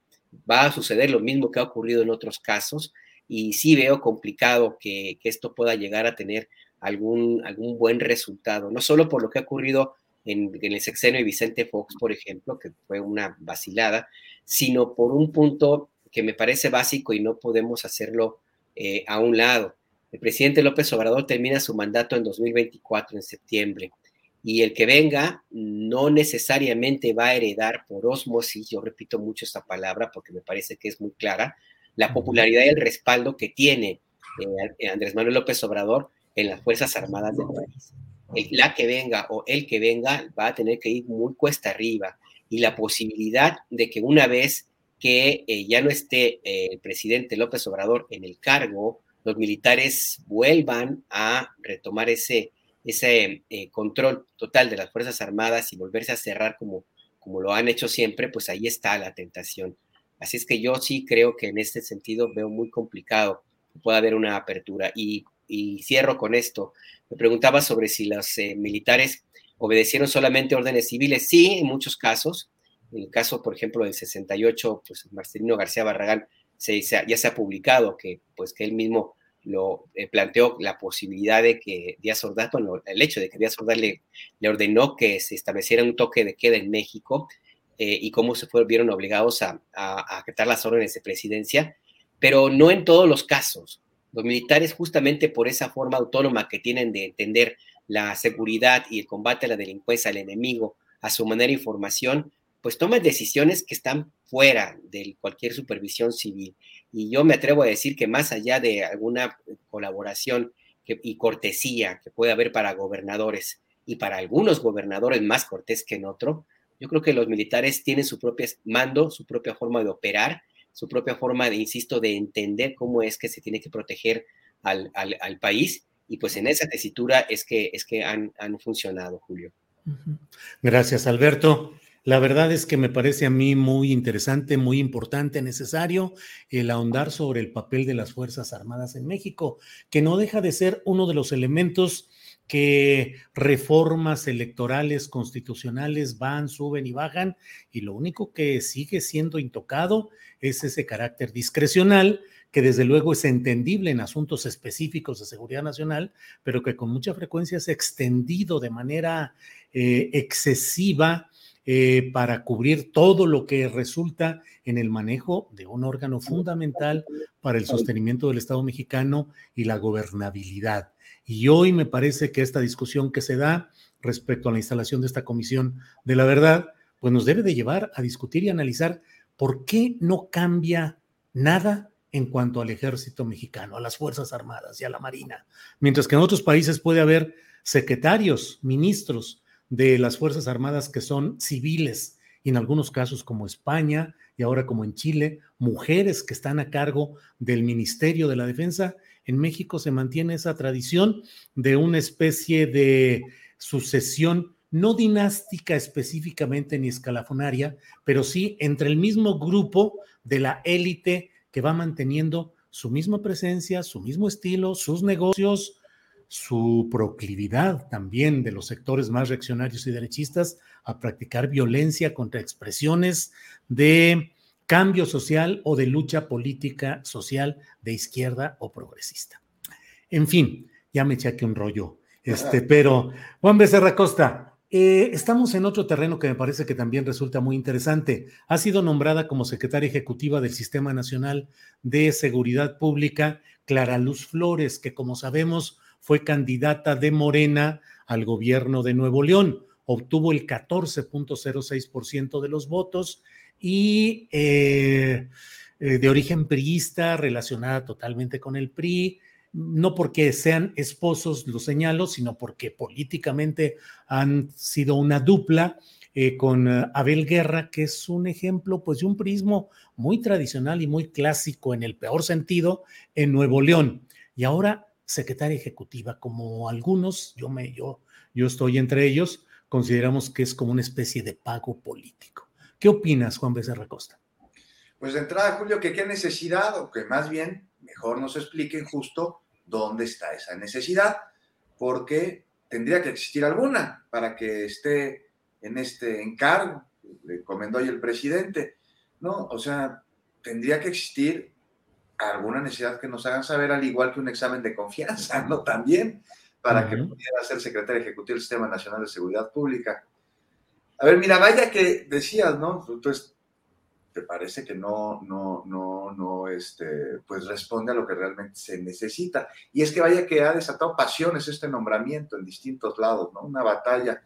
Va a suceder lo mismo que ha ocurrido en otros casos y sí veo complicado que, esto pueda llegar a tener algún, algún buen resultado, no solo por lo que ha ocurrido en, el sexenio de Vicente Fox, por ejemplo, que fue una vacilada, sino por un punto que me parece básico y no podemos hacerlo eh, a un lado. El presidente López Obrador termina su mandato en 2024, en septiembre, y el que venga no necesariamente va a heredar por osmosis, yo repito mucho esta palabra porque me parece que es muy clara, la popularidad y el respaldo que tiene eh, Andrés Manuel López Obrador en las Fuerzas Armadas del país. la que venga o el que venga va a tener que ir muy cuesta arriba y la posibilidad de que una vez que eh, ya no esté eh, el presidente López Obrador en el cargo, los militares vuelvan a retomar ese, ese control total de las Fuerzas Armadas y volverse a cerrar como, como lo han hecho siempre, pues ahí está la tentación. Así es que yo sí creo que en este sentido veo muy complicado que pueda haber una apertura. Y, cierro con esto. Me preguntaba sobre si los eh, militares obedecieron solamente órdenes civiles. Sí, en muchos casos. En el caso, por ejemplo, del 68, pues Marcelino García Barragán se, ya se ha publicado que, pues, que él mismo lo eh, planteó la posibilidad de que Díaz Ordaz, el hecho de que Díaz Ordaz le, ordenó que se estableciera un toque de queda en México, eh, y cómo se fueron, vieron obligados a, a, acatar las órdenes de presidencia, pero no en todos los casos. Los militares, justamente por esa forma autónoma que tienen de entender la seguridad y el combate a la delincuencia, al enemigo, a su manera de información, pues toman decisiones que están fuera de cualquier supervisión civil. Y yo me atrevo a decir que más allá de alguna colaboración y cortesía que puede haber para gobernadores y para algunos gobernadores más cortés que en otro, yo creo que los militares tienen su propio mando, su propia forma de operar, su propia forma, de, insisto, de entender cómo es que se tiene que proteger al, país. Y pues en esa tesitura es que, es que han, funcionado, Julio. Gracias, Alberto. La verdad es que me parece a mí muy interesante, muy importante, necesario el ahondar sobre el papel de las Fuerzas Armadas en México, que no deja de ser uno de los elementos que reformas electorales constitucionales van, suben y bajan, y lo único que sigue siendo intocado es ese carácter discrecional que desde luego es entendible en asuntos específicos de seguridad nacional, pero que con mucha frecuencia es extendido de manera eh, excesiva eh, para cubrir todo lo que resulta en el manejo de un órgano fundamental para el sostenimiento del Estado mexicano y la gobernabilidad. Y hoy me parece que esta discusión que se da respecto a la instalación de esta comisión de la verdad, pues nos debe de llevar a discutir y analizar por qué no cambia nada en cuanto al ejército mexicano, a las Fuerzas Armadas y a la Marina, mientras que en otros países puede haber secretarios, ministros de las Fuerzas Armadas que son civiles, y en algunos casos como España y ahora como en Chile, mujeres que están a cargo del Ministerio de la Defensa en México se mantiene esa tradición de una especie de sucesión no dinástica específicamente ni escalafonaria, pero sí entre el mismo grupo de la élite que va manteniendo su misma presencia, su mismo estilo, sus negocios, su proclividad también de los sectores más reaccionarios y derechistas a practicar violencia contra expresiones de cambio social o de lucha política social de izquierda o progresista. En fin, ya me eché aquí un rollo. Este, pero, Juan Becerra Costa, eh, estamos en otro terreno que me parece que también resulta muy interesante. Ha sido nombrada como secretaria ejecutiva del Sistema Nacional de Seguridad Pública Clara Luz Flores, que como sabemos fue candidata de Morena al gobierno de Nuevo León. Obtuvo el 14.06% de los votos y eh, eh, de origen priista, relacionada totalmente con el PRI, no porque sean esposos, lo señalo, sino porque políticamente han sido una dupla eh, con Abel Guerra, que es un ejemplo pues de un prismo muy tradicional y muy clásico en el peor sentido en Nuevo León. Y ahora secretaria ejecutiva, como algunos, yo, me, yo, yo estoy entre ellos, consideramos que es como una especie de pago político. ¿Qué opinas, Juan Becerra Costa? Pues de entrada, Julio, que qué necesidad, o que más bien mejor nos expliquen justo dónde está esa necesidad, porque tendría que existir alguna para que esté en este encargo, le comentó hoy el presidente, ¿no? O sea, tendría que existir alguna necesidad que nos hagan saber, al igual que un examen de confianza, ¿no? También, para que pudiera ser secretario ejecutivo del Sistema Nacional de Seguridad Pública. A ver, mira, vaya que decías, ¿no? Entonces, te parece que no, no, no, no, este, pues responde a lo que realmente se necesita. Y es que vaya que ha desatado pasiones este nombramiento en distintos lados, ¿no? Una batalla.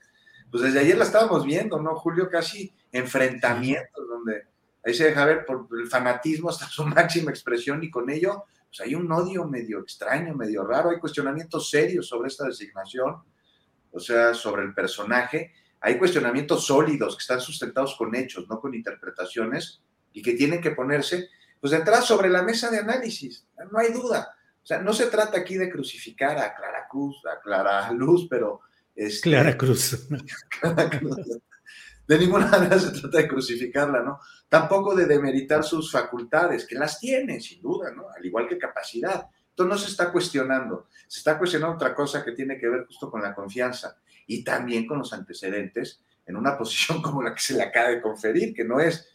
Pues desde ayer la estábamos viendo, ¿no, Julio? Casi enfrentamientos donde ahí se deja ver por el fanatismo hasta su máxima expresión y con ello, pues hay un odio medio extraño, medio raro, hay cuestionamientos serios sobre esta designación, o sea, sobre el personaje, hay cuestionamientos sólidos que están sustentados con hechos, no con interpretaciones, y que tienen que ponerse, pues de entrada sobre la mesa de análisis, no hay duda. O sea, no se trata aquí de crucificar a Clara Cruz, a Clara Luz, pero... Este, Clara Cruz. Clara Cruz de ninguna manera se trata de crucificarla, ¿no? Tampoco de demeritar sus facultades, que las tiene, sin duda, ¿no? Al igual que capacidad. Entonces no se está cuestionando, se está cuestionando otra cosa que tiene que ver justo con la confianza y también con los antecedentes en una posición como la que se le acaba de conferir, que no es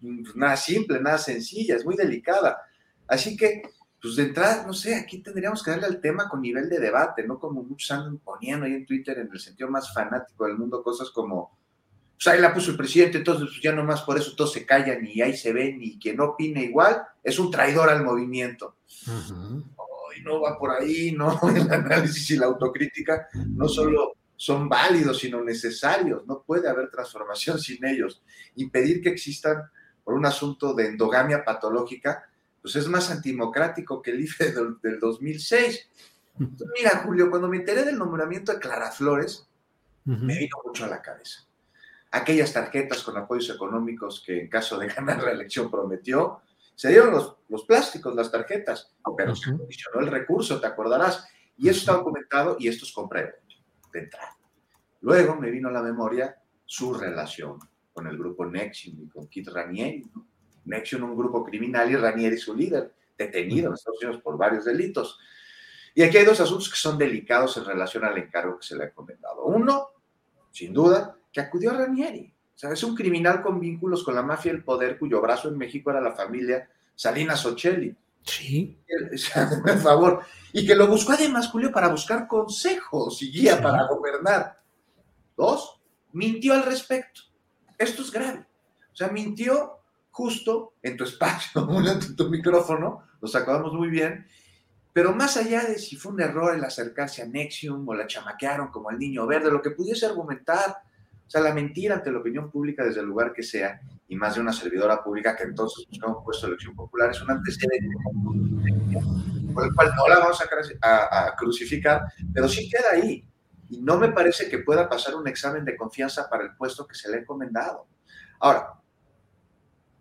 pues, nada simple, nada sencilla, es muy delicada. Así que, pues de entrada, no sé, aquí tendríamos que darle al tema con nivel de debate, no como muchos andan poniendo ahí en Twitter en el sentido más fanático del mundo, cosas como pues ahí la puso el presidente, entonces pues ya nomás por eso todos se callan y ahí se ven y quien no opine igual es un traidor al movimiento. y no va por ahí, no, el análisis y la autocrítica no solo son válidos, sino necesarios, no puede haber transformación sin ellos. Impedir que existan por un asunto de endogamia patológica, pues es más antidemocrático que el IFE del, del 2006. mira, Julio, cuando me enteré del nombramiento de Clara Flores, me vino mucho a la cabeza aquellas tarjetas con apoyos económicos que en caso de ganar la elección prometió, se dieron los, los plásticos, las tarjetas, pero se condicionó el recurso, te acordarás. Y eso está documentado y esto es compra de entrada. Luego me vino a la memoria su relación con el grupo Nexium y con Kit Ranieri. ¿no? Nexium, un grupo criminal, y Ranieri su líder, detenido en Estados Unidos por varios delitos. Y aquí hay dos asuntos que son delicados en relación al encargo que se le ha encomendado. Uno, sin duda, que acudió a Ranieri. O sea, es un criminal con vínculos con la mafia del poder, cuyo brazo en México era la familia Salinas Ocelli. Sí. Por favor. Y que lo buscó además, Julio, para buscar consejos y guía para gobernar. Dos, mintió al respecto. Esto es grave. O sea, mintió justo en tu espacio, en tu micrófono, lo acabamos muy bien, pero más allá de si fue un error el acercarse a Nexium o la chamaquearon como al niño verde, lo que pudiese argumentar o sea, la mentira ante la opinión pública desde el lugar que sea, y más de una servidora pública que entonces buscamos un puesto de elección popular, es un antecedente por el cual no la vamos a, a, crucificar, pero sí queda ahí. Y no me parece que pueda pasar un examen de confianza para el puesto que se le ha encomendado. Ahora,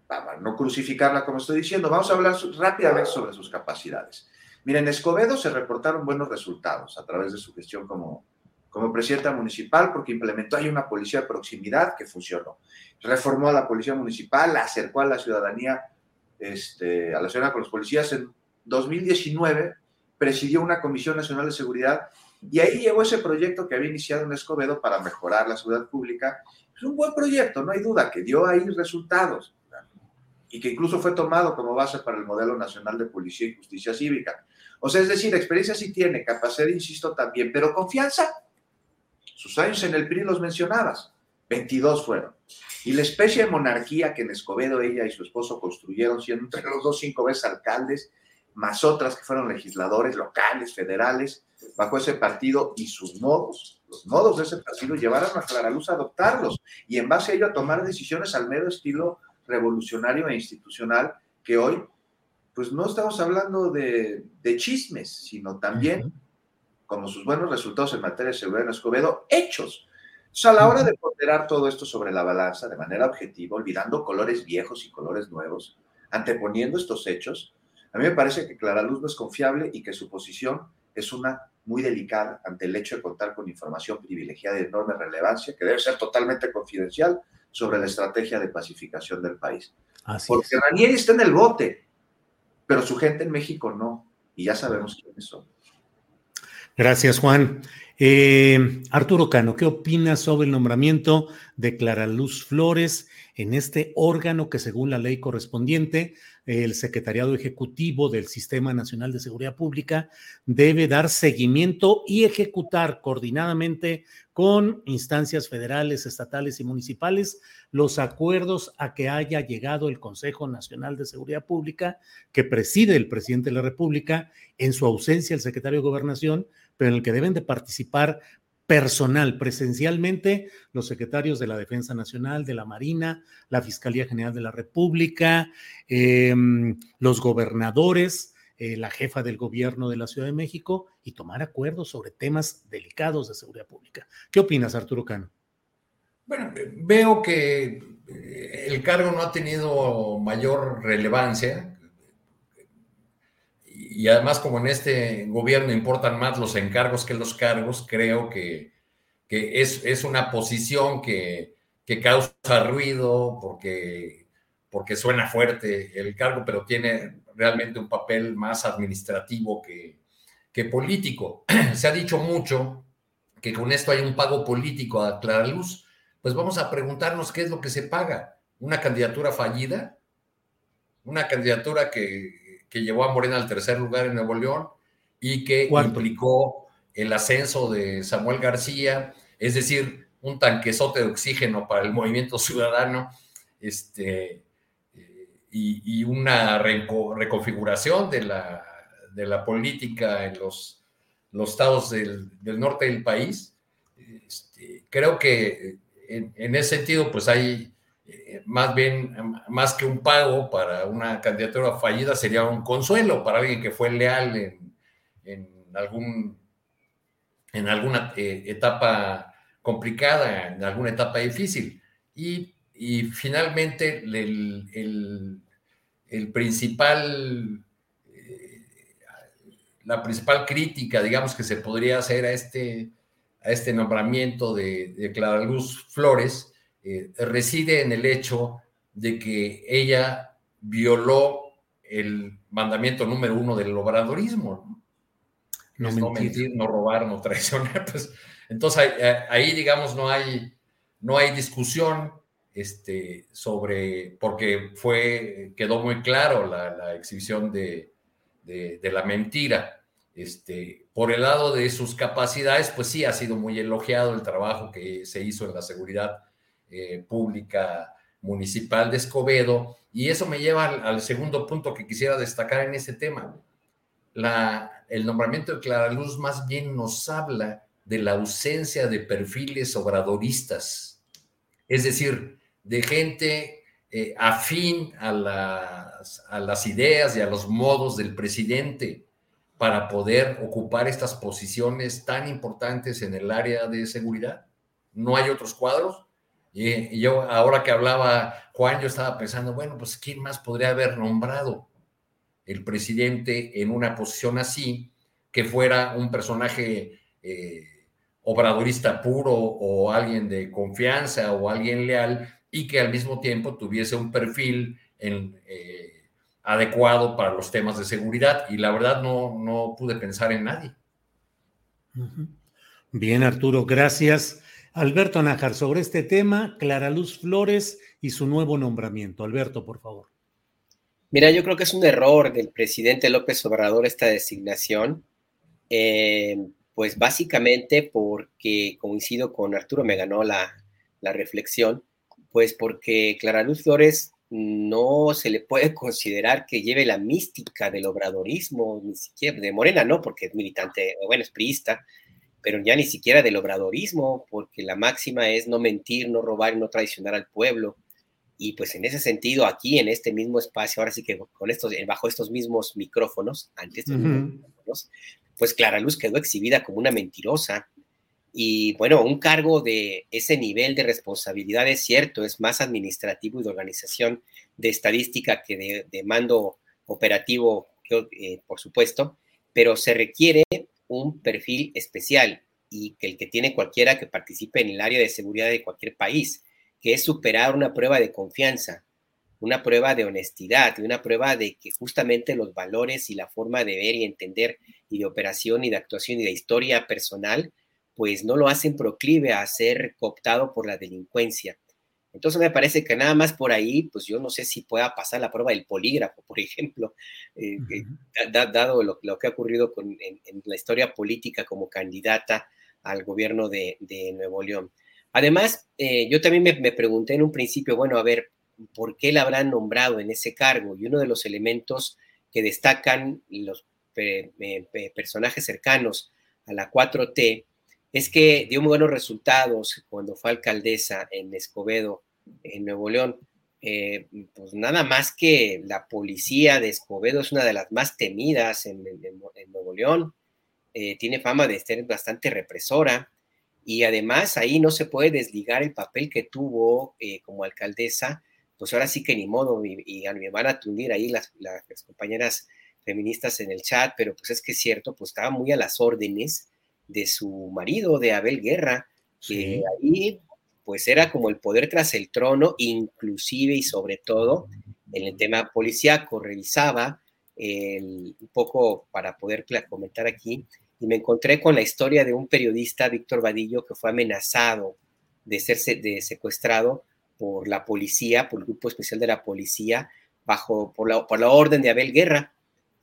vamos no crucificarla como estoy diciendo, vamos a hablar rápidamente sobre sus capacidades. Miren, en Escobedo se reportaron buenos resultados a través de su gestión como, como presidenta municipal porque implementó ahí una policía de proximidad que funcionó. Reformó a la policía municipal, la acercó a la ciudadanía, este, a la ciudadanía con los policías. En 2019 presidió una Comisión Nacional de Seguridad Y ahí llegó ese proyecto que había iniciado en Escobedo para mejorar la seguridad pública. Es un buen proyecto, no hay duda, que dio ahí resultados y que incluso fue tomado como base para el modelo nacional de policía y justicia cívica. O sea, es decir, experiencia sí tiene, capacidad, insisto, también, pero confianza. Sus años en el PRI los mencionabas, 22 fueron. Y la especie de monarquía que en Escobedo ella y su esposo construyeron, siendo entre los dos cinco veces alcaldes, más otras que fueron legisladores locales, federales, bajo ese partido y sus modos, los modos de ese partido llevaron a Clara Luz a adoptarlos y en base a ello a tomar decisiones al mero estilo revolucionario e institucional que hoy, pues no estamos hablando de, chismes, sino también, como sus buenos resultados en materia de seguridad en Escobedo, hechos. Entonces, a la hora de ponderar todo esto sobre la balanza de manera objetiva, olvidando colores viejos y colores nuevos, anteponiendo estos hechos, a mí me parece que Clara Luz no es confiable y que su posición es una muy delicada ante el hecho de contar con información privilegiada de enorme relevancia, que debe ser totalmente confidencial sobre la estrategia de pacificación del país. Porque Ranieri está en el bote, pero su gente en México no, y ya sabemos quiénes son. Gracias, Juan. Eh, Arturo Cano, ¿qué opinas sobre el nombramiento de Clara Luz Flores en este órgano que según la ley correspondiente el Secretariado Ejecutivo del Sistema Nacional de Seguridad Pública debe dar seguimiento y ejecutar coordinadamente con instancias federales, estatales y municipales los acuerdos a que haya llegado el Consejo Nacional de Seguridad Pública que preside el presidente de la República, en su ausencia el secretario de Gobernación, pero en el que deben de participar personal, presencialmente, los secretarios de la Defensa Nacional, de la Marina, la Fiscalía General de la República, em, los gobernadores, eh, la jefa del gobierno de la Ciudad de México y tomar acuerdos sobre temas delicados de seguridad pública. ¿Qué opinas, Arturo Cano? Bueno, veo que eh, el cargo no ha tenido mayor relevancia y además como en este gobierno importan más los encargos que los cargos, creo que, es, una posición que, causa ruido porque, porque suena fuerte el cargo, pero tiene realmente un papel más administrativo que, que político. Se ha dicho mucho que con esto hay un pago político a Clara Luz, pues vamos a preguntarnos qué es lo que se paga. ¿Una candidatura fallida? ¿Una candidatura que, que llevó a Morena al tercer lugar en Nuevo León y que implicó el ascenso de Samuel García, es decir, un tanquezote de oxígeno para el movimiento ciudadano, este, y, una reconfiguración de la, de la política en los, los estados del, norte del país. Este, creo que en, en, ese sentido, pues hay más bien, más que un pago para una candidatura fallida, sería un consuelo para alguien que fue leal en, algún, en alguna eh, etapa complicada, en alguna etapa difícil. Y, finalmente, el, principal, eh, la principal crítica, digamos, que se podría hacer a este, a este nombramiento de, de Flores, eh, reside en el hecho de que ella violó el mandamiento número uno del obradorismo. No, no mentir, no robar, no traicionar. Pues, entonces ahí, digamos, no hay, no hay discusión este, sobre, porque fue, quedó muy claro la, exhibición de, de, la mentira. Este, por el lado de sus capacidades, pues sí, ha sido muy elogiado el trabajo que se hizo en la seguridad eh, pública municipal de Escobedo. Y eso me lleva al, segundo punto que quisiera destacar en ese tema. La, el nombramiento de Clara Luz más bien nos habla de la ausencia de perfiles obradoristas, es decir, de gente eh, afín a las, a las ideas y a los modos del presidente para poder ocupar estas posiciones tan importantes en el área de seguridad. No hay otros cuadros. Y, yo, ahora que hablaba Juan, yo estaba pensando, bueno, pues ¿quién más podría haber nombrado el presidente en una posición así, que fuera un personaje eh, obradorista puro o alguien de confianza o alguien leal y que al mismo tiempo tuviese un perfil eh, adecuado para los temas de seguridad? Y la verdad no, no pude pensar en nadie. Bien, Arturo, gracias. Alberto Nájar, sobre este tema, Clara Luz Flores y su nuevo nombramiento. Alberto, por favor. Mira, yo creo que es un error del presidente López Obrador esta designación, eh, pues básicamente porque coincido con Arturo, me ganó la, la reflexión, pues porque Clara Luz Flores no se le puede considerar que lleve la mística del obradorismo, ni siquiera de Morena, no, porque es militante, bueno, es priista, pero ya ni siquiera del obradorismo, porque la máxima es no mentir, no robar y no traicionar al pueblo. Y pues en ese sentido, aquí en este mismo espacio, ahora sí que con estos, bajo estos mismos micrófonos, antes pues Clara Luz quedó exhibida como una mentirosa. Y bueno, un cargo de ese nivel de responsabilidad es cierto, es más administrativo y de organización de estadística que de, mando operativo, eh, por supuesto, pero se requiere un perfil especial y que el que tiene cualquiera que participe en el área de seguridad de cualquier país, que es superar una prueba de confianza, una prueba de honestidad y una prueba de que justamente los valores y la forma de ver y entender y de operación y de actuación y de historia personal, pues no lo hacen proclive a ser cooptado por la delincuencia. Entonces me parece que nada más por ahí, pues yo no sé si pueda pasar la prueba del polígrafo, por ejemplo, eh, dado lo, que ha ocurrido en, la historia política como candidata al gobierno de, Nuevo León. Además, eh, yo también me, pregunté en un principio, bueno, a ver, ¿por qué la habrán nombrado en ese cargo? Y uno de los elementos que destacan los personajes cercanos a la 4T es que dio muy buenos resultados cuando fue alcaldesa en Escobedo, en Nuevo León. Eh, pues nada más que la policía de Escobedo es una de las más temidas en, Nuevo León. Eh, tiene fama de ser bastante represora y además ahí no se puede desligar el papel que tuvo eh, como alcaldesa. Pues ahora sí que ni modo, y, me van a tundir ahí las, las, compañeras feministas en el chat, pero pues es que es cierto, pues estaba muy a las órdenes de su marido, de Abel Guerra, que ahí pues era como el poder tras el trono, inclusive y sobre todo en el tema policíaco, revisaba un poco para poder comentar aquí, y me encontré con la historia de un periodista, Víctor Vadillo, que fue amenazado de ser de secuestrado por la policía, por el grupo especial de la policía, bajo, por la, por la orden de Abel Guerra,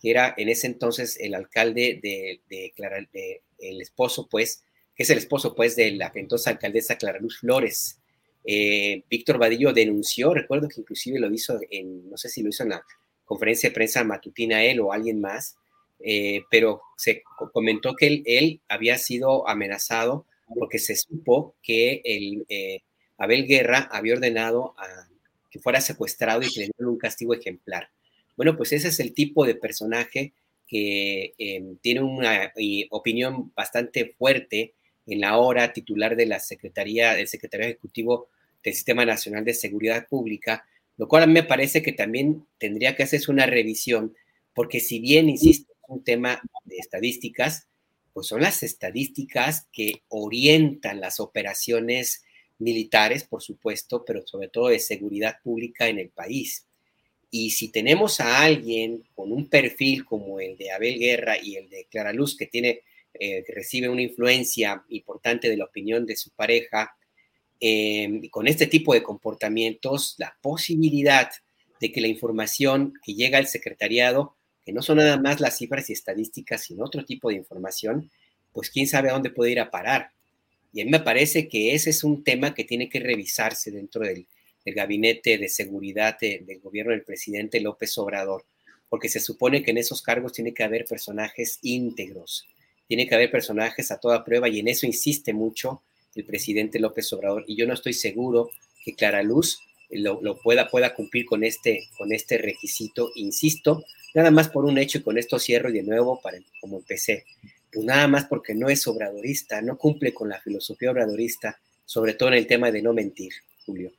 que era en ese entonces el alcalde de, de, de el esposo, pues, que es el esposo, pues, de la entonces alcaldesa Clara Luz Flores. Eh, Víctor Vadillo denunció, recuerdo que inclusive lo hizo en, no sé si lo hizo en la conferencia de prensa matutina él o alguien más, eh, pero se comentó que él, había sido amenazado porque se supo que el, eh, Abel Guerra había ordenado a, que fuera secuestrado y que le dieran un castigo ejemplar. Bueno, pues ese es el tipo de personaje que tiene una opinión bastante fuerte en la hora titular de la Secretaría, del Secretario Ejecutivo del Sistema Nacional de Seguridad Pública, lo cual a mí me parece que también tendría que hacerse una revisión, porque si bien, insisto, es un tema de estadísticas, pues son las estadísticas que orientan las operaciones militares, por supuesto, pero sobre todo de seguridad pública en el país. Y si tenemos a alguien con un perfil como el de Abel Guerra y el de Clara Luz, que tiene, eh, recibe una influencia importante de la opinión de su pareja, eh, con este tipo de comportamientos, la posibilidad de que la información que llega al secretariado, que no son nada más las cifras y estadísticas, sino otro tipo de información, pues quién sabe a dónde puede ir a parar. Y a mí me parece que ese es un tema que tiene que revisarse dentro del gabinete de seguridad del gobierno del presidente López Obrador, porque se supone que en esos cargos tiene que haber personajes íntegros, tiene que haber personajes a toda prueba y en eso insiste mucho el presidente López Obrador y yo no estoy seguro que Clara Luz lo, pueda, pueda cumplir con este, con este requisito, insisto, nada más por un hecho y con esto cierro y de nuevo para como empecé, pues nada más porque no es obradorista, no cumple con la filosofía obradorista, sobre todo en el tema de no mentir, Julio.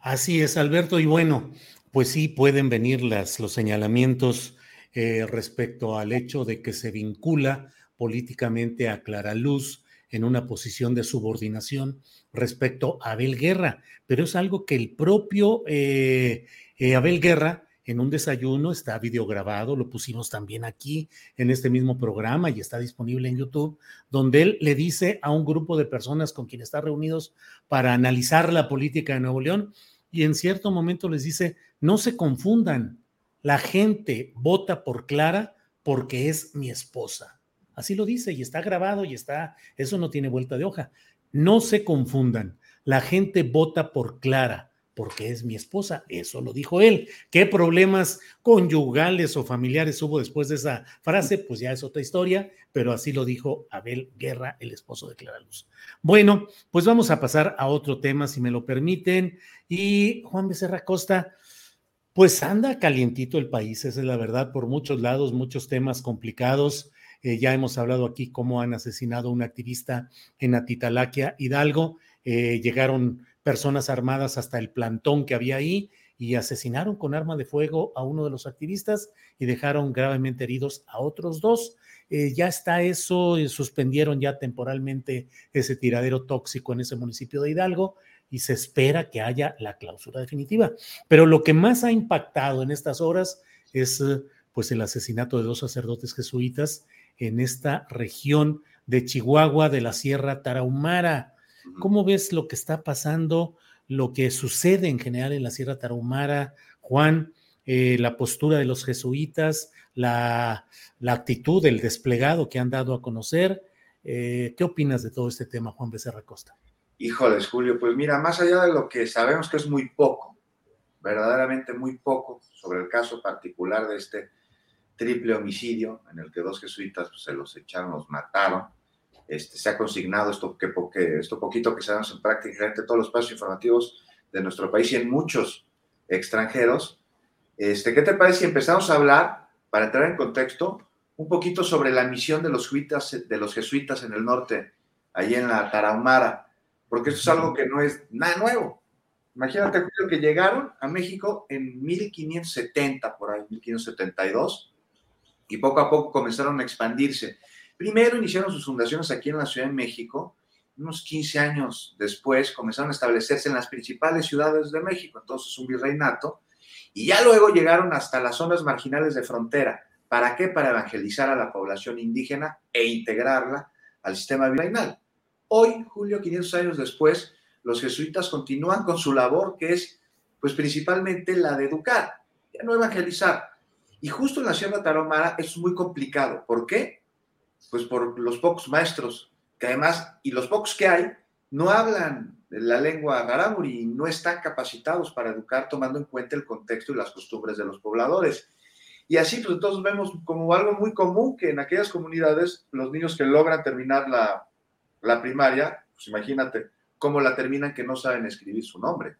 Así es, Alberto. Y bueno, pues sí pueden venir las, los señalamientos eh, respecto al hecho de que se vincula políticamente a Clara Luz en una posición de subordinación respecto a Abel Guerra, pero es algo que el propio eh, eh, Abel Guerra en un desayuno, está videograbado, lo pusimos también aquí en este mismo programa y está disponible en YouTube, donde él le dice a un grupo de personas con quien está reunidos para analizar la política de Nuevo León y en cierto momento les dice, no se confundan, la gente vota por Clara porque es mi esposa. Así lo dice y está grabado y está, eso no tiene vuelta de hoja. No se confundan, la gente vota por Clara porque es mi esposa, eso lo dijo él. ¿Qué problemas conyugales o familiares hubo después de esa frase? Pues ya es otra historia, pero así lo dijo Abel Guerra, el esposo de Clara Luz. Bueno, pues vamos a pasar a otro tema, si me lo permiten. Y Juan Becerra Costa, pues anda calientito el país, esa es la verdad, por muchos lados, muchos temas complicados. Eh, ya hemos hablado aquí cómo han asesinado a un activista en Atitalaquia, Hidalgo. Eh, llegaron personas armadas hasta el plantón que había ahí y asesinaron con arma de fuego a uno de los activistas y dejaron gravemente heridos a otros dos. Eh, ya está eso, suspendieron ya temporalmente ese tiradero tóxico en ese municipio de Hidalgo y se espera que haya la clausura definitiva. Pero lo que más ha impactado en estas horas es pues el asesinato de dos sacerdotes jesuitas en esta región de Chihuahua de la Sierra Tarahumara. ¿Cómo ves lo que está pasando, lo que sucede en general en la Sierra Tarahumara, Juan? Eh, la postura de los jesuitas, la, actitud, el desplegado que han dado a conocer. Eh, ¿Qué opinas de todo este tema, Juan Becerra Costa? Híjoles, Julio, pues mira, más allá de lo que sabemos que es muy poco, verdaderamente muy poco sobre el caso particular de este triple homicidio en el que dos jesuitas pues, se los echaron, los mataron. Este, se ha consignado esto, que, esto poquito que dan en prácticamente todos los espacios informativos de nuestro país y en muchos extranjeros. Este, ¿Qué te parece si empezamos a hablar, para entrar en contexto, un poquito sobre la misión de los, jesuitas, de los jesuitas en el norte, allí en la Tarahumara? Porque esto es algo que no es nada nuevo. Imagínate que llegaron a México en 1570, por ahí, 1572, y poco a poco comenzaron a expandirse. Primero iniciaron sus fundaciones aquí en la Ciudad de México, unos 15 años después comenzaron a establecerse en las principales ciudades de México, entonces un virreinato, y ya luego llegaron hasta las zonas marginales de frontera. ¿Para qué? Para evangelizar a la población indígena e integrarla al sistema virreinal. Hoy, Julio, 500 años después, los jesuitas continúan con su labor, que es pues principalmente la de educar, ya no evangelizar, y justo en la Sierra Tarahumara es muy complicado. ¿Por qué? Pues por los pocos maestros, que además, y los pocos que hay, no hablan la lengua garamuri y no están capacitados para educar tomando en cuenta el contexto y las costumbres de los pobladores. Y así, pues entonces vemos como algo muy común que en aquellas comunidades los niños que logran terminar la, la primaria, pues imagínate cómo la terminan que no saben escribir su nombre.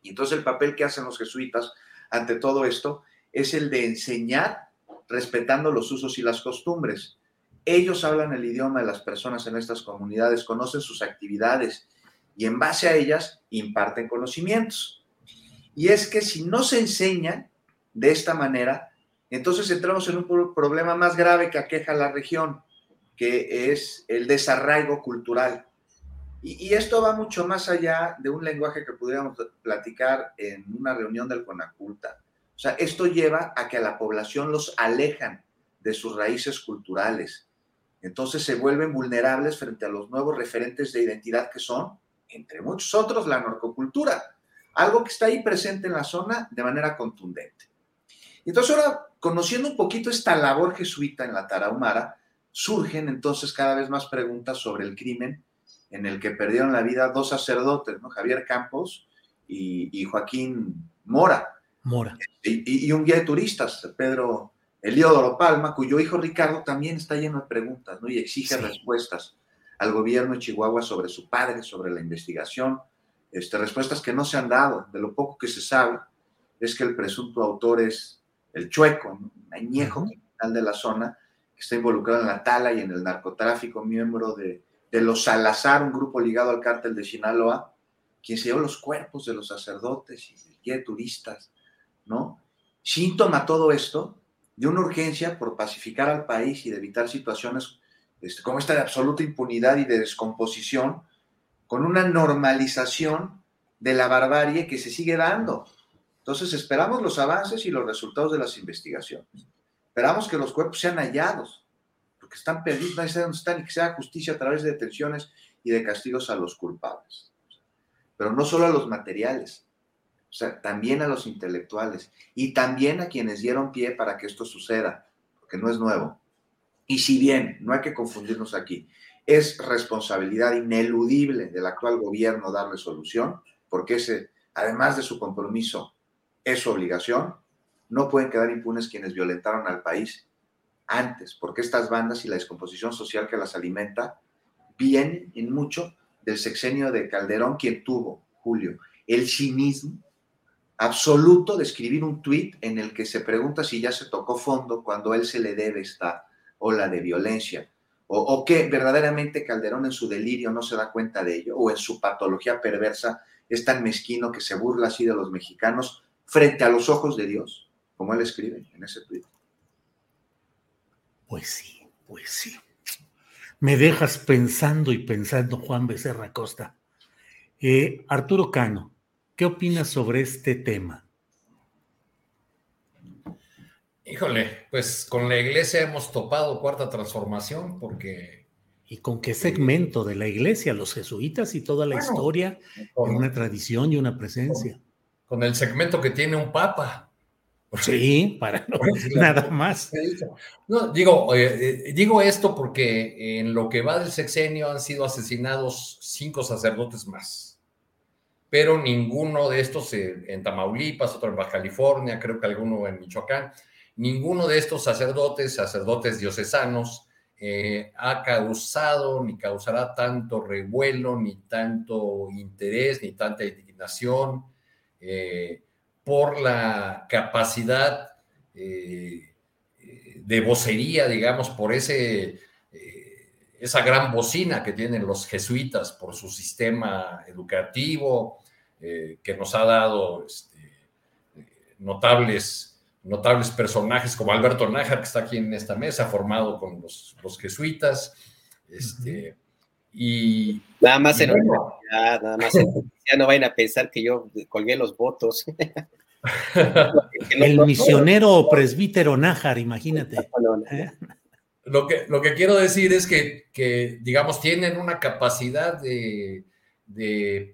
Y entonces el papel que hacen los jesuitas ante todo esto es el de enseñar respetando los usos y las costumbres. Ellos hablan el idioma de las personas en estas comunidades, conocen sus actividades y en base a ellas imparten conocimientos. Y es que si no se enseñan de esta manera, entonces entramos en un problema más grave que aqueja a la región, que es el desarraigo cultural. Y, y, esto va mucho más allá de un lenguaje que pudiéramos platicar en una reunión del CONACULTA, o sea, esto lleva a que a la población los alejan de sus raíces culturales. Entonces se vuelven vulnerables frente a los nuevos referentes de identidad que son, entre muchos otros, la narcocultura, algo que está ahí presente en la zona de manera contundente. Entonces ahora, conociendo un poquito esta labor jesuita en la Tarahumara, surgen entonces cada vez más preguntas sobre el crimen en el que perdieron la vida dos sacerdotes, ¿no? Javier Campos y, y Joaquín Mora. Mora. Y, un guía de turistas, Pedro Eliodoro Palma, cuyo hijo Ricardo también está lleno de preguntas, ¿no? Y exige respuestas al gobierno de Chihuahua sobre su padre, sobre la investigación, este, respuestas que no se han dado. De lo poco que se sabe es que el presunto autor es el Chueco, un añejo criminal de la zona, que está involucrado en la tala y en el narcotráfico, miembro de, de los Salazar, un grupo ligado al cártel de Sinaloa, quien se llevó los cuerpos de los sacerdotes y el guía de turistas ¿no? Síntoma todo esto de una urgencia por pacificar al país y de evitar situaciones este, como esta de absoluta impunidad y de descomposición, con una normalización de la barbarie que se sigue dando. Entonces esperamos los avances y los resultados de las investigaciones. Esperamos que los cuerpos sean hallados, porque están perdidos, nadie sabe dónde están y que sea justicia a través de detenciones y de castigos a los culpables. Pero no solo a los materiales, o sea, también a los intelectuales y también a quienes dieron pie para que esto suceda, porque no es nuevo. Y si bien, no hay que confundirnos aquí, es responsabilidad ineludible del actual gobierno darle solución, porque ese, además de su compromiso, es su obligación, no pueden quedar impunes quienes violentaron al país antes, porque estas bandas y la descomposición social que las alimenta vienen en mucho del sexenio de Calderón, quien tuvo, Julio, el cinismo absoluto de escribir un tuit en el que se pregunta si ya se tocó fondo cuando él se le debe esta ola de violencia, o, o, que verdaderamente Calderón en su delirio no se da cuenta de ello, o en su patología perversa es tan mezquino que se burla así de los mexicanos frente a los ojos de Dios, como él escribe en ese tuit. Pues sí, pues sí. Me dejas pensando y pensando, Juan Becerra Costa. Eh, Arturo Cano, ¿qué opinas sobre este tema? Híjole, pues con la iglesia hemos topado cuarta transformación porque... ¿Y con qué segmento de la iglesia? Los jesuitas y toda la bueno, historia, con, una tradición y una presencia. Con, con, el segmento que tiene un papa. Sí, para no, nada más. No, digo, eh, digo esto porque en lo que va del sexenio han sido asesinados cinco sacerdotes más, pero ninguno de estos en Tamaulipas, otro en Baja California, creo que alguno en Michoacán, ninguno de estos sacerdotes, sacerdotes diocesanos, eh, ha causado ni causará tanto revuelo, ni tanto interés, ni tanta indignación. Eh, por la capacidad eh, de vocería, digamos, por ese, eh, esa gran bocina que tienen los jesuitas, por su sistema educativo, eh, que nos ha dado este, notables, notables personajes como Alberto Nájar, que está aquí en esta mesa, formado con los, los jesuitas. Este, y, nada más en bueno, nada más en ya no vayan a pensar que yo colgué los votos. El misionero o presbítero Nájar, imagínate. ¿Eh? Lo que, lo que quiero decir es que, que digamos, tienen una capacidad de, de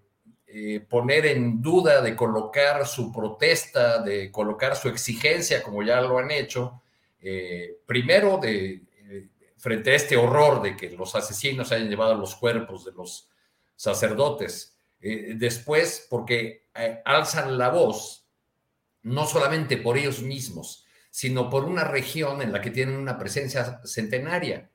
eh, poner en duda, de colocar su protesta, de colocar su exigencia, como ya lo han hecho, eh, primero de, frente a este horror de que los asesinos hayan llevado los cuerpos de los sacerdotes. Eh, después, porque eh, alzan la voz, no solamente por ellos mismos, sino por una región en la que tienen una presencia centenaria.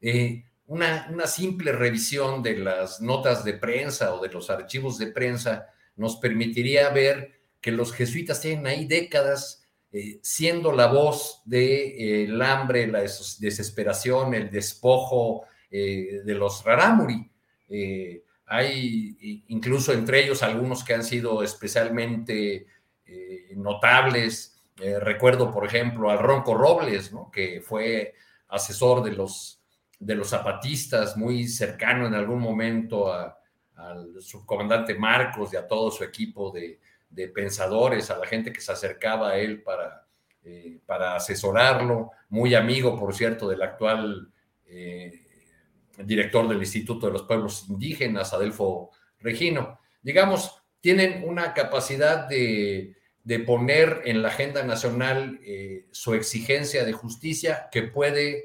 Eh, una, una, simple revisión de las notas de prensa o de los archivos de prensa nos permitiría ver que los jesuitas tienen ahí décadas eh, siendo la voz del de, eh, hambre, la desesperación, el despojo eh, de los rarámuri. Hay incluso entre ellos algunos que han sido especialmente notables. recuerdo, por ejemplo, al Ronco Robles, ¿no? que fue asesor de los, de los zapatistas, muy cercano en algún momento al subcomandante Marcos y a todo su equipo de, pensadores, a la gente que se acercaba a él para, eh, para asesorarlo, muy amigo, por cierto, del actual eh, director del Instituto de los Pueblos Indígenas, Adelfo Regino. Digamos, tienen una capacidad de, de poner en la agenda nacional eh, su exigencia de justicia que puede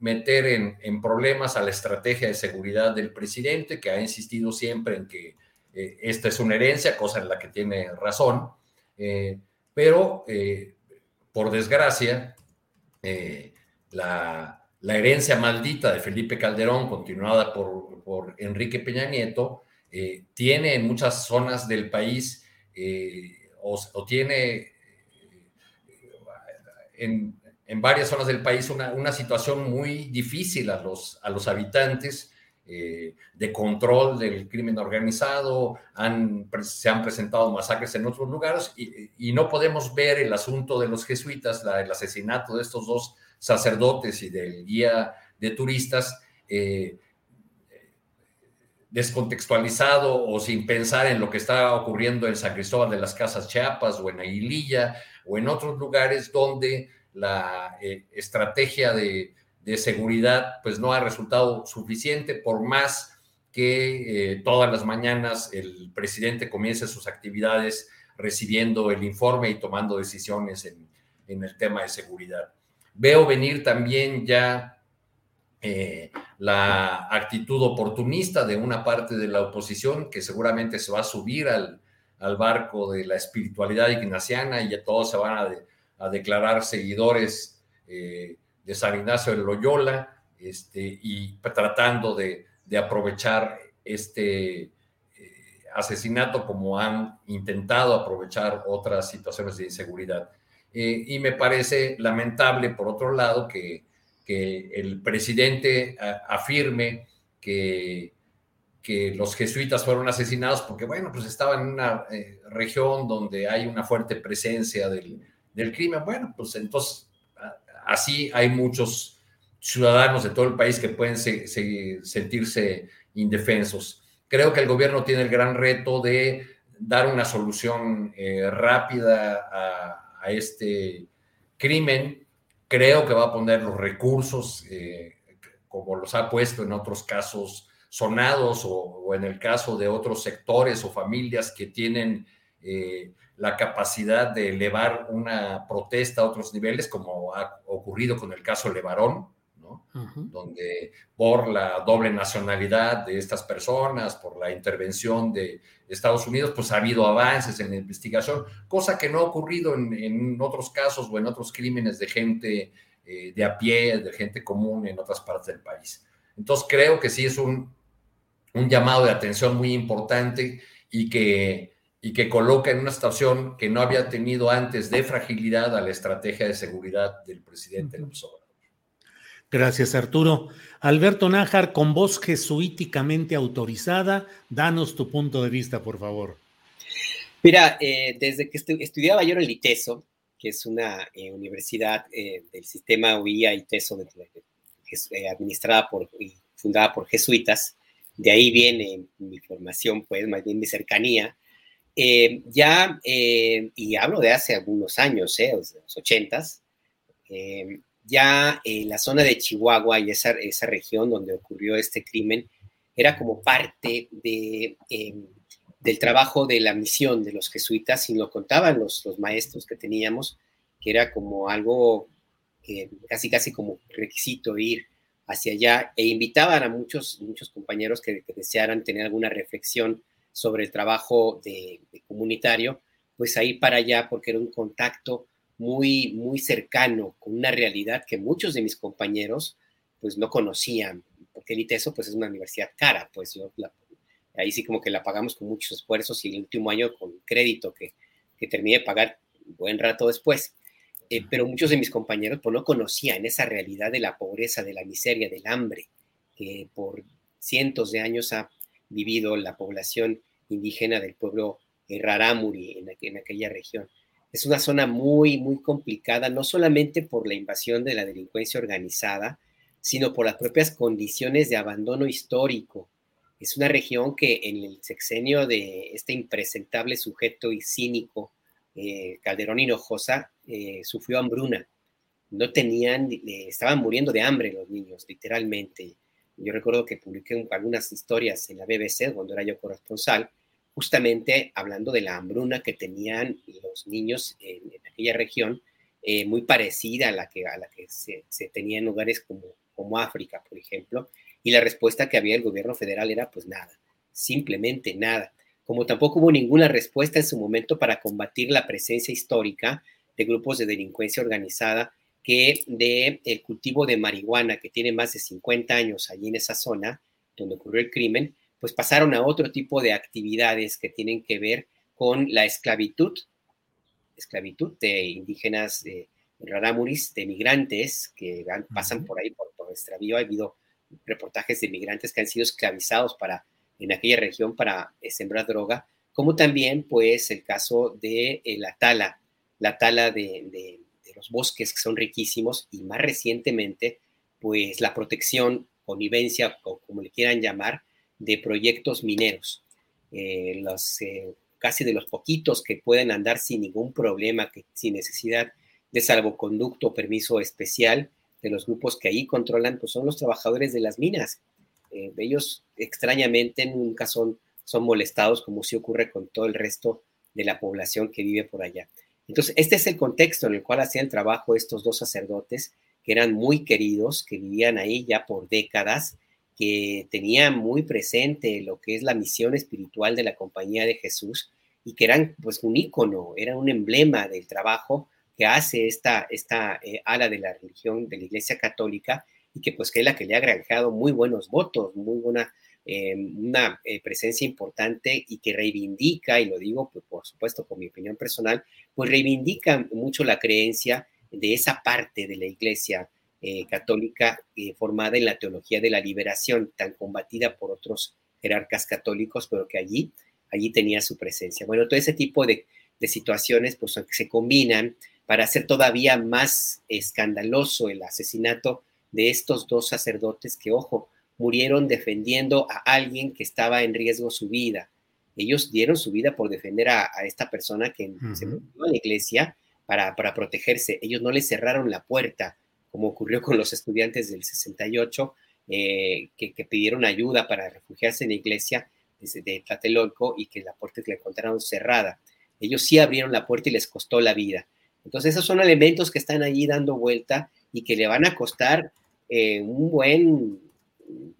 meter en, en problemas a la estrategia de seguridad del presidente, que ha insistido siempre en que eh, esta es una herencia, cosa en la que tiene razón, eh, pero eh, por desgracia, la, la, herencia maldita de Felipe Calderón, continuada por, por Enrique Peña Nieto, tiene en muchas zonas del país o, o, tiene en, en, varias zonas del país una, una situación muy difícil a los, a los habitantes eh, de control del crimen organizado, han, se han presentado masacres en otros lugares y, y, no podemos ver el asunto de los jesuitas, la, el asesinato de estos dos sacerdotes y del guía de turistas, eh, descontextualizado o sin pensar en lo que está ocurriendo en San Cristóbal de las Casas Chiapas o en Aguililla o en otros lugares donde la eh, estrategia de, seguridad pues no ha resultado suficiente por más que eh, todas las mañanas el presidente comience sus actividades recibiendo el informe y tomando decisiones en, en el tema de seguridad. Veo venir también ya eh, la actitud oportunista de una parte de la oposición que seguramente se va a subir al, barco de la espiritualidad ignaciana y ya todos se van a, declarar seguidores eh, de San Ignacio de Loyola este, y tratando de, aprovechar este eh, asesinato como han intentado aprovechar otras situaciones de inseguridad. y me parece lamentable, por otro lado, que que el presidente afirme que, que los jesuitas fueron asesinados porque, bueno, pues estaban en una eh, región donde hay una fuerte presencia del, del, crimen. Bueno, pues entonces así hay muchos ciudadanos de todo el país que pueden sentirse indefensos. Creo que el gobierno tiene el gran reto de dar una solución eh, rápida a, este crimen Creo que va a poner los recursos, eh, como los ha puesto en otros casos sonados o, en el caso de otros sectores o familias que tienen eh, la capacidad de elevar una protesta a otros niveles, como ha ocurrido con el caso Levarón, donde por la doble nacionalidad de estas personas, por la intervención de Estados Unidos, pues ha habido avances en la investigación, cosa que no ha ocurrido en, otros casos o en otros crímenes de gente eh, de a pie, de gente común en otras partes del país. Entonces creo que sí es un, un llamado de atención muy importante y que, y que coloca en una situación que no había tenido antes de fragilidad a la estrategia de seguridad del presidente López Obrador. Gracias, Arturo. Alberto Nájar, con voz jesuíticamente autorizada, danos tu punto de vista, por favor. Mira, eh, desde que estudiaba yo en el ITESO, que es una eh, universidad eh, del sistema UIA ITESO, administrada por y fundada por jesuitas, de ahí viene mi formación, pues, más bien mi cercanía. Ya, y hablo de hace algunos años, los ochentas, ya en la zona de Chihuahua y esa, esa región donde ocurrió este crimen era como parte de, del trabajo de la misión de los jesuitas y lo contaban los, los maestros que teníamos, que era como algo eh, casi casi como requisito ir hacia allá e invitaban a muchos, muchos compañeros que, desearan tener alguna reflexión sobre el trabajo de, de comunitario, pues a ir para allá porque era un contacto muy, muy cercano con una realidad que muchos de mis compañeros pues no conocían, porque el ITESO pues es una universidad cara, pues yo ahí sí como que la pagamos con muchos esfuerzos y el último año con crédito que, que terminé de pagar buen rato después. Eh, pero muchos de mis compañeros pues no conocían esa realidad de la pobreza, de la miseria, del hambre, que por cientos de años ha vivido la población indígena del pueblo Rarámuri en, en aquella región es una zona muy, muy complicada, no solamente por la invasión de la delincuencia organizada, sino por las propias condiciones de abandono histórico. Es una región que en el sexenio de este impresentable sujeto y cínico, eh, Calderón Hinojosa, eh, sufrió hambruna. No tenían, eh, estaban muriendo de hambre los niños, literalmente. Yo recuerdo que publiqué algunas historias en la BBC cuando era yo corresponsal, justamente hablando de la hambruna que tenían los niños en, aquella región, eh, muy parecida a la que, a la que se, tenía en lugares como, como África, por ejemplo, y la respuesta que había el gobierno federal era pues nada, simplemente nada, como tampoco hubo ninguna respuesta en su momento para combatir la presencia histórica de grupos de delincuencia organizada que de el cultivo de marihuana que tiene más de 50 años allí en esa zona donde ocurrió el crimen, pues pasaron a otro tipo de actividades que tienen que ver con la esclavitud, esclavitud de indígenas de rarámuris, de migrantes que pasan por ahí, por, por extravío. Ha habido reportajes de migrantes que han sido esclavizados para, en aquella región para eh, sembrar droga, como también pues el caso de eh, la tala, la tala de, de, los bosques que son riquísimos y más recientemente pues la protección, connivencia o como le quieran llamar, de proyectos mineros. Eh, los, eh, casi de los poquitos que pueden andar sin ningún problema, que, sin necesidad de salvoconducto o permiso especial de los grupos que ahí controlan, pues son los trabajadores de las minas. Eh, ellos extrañamente nunca son, son molestados como si ocurre con todo el resto de la población que vive por allá. Entonces, este es el contexto en el cual hacían trabajo estos dos sacerdotes, que eran muy queridos, que vivían ahí ya por décadas, que tenían muy presente lo que es la misión espiritual de la Compañía de Jesús y que eran pues un ícono, eran un emblema del trabajo que hace esta, esta eh, ala de la religión de la Iglesia Católica y que pues que es la que le ha granjeado muy buenos votos, muy buena, eh, una eh, presencia importante y que reivindica, y lo digo pues, por supuesto con mi opinión personal, pues reivindica mucho la creencia de esa parte de la Iglesia católica formada en la teología de la liberación, tan combatida por otros jerarcas católicos, pero que allí, allí tenía su presencia. Bueno, todo ese tipo de, de situaciones pues se combinan para hacer todavía más escandaloso el asesinato de estos dos sacerdotes que, ojo, murieron defendiendo a alguien que estaba en riesgo su vida. Ellos dieron su vida por defender a, esta persona que se metió a la iglesia para, para protegerse. Ellos no le cerraron la puerta, como ocurrió con los estudiantes del 68, eh, que, pidieron ayuda para refugiarse en la iglesia de Tlatelolco y que la puerta le encontraron cerrada. Ellos sí abrieron la puerta y les costó la vida. Entonces, esos son elementos que están allí dando vuelta y que le van a costar eh, un buen,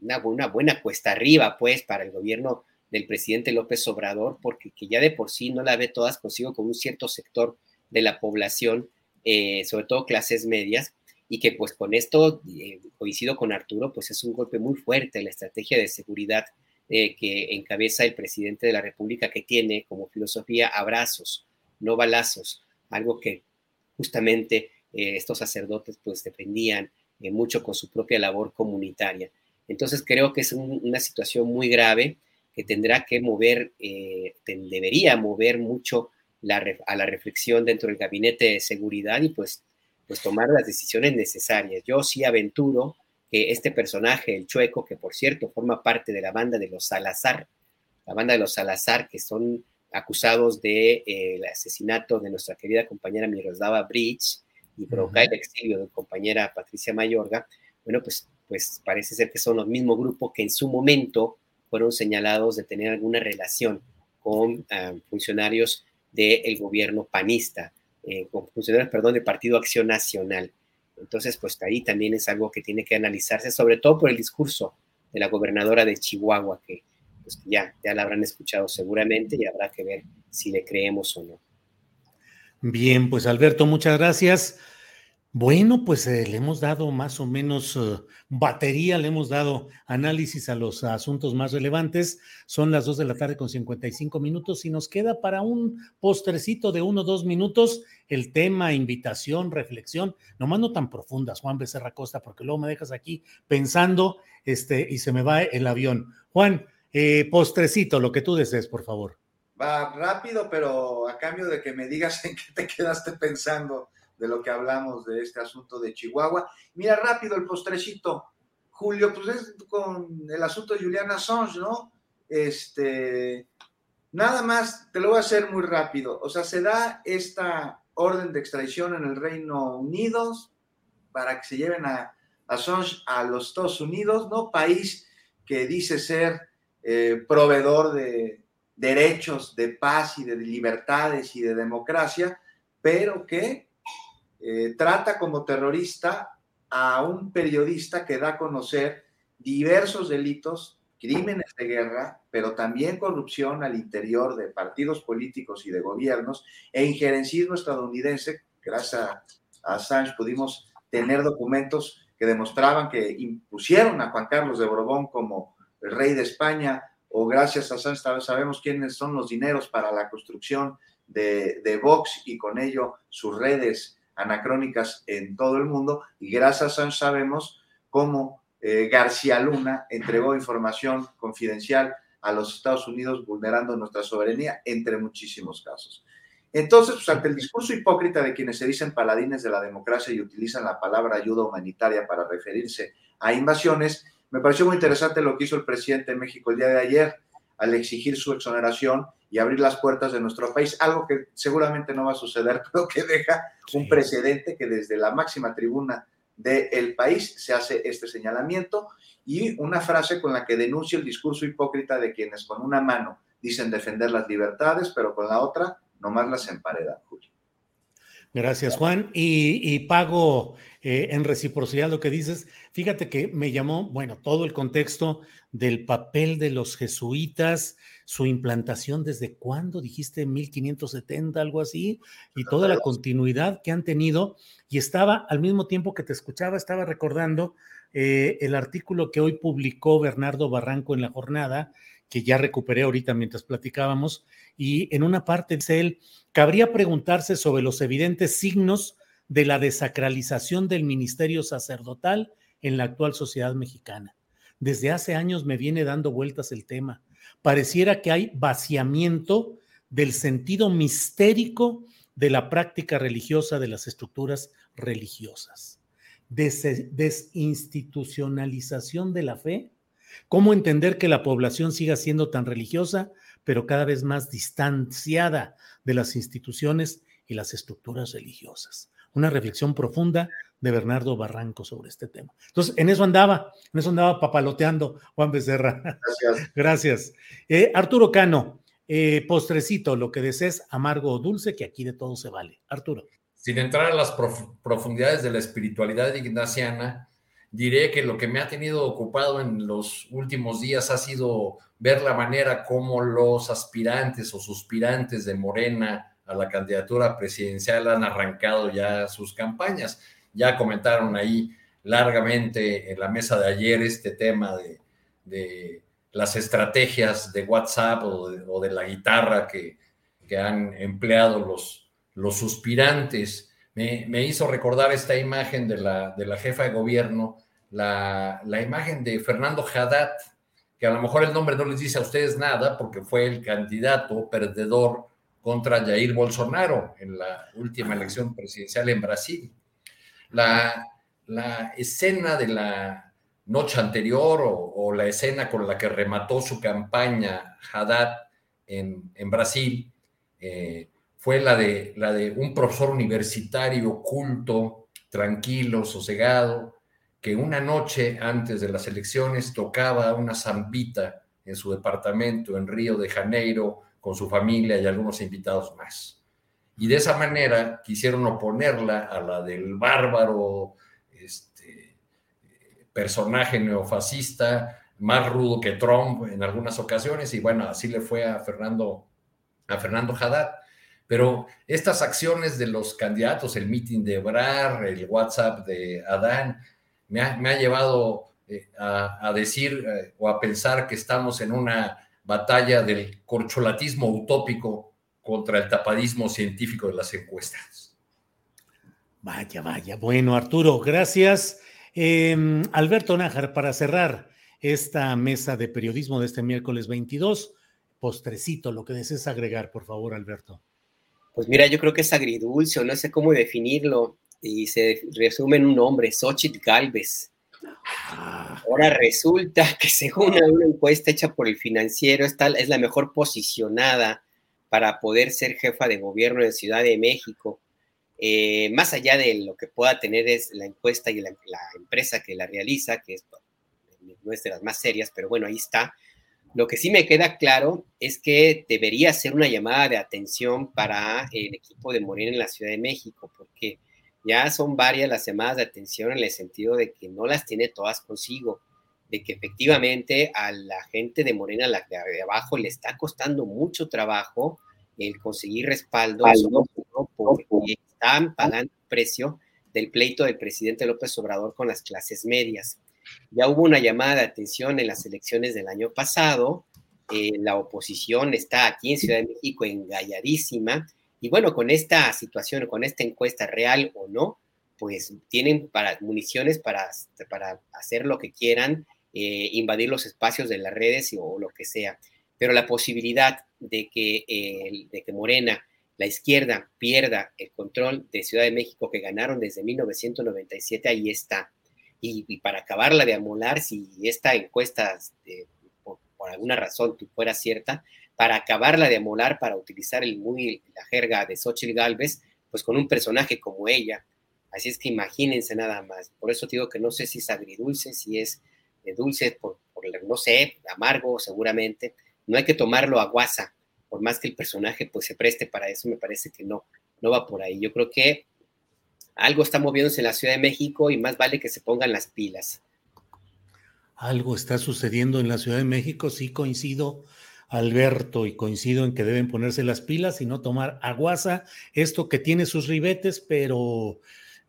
una, buena cuesta arriba, pues, para el gobierno del presidente López Obrador, porque que ya de por sí no la ve todas consigo con un cierto sector de la población, eh, sobre todo clases medias, y que pues con esto, eh, coincido con Arturo, pues es un golpe muy fuerte la estrategia de seguridad que encabeza el presidente de la República, que tiene como filosofía abrazos, no balazos, algo que justamente eh, estos sacerdotes pues dependían eh, mucho con su propia labor comunitaria. Entonces creo que es una situación muy grave que tendrá que mover, eh, debería mover mucho a la reflexión dentro del gabinete de seguridad y pues, pues tomar las decisiones necesarias. Yo sí aventuro que este personaje, el chueco, que por cierto forma parte de la banda de los Salazar, la banda de los Salazar, que son acusados del de, eh, asesinato de nuestra querida compañera Miroslava Bridge y provocar el exilio de compañera Patricia Mayorga, bueno, pues, pues parece ser que son los mismos grupos que en su momento fueron señalados de tener alguna relación con ah, funcionarios del gobierno panista, eh, con funcionarios, perdón, del Partido Acción Nacional. Entonces, pues ahí también es algo que tiene que analizarse, sobre todo por el discurso de la gobernadora de Chihuahua, que pues ya, ya la habrán escuchado seguramente y habrá que ver si le creemos o no. Bien, pues Alberto, muchas gracias. Bueno, pues eh, le hemos dado más o menos eh, batería, le hemos dado análisis a los asuntos más relevantes. Son las 2 de la tarde con 55 minutos y nos queda para un postrecito de uno o dos minutos el tema, invitación, reflexión, nomás no tan profundas, Juan Becerra Costa, porque luego me dejas aquí pensando este, y se me va el avión. Juan, eh, postrecito, lo que tú desees, por favor. Va rápido, pero a cambio de que me digas en qué te quedaste pensando de lo que hablamos de este asunto de Chihuahua. Mira rápido el postrecito. Julio, pues es con el asunto de Juliana Assange, ¿no? Este, nada más, te lo voy a hacer muy rápido. O sea, se da esta orden de extradición en el Reino Unido para que se lleven a Assange a los Estados Unidos, ¿no? País que dice ser eh, proveedor de derechos, de paz y de libertades y de democracia, pero que eh, trata como terrorista a un periodista que da a conocer diversos delitos, crímenes de guerra, pero también corrupción al interior de partidos políticos y de gobiernos e injerencismo estadounidense. Gracias a, Assange pudimos tener documentos que demostraban que impusieron a Juan Carlos de Borbón como rey de España, o gracias a Sánchez sabemos quiénes son los dineros para la construcción de, de Vox y con ello sus redes anacrónicas en todo el mundo, y gracias a sabemos cómo eh, García Luna entregó información confidencial a los Estados Unidos vulnerando nuestra soberanía, entre muchísimos casos. Entonces, pues, ante el discurso hipócrita de quienes se dicen paladines de la democracia y utilizan la palabra ayuda humanitaria para referirse a invasiones, Me pareció muy interesante lo que hizo el presidente de México el día de ayer al exigir su exoneración y abrir las puertas de nuestro país, algo que seguramente no va a suceder, pero que deja un precedente que desde la máxima tribuna del país se hace este señalamiento y una frase con la que denuncia el discurso hipócrita de quienes con una mano dicen defender las libertades, pero con la otra nomás las emparedan, Julio. Gracias, Juan. Y, pago eh, en reciprocidad lo que dices. Fíjate que me llamó, bueno, todo el contexto del papel de los jesuitas, su implantación desde cuándo, dijiste 1570, algo así, y toda la continuidad que han tenido. Y estaba, al mismo tiempo que te escuchaba, estaba recordando eh, el artículo que hoy publicó Bernardo Barranco en la jornada, que ya recuperé ahorita mientras platicábamos, y en una parte dice él, cabría preguntarse sobre los evidentes signos de la desacralización del ministerio sacerdotal en la actual sociedad mexicana. Desde hace años me viene dando vueltas el tema. Pareciera que hay vaciamiento del sentido mistérico de la práctica religiosa de las estructuras religiosas. desinstitucionalización de la fe. ¿Cómo entender que la población siga siendo tan religiosa, pero cada vez más distanciada de las instituciones y las estructuras religiosas? Una reflexión profunda de Bernardo Barranco sobre este tema. Entonces, en eso andaba, en eso andaba papaloteando Juan Becerra. Gracias. Gracias. Eh, Arturo Cano, eh, postrecito, lo que desees, amargo o dulce, que aquí de todo se vale. Arturo. Sin entrar a las profundidades de la espiritualidad ignaciana, diré que lo que me ha tenido ocupado en los últimos días ha sido ver la manera como los aspirantes o suspirantes de Morena a la candidatura presidencial han arrancado ya sus campañas. Ya comentaron ahí largamente en la mesa de ayer este tema de, las estrategias de WhatsApp o de, la guitarra que, han empleado los, los suspirantes. Me, hizo recordar esta imagen de la, de la jefa de gobierno, la, la imagen de Fernando Haddad, que a lo mejor el nombre no les dice a ustedes nada porque fue el candidato perdedor contra Jair Bolsonaro en la última elección presidencial en Brasil. La, la escena de la noche anterior o, la escena con la que remató su campaña Haddad en, en Brasil eh, fue la de, la de un profesor universitario culto, tranquilo, sosegado, que una noche antes de las elecciones tocaba una zambita en su departamento en Río de Janeiro con su familia y algunos invitados más. Y de esa manera quisieron oponerla a la del bárbaro este, personaje neofascista, más rudo que Trump en algunas ocasiones, y bueno, así le fue a Fernando, a Fernando Haddad. Pero estas acciones de los candidatos, el meeting de Brar, el WhatsApp de Adán, me ha, llevado eh, a, decir eh, o a pensar que estamos en una batalla del corcholatismo utópico contra el tapadismo científico de las encuestas. Vaya, vaya. Bueno, Arturo, gracias. Em, Alberto Nájar, para cerrar esta mesa de periodismo de este miércoles 22, postrecito, lo que desees agregar, por favor, Alberto. Pues mira, yo creo que es agridulce, o no sé cómo definirlo, y se resume en un nombre, Xochitl Galvez. Ahora resulta que según una encuesta hecha por el financiero, esta es la mejor posicionada para poder ser jefa de gobierno de Ciudad de México. Eh, más allá de lo que pueda tener es la encuesta y la, empresa que la realiza, que es, no es de las más serias, pero bueno, ahí está. Lo que sí me queda claro es que debería ser una llamada de atención para el equipo de Morena en la Ciudad de México, porque ya son varias las llamadas de atención en el sentido de que no las tiene todas consigo, de que efectivamente a la gente de Morena, la de abajo, le está costando mucho trabajo el conseguir respaldo, porque están pagando el precio del pleito del presidente López Obrador con las clases medias. Ya hubo una llamada de atención en las elecciones del año pasado, eh, la oposición está aquí en Ciudad de México engalladísima, y bueno, con esta situación, con esta encuesta real o no, pues tienen para, municiones para, para hacer lo que quieran, eh, invadir los espacios de las redes o lo que sea. Pero la posibilidad de que, de que Morena, la izquierda, pierda el control de Ciudad de México que ganaron desde 1997, ahí está. Y, para acabarla de amolar, si esta encuesta, este, por, alguna razón fuera cierta, para acabarla de amolar, para utilizar el muy, la jerga de Xochitl Galvez, pues con un personaje como ella. Así es que imagínense nada más. Por eso digo que no sé si es agridulce, si es dulce, por, no sé, amargo seguramente. No hay que tomarlo a guasa, por más que el personaje pues se preste para eso, me parece que no, no va por ahí. Yo creo que algo está moviéndose en la Ciudad de México y más vale que se pongan las pilas. Algo está sucediendo en la Ciudad de México, sí coincido, Alberto, y coincido en que deben ponerse las pilas y no tomar aguasa, esto que tiene sus ribetes, pero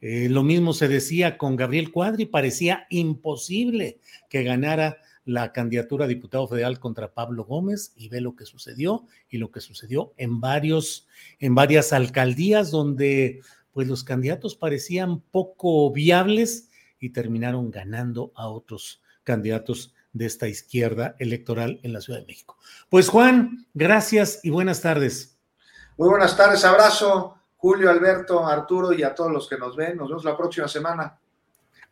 eh, lo mismo se decía con Gabriel Cuadri, parecía imposible que ganara la candidatura a diputado federal contra Pablo Gómez y ve lo que sucedió y lo que sucedió en varios, en varias alcaldías donde pues los candidatos parecían poco viables y terminaron ganando a otros candidatos de esta izquierda electoral en la Ciudad de México. Pues Juan, gracias y buenas tardes. Muy buenas tardes, abrazo Julio, Alberto, Arturo y a todos los que nos ven. Nos vemos la próxima semana.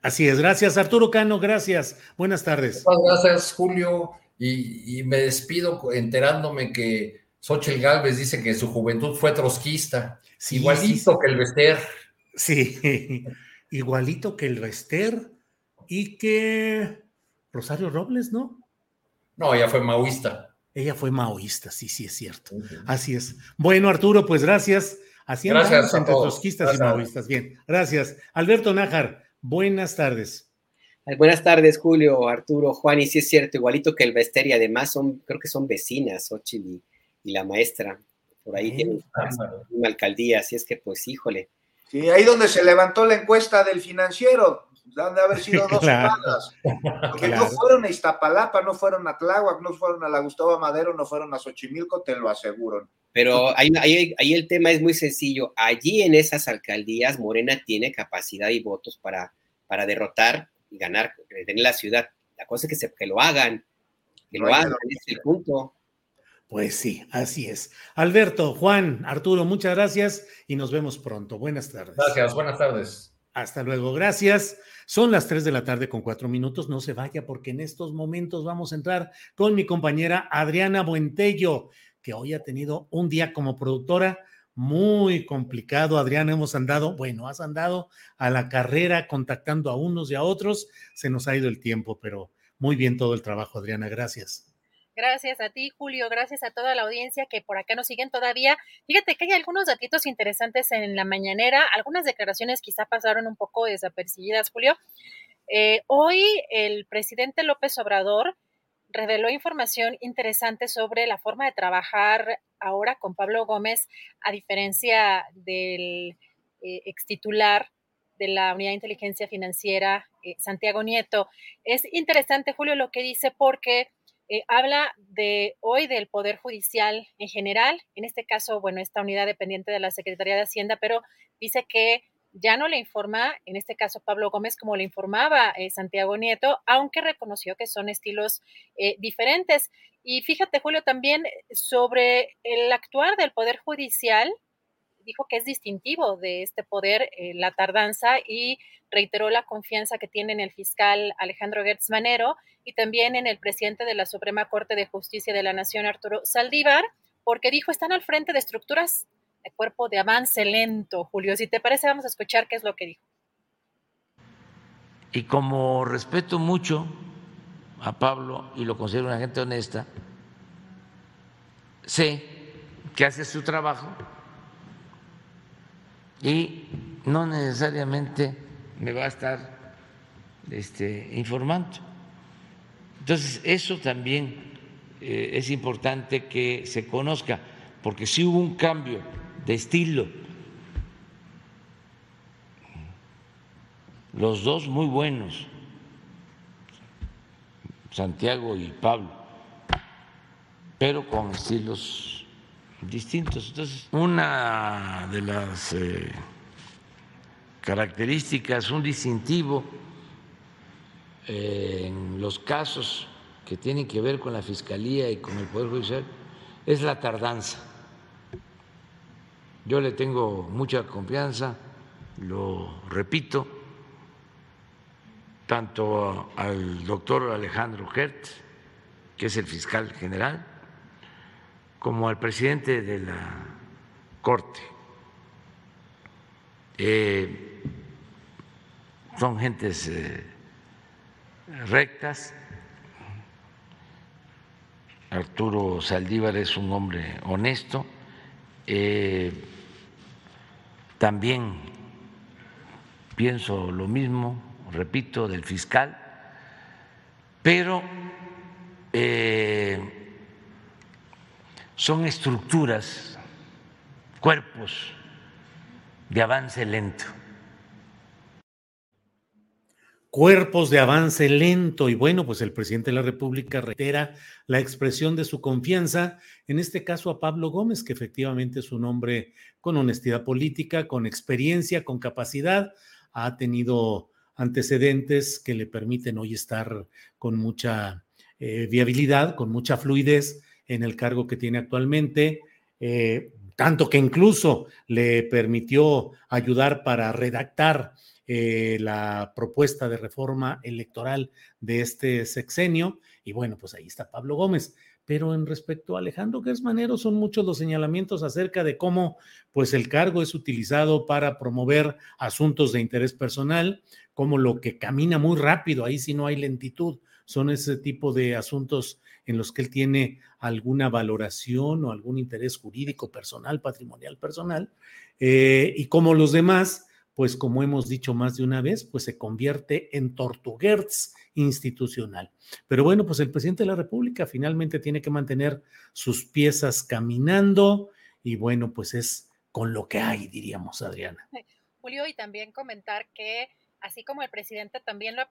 Así es, gracias Arturo Cano, gracias. Buenas tardes. Muchas gracias Julio y, me despido enterándome que Xochitl Galvez dice que su juventud fue trotskista, igualito que el Bester. Sí, igualito que el Bester y que Rosario Robles, ¿no? No, ella fue maoísta. Ella fue maoísta, sí, sí, es cierto. Así es. Bueno, Arturo, pues gracias. Así gracias entre trotskistas y maoístas. Bien, gracias. Alberto Nájar, Buenas tardes. Buenas tardes, Julio, Arturo, Juan, y sí es cierto, igualito que el Bester, y además son, creo que son vecinas, Ochil y, la maestra. Por ahí tienen una alcaldía, así es que, pues, híjole. Sí, ahí donde se levantó la encuesta del financiero, han de haber sido dos semanas. Porque no fueron a Iztapalapa, no fueron a Tláhuac, no fueron a la Gustavo Madero, no fueron a Xochimilco, te lo aseguro. Pero ahí, ahí, el tema es muy sencillo. Allí en esas alcaldías, Morena tiene capacidad y votos para, para derrotar y ganar en la ciudad. La cosa es que, se, que lo hagan, que lo hagan, es el punto. Pues sí, así es. Alberto, Juan, Arturo, muchas gracias y nos vemos pronto. Buenas tardes. Gracias, buenas tardes. Hasta luego, gracias. Son las 3 de la tarde con cuatro minutos. No se vaya porque en estos momentos vamos a entrar con mi compañera Adriana Buentello, que hoy ha tenido un día como productora muy complicado. Adriana, hemos andado, bueno, has andado a la carrera contactando a unos y a otros. Se nos ha ido el tiempo, pero muy bien todo el trabajo, Adriana. Gracias. Gracias a ti, Julio. Gracias a toda la audiencia que por acá nos siguen todavía. Fíjate que hay algunos datitos interesantes en la mañanera. Algunas declaraciones quizá pasaron un poco desapercibidas, Julio. Eh, hoy el presidente López Obrador reveló información interesante sobre la forma de trabajar ahora con Pablo Gómez, a diferencia del eh, ex titular de la Unidad de Inteligencia Financiera, eh, Santiago Nieto. Es interesante, Julio, lo que dice porque eh, habla de hoy del Poder Judicial en general, en este caso, bueno, esta unidad dependiente de la Secretaría de Hacienda, pero dice que ya no le informa, en este caso Pablo Gómez, como le informaba eh, Santiago Nieto, aunque reconoció que son estilos eh, diferentes. Y fíjate, Julio, también sobre el actuar del Poder Judicial, dijo que es distintivo de este poder eh, la tardanza y reiteró la confianza que tiene en el fiscal Alejandro Gertz Manero y también en el presidente de la Suprema Corte de Justicia de la Nación, Arturo Saldívar, porque dijo están al frente de estructuras cuerpo de avance lento. Julio, si te parece, vamos a escuchar qué es lo que dijo. Y como respeto mucho a Pablo y lo considero una gente honesta, sé que hace su trabajo y no necesariamente me va a estar este, informando. Entonces, eso también eh, es importante que se conozca, porque si hubo un cambio de estilo. Los dos muy buenos, Santiago y Pablo, pero con estilos distintos. Entonces, una de las eh, características, un distintivo eh, en los casos que tienen que ver con la Fiscalía y con el Poder Judicial es la tardanza. Yo le tengo mucha confianza, lo repito, tanto al doctor Alejandro Hertz, que es el fiscal general, como al presidente de la Corte. Eh, son gentes eh, rectas. Arturo Saldívar es un hombre honesto. Eh, también pienso lo mismo, repito, del fiscal, pero son estructuras, cuerpos de avance lento. Cuerpos de avance lento y bueno, pues el presidente de la República reitera la expresión de su confianza, en este caso a Pablo Gómez, que efectivamente es un hombre con honestidad política, con experiencia, con capacidad, ha tenido antecedentes que le permiten hoy estar con mucha eh, viabilidad, con mucha fluidez en el cargo que tiene actualmente, eh, tanto que incluso le permitió ayudar para redactar eh, la propuesta de reforma electoral de este sexenio. Y bueno, pues ahí está Pablo Gómez. Pero en respecto a Alejandro Gersmanero, son muchos los señalamientos acerca de cómo pues el cargo es utilizado para promover asuntos de interés personal, como lo que camina muy rápido, ahí si no hay lentitud, son ese tipo de asuntos en los que él tiene alguna valoración o algún interés jurídico personal, patrimonial personal, eh, y como los demás, pues como hemos dicho más de una vez, pues se convierte en tortuguerz institucional. Pero bueno, pues el presidente de la República finalmente tiene que mantener sus piezas caminando y bueno, pues es con lo que hay, diríamos, Adriana. Julio, y también comentar que así como el presidente, también la,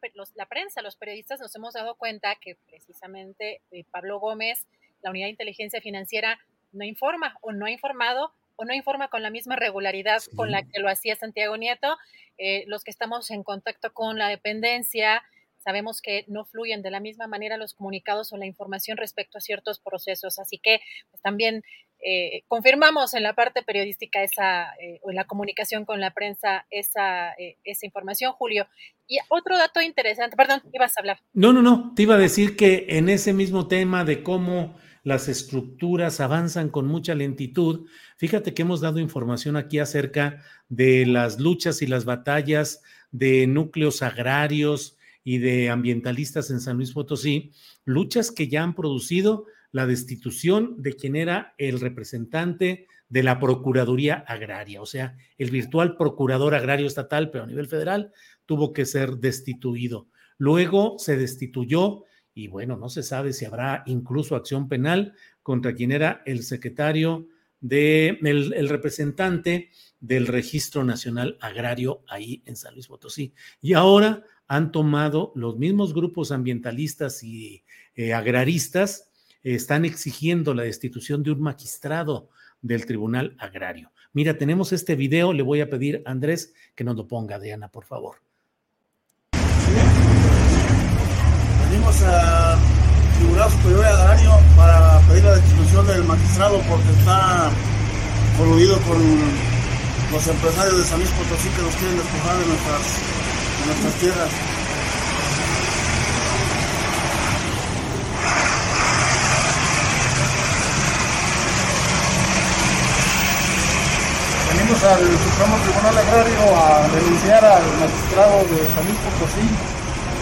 prensa, los periodistas nos hemos dado cuenta que precisamente eh, Pablo Gómez, la unidad de inteligencia financiera, no informa o no ha informado o no informa con la misma regularidad con la que lo hacía Santiago Nieto. Eh, los que estamos en contacto con la dependencia, sabemos que no fluyen de la misma manera los comunicados o la información respecto a ciertos procesos. Así que pues, también eh, confirmamos en la parte periodística esa, eh, o en la comunicación con la prensa esa, eh, esa información, Julio. Y otro dato interesante, perdón, ibas a hablar. No, no, no, te iba a decir que en ese mismo tema de cómo las estructuras avanzan con mucha lentitud, fíjate que hemos dado información aquí acerca de las luchas y las batallas de núcleos agrarios, y de ambientalistas en San Luis Potosí, luchas que ya han producido la destitución de quien era el representante de la Procuraduría Agraria, o sea, el virtual procurador agrario estatal, pero a nivel federal, tuvo que ser destituido. Luego se destituyó y bueno, no se sabe si habrá incluso acción penal contra quien era el secretario de el, representante del Registro Nacional Agrario ahí en San Luis Potosí. Y ahora han tomado los mismos grupos ambientalistas y eh, agraristas, están exigiendo la destitución de un magistrado del Tribunal Agrario. Mira, tenemos este video, le voy a pedir a Andrés que nos lo ponga, Diana, por favor. Venimos al Tribunal Superior Agrario para pedir la destitución del magistrado porque está coludido con los empresarios de San Luis Potosí que nos quieren despojar de nuestras nuestras tierras. Venimos al Supremo Tribunal Agrario a denunciar al magistrado de San Luis Potosí.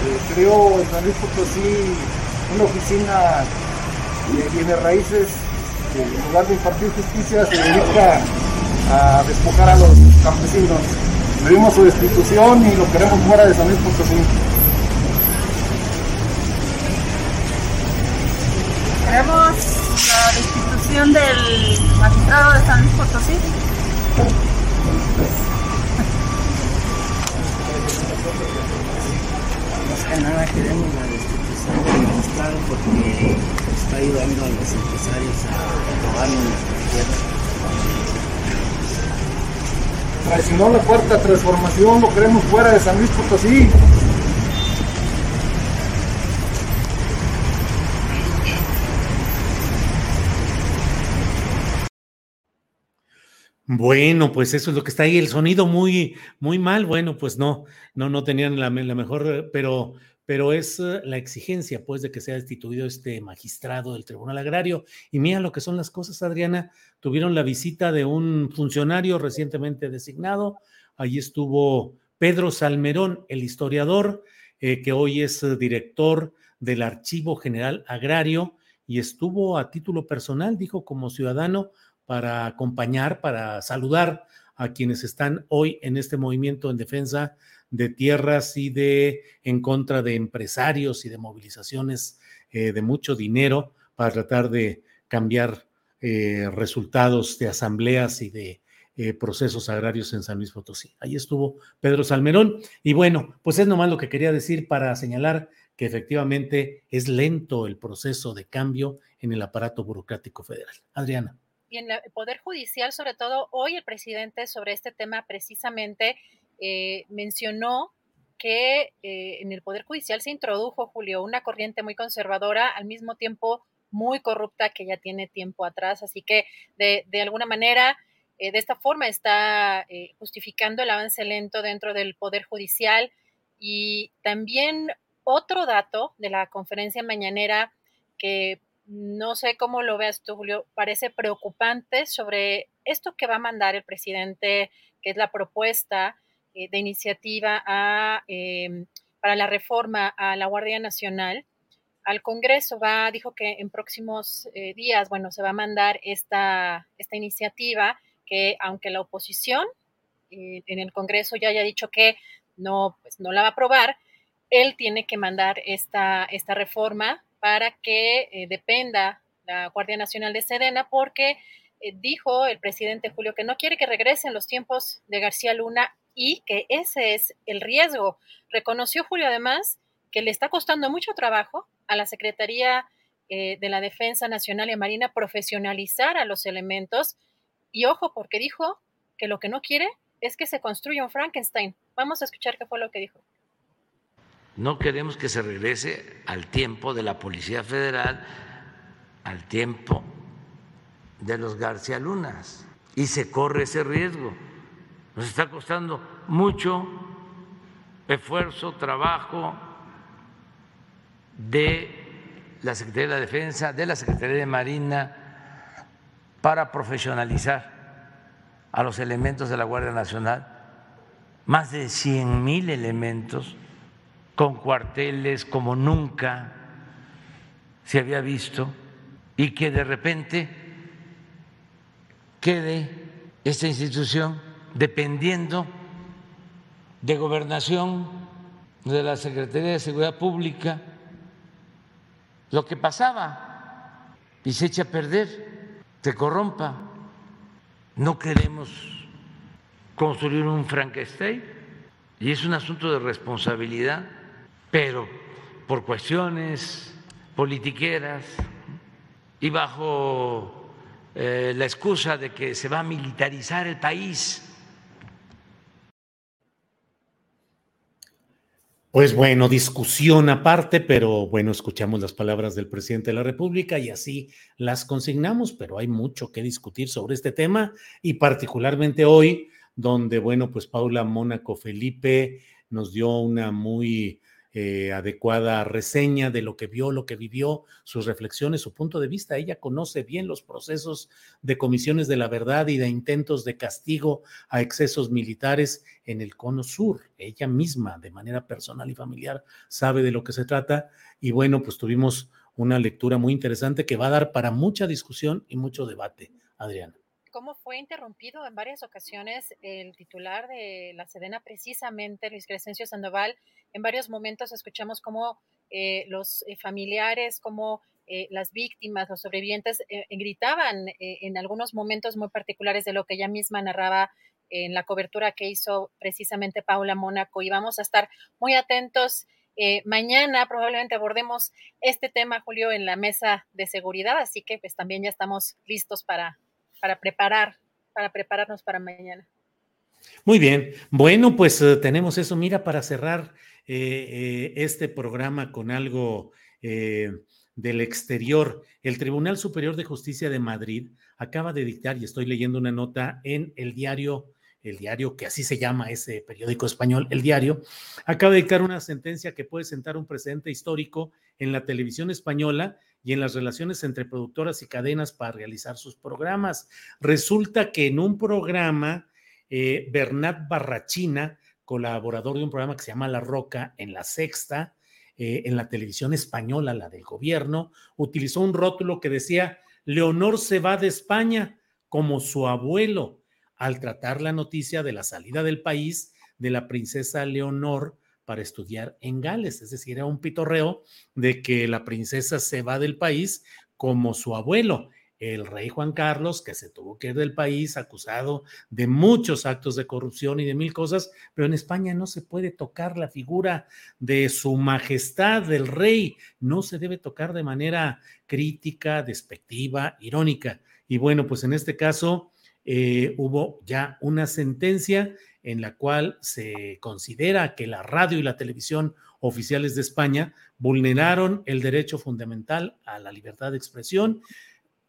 Eh, creó en San Luis Potosí una oficina de bienes raíces que en lugar de impartir justicia se dedica a despojar a los campesinos. Pedimos su destitución y lo queremos fuera de San Luis Potosí. Queremos la destitución del magistrado de San Luis Potosí. Más que nada queremos la destitución del magistrado porque está ayudando a los empresarios a robarnos nuestras tierras traicionó la cuarta transformación, lo queremos fuera de San Luis Potosí. Bueno, pues eso es lo que está ahí. El sonido muy, muy mal. Bueno, pues no, no, no tenían la mejor, pero, pero es eh, la exigencia, pues, de que sea destituido este magistrado del Tribunal Agrario. Y mira lo que son las cosas, Adriana. Tuvieron la visita de un funcionario recientemente designado. Allí estuvo Pedro Salmerón, el historiador, eh, que hoy es eh, director del Archivo General Agrario y estuvo a título personal, dijo, como ciudadano, para acompañar, para saludar a quienes están hoy en este movimiento en defensa de tierras y de en contra de empresarios y de movilizaciones eh, de mucho dinero para tratar de cambiar eh, resultados de asambleas y de eh, procesos agrarios en San Luis Potosí. Ahí estuvo Pedro Salmerón. Y bueno, pues es nomás lo que quería decir para señalar que efectivamente es lento el proceso de cambio en el aparato burocrático federal. Adriana y en el Poder Judicial, sobre todo hoy el presidente sobre este tema precisamente eh, mencionó que eh, en el Poder Judicial se introdujo, Julio, una corriente muy conservadora, al mismo tiempo muy corrupta que ya tiene tiempo atrás. Así que de, alguna manera, eh, de esta forma está justificando el avance lento dentro del Poder Judicial. Y también otro dato de la conferencia mañanera que no sé cómo lo veas tú, Julio, parece preocupante sobre esto que va a mandar el presidente, que es la propuesta eh, de iniciativa em, para la reforma a la Guardia Nacional. Al Congreso va, dijo que en próximos eh, días, bueno, se va a mandar esta, esta iniciativa que aunque la oposición eh, en el Congreso ya haya dicho que no, pues no la va a aprobar, él tiene que mandar esta, esta reforma para que eh, dependa la Guardia Nacional de Sedena, porque eh, dijo el presidente Julio que no quiere que regresen los tiempos de García Luna y que ese es el riesgo. Reconoció Julio además que le está costando mucho trabajo a la Secretaría eh, de la Defensa Nacional y Marina profesionalizar a los elementos. Y ojo, porque dijo que lo que no quiere es que se construya un Frankenstein. Vamos a escuchar qué fue lo que dijo. No queremos que se regrese al tiempo de la Policía Federal, al tiempo de los García Lunas. Y se corre ese riesgo. Nos está costando mucho esfuerzo, trabajo de la Secretaría de la Defensa, de la Secretaría de Marina, para profesionalizar a los elementos de la Guardia Nacional. Más de 100 mil elementos con cuarteles como nunca se había visto y que de repente quede esta institución dependiendo de gobernación, de la Secretaría de Seguridad Pública, lo que pasaba y se echa a perder, se corrompa. No queremos construir un Frankenstein y es un asunto de responsabilidad pero por cuestiones politiqueras y bajo eh, la excusa de que se va a militarizar el país. Pues bueno, discusión aparte, pero bueno, escuchamos las palabras del presidente de la República y así las consignamos, pero hay mucho que discutir sobre este tema y particularmente hoy, donde, bueno, pues Paula Mónaco Felipe nos dio una muy eh, adecuada reseña de lo que vio, lo que vivió, sus reflexiones, su punto de vista. Ella conoce bien los procesos de comisiones de la verdad y de intentos de castigo a excesos militares en el cono sur. Ella misma, de manera personal y familiar, sabe de lo que se trata. Y bueno, pues tuvimos una lectura muy interesante que va a dar para mucha discusión y mucho debate. Adriana cómo fue interrumpido en varias ocasiones el titular de la Sedena, precisamente Luis Crescencio Sandoval. En varios momentos escuchamos cómo eh, los eh, familiares, cómo eh, las víctimas, los sobrevivientes gritaban en algunos momentos muy particulares de lo que ella misma narraba en la cobertura que hizo precisamente Paula Mónaco. Y vamos a estar muy atentos. mañana probablemente abordemos este tema, Julio, en la mesa de seguridad, así que pues también ya estamos listos para, para preparar, para prepararnos para mañana. Muy bien, bueno, pues eh, tenemos eso. Mira, para cerrar eh, eh, este programa con algo del exterior, el Tribunal Superior de Justicia de Madrid acaba de dictar, y estoy leyendo una nota en el diario, el diario que así se llama ese periódico español, el diario, acaba de dictar una sentencia que puede sentar un precedente histórico en la televisión española y en las relaciones entre productoras y cadenas para realizar sus programas. Resulta que en un programa, eh, Bernat Barrachina, colaborador de un programa que se llama La Roca en la Sexta, eh, en la televisión española, la del gobierno, utilizó un rótulo que decía, Leonor se va de España como su abuelo, al tratar la noticia de la salida del país de la princesa Leonor para estudiar en Gales. Es decir, era un pitorreo de que la princesa se va del país como su abuelo el rey Juan Carlos, que se tuvo que ir del país acusado de muchos actos de corrupción y de mil cosas, pero en España no se puede tocar la figura de su majestad, del rey, no se debe tocar de manera crítica, despectiva, irónica. Y bueno, pues en este caso eh, hubo ya una sentencia en la cual se considera que la radio y la televisión oficiales de España vulneraron el derecho fundamental a la libertad de expresión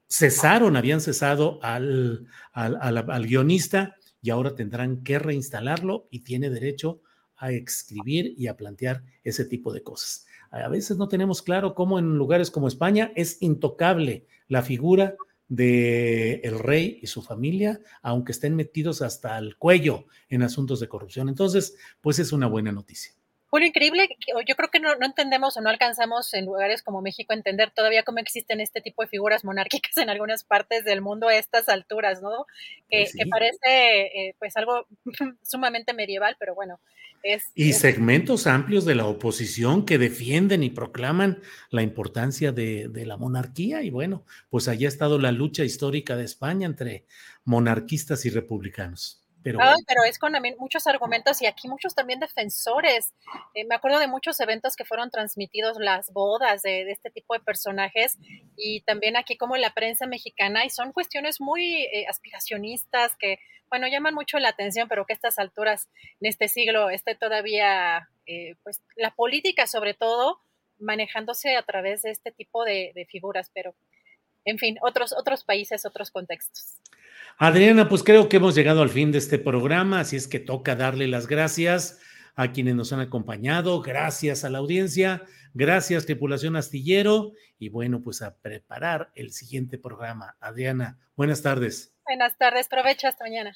cesaron, habían cesado al, al, guionista y ahora tendrán que reinstalarlo y tiene derecho a escribir y a plantear ese tipo de cosas. A veces no tenemos claro cómo en lugares como España es intocable la figura de el rey y su familia, aunque estén metidos hasta el cuello en asuntos de corrupción. Entonces, pues es una buena noticia. Julio, increíble, yo creo que no, entendemos o no alcanzamos en lugares como México a entender todavía cómo existen este tipo de figuras monárquicas en algunas partes del mundo a estas alturas, ¿no? Que, pues parece eh, pues algo sumamente medieval, pero bueno. Es, y segmentos amplios de la oposición que defienden y proclaman la importancia de, de la monarquía y bueno, pues allí ha estado la lucha histórica de España entre monarquistas y republicanos. Pero, pero es con muchos argumentos y aquí muchos también defensores. Eh, me acuerdo de muchos eventos que fueron transmitidos, las bodas de, este tipo de personajes y también aquí como la prensa mexicana y son cuestiones muy eh, aspiracionistas que, bueno, llaman mucho la atención, pero que a estas alturas en este siglo esté todavía, eh, pues la política sobre todo manejándose a través de este tipo de, de figuras, pero en fin, otros, otros países, otros contextos. Adriana, pues creo que hemos llegado al fin de este programa, así es que toca darle las gracias a quienes nos han acompañado, gracias a la audiencia, gracias tripulación astillero y bueno, pues a preparar el siguiente programa. Adriana, buenas tardes. Buenas tardes, provecho hasta mañana.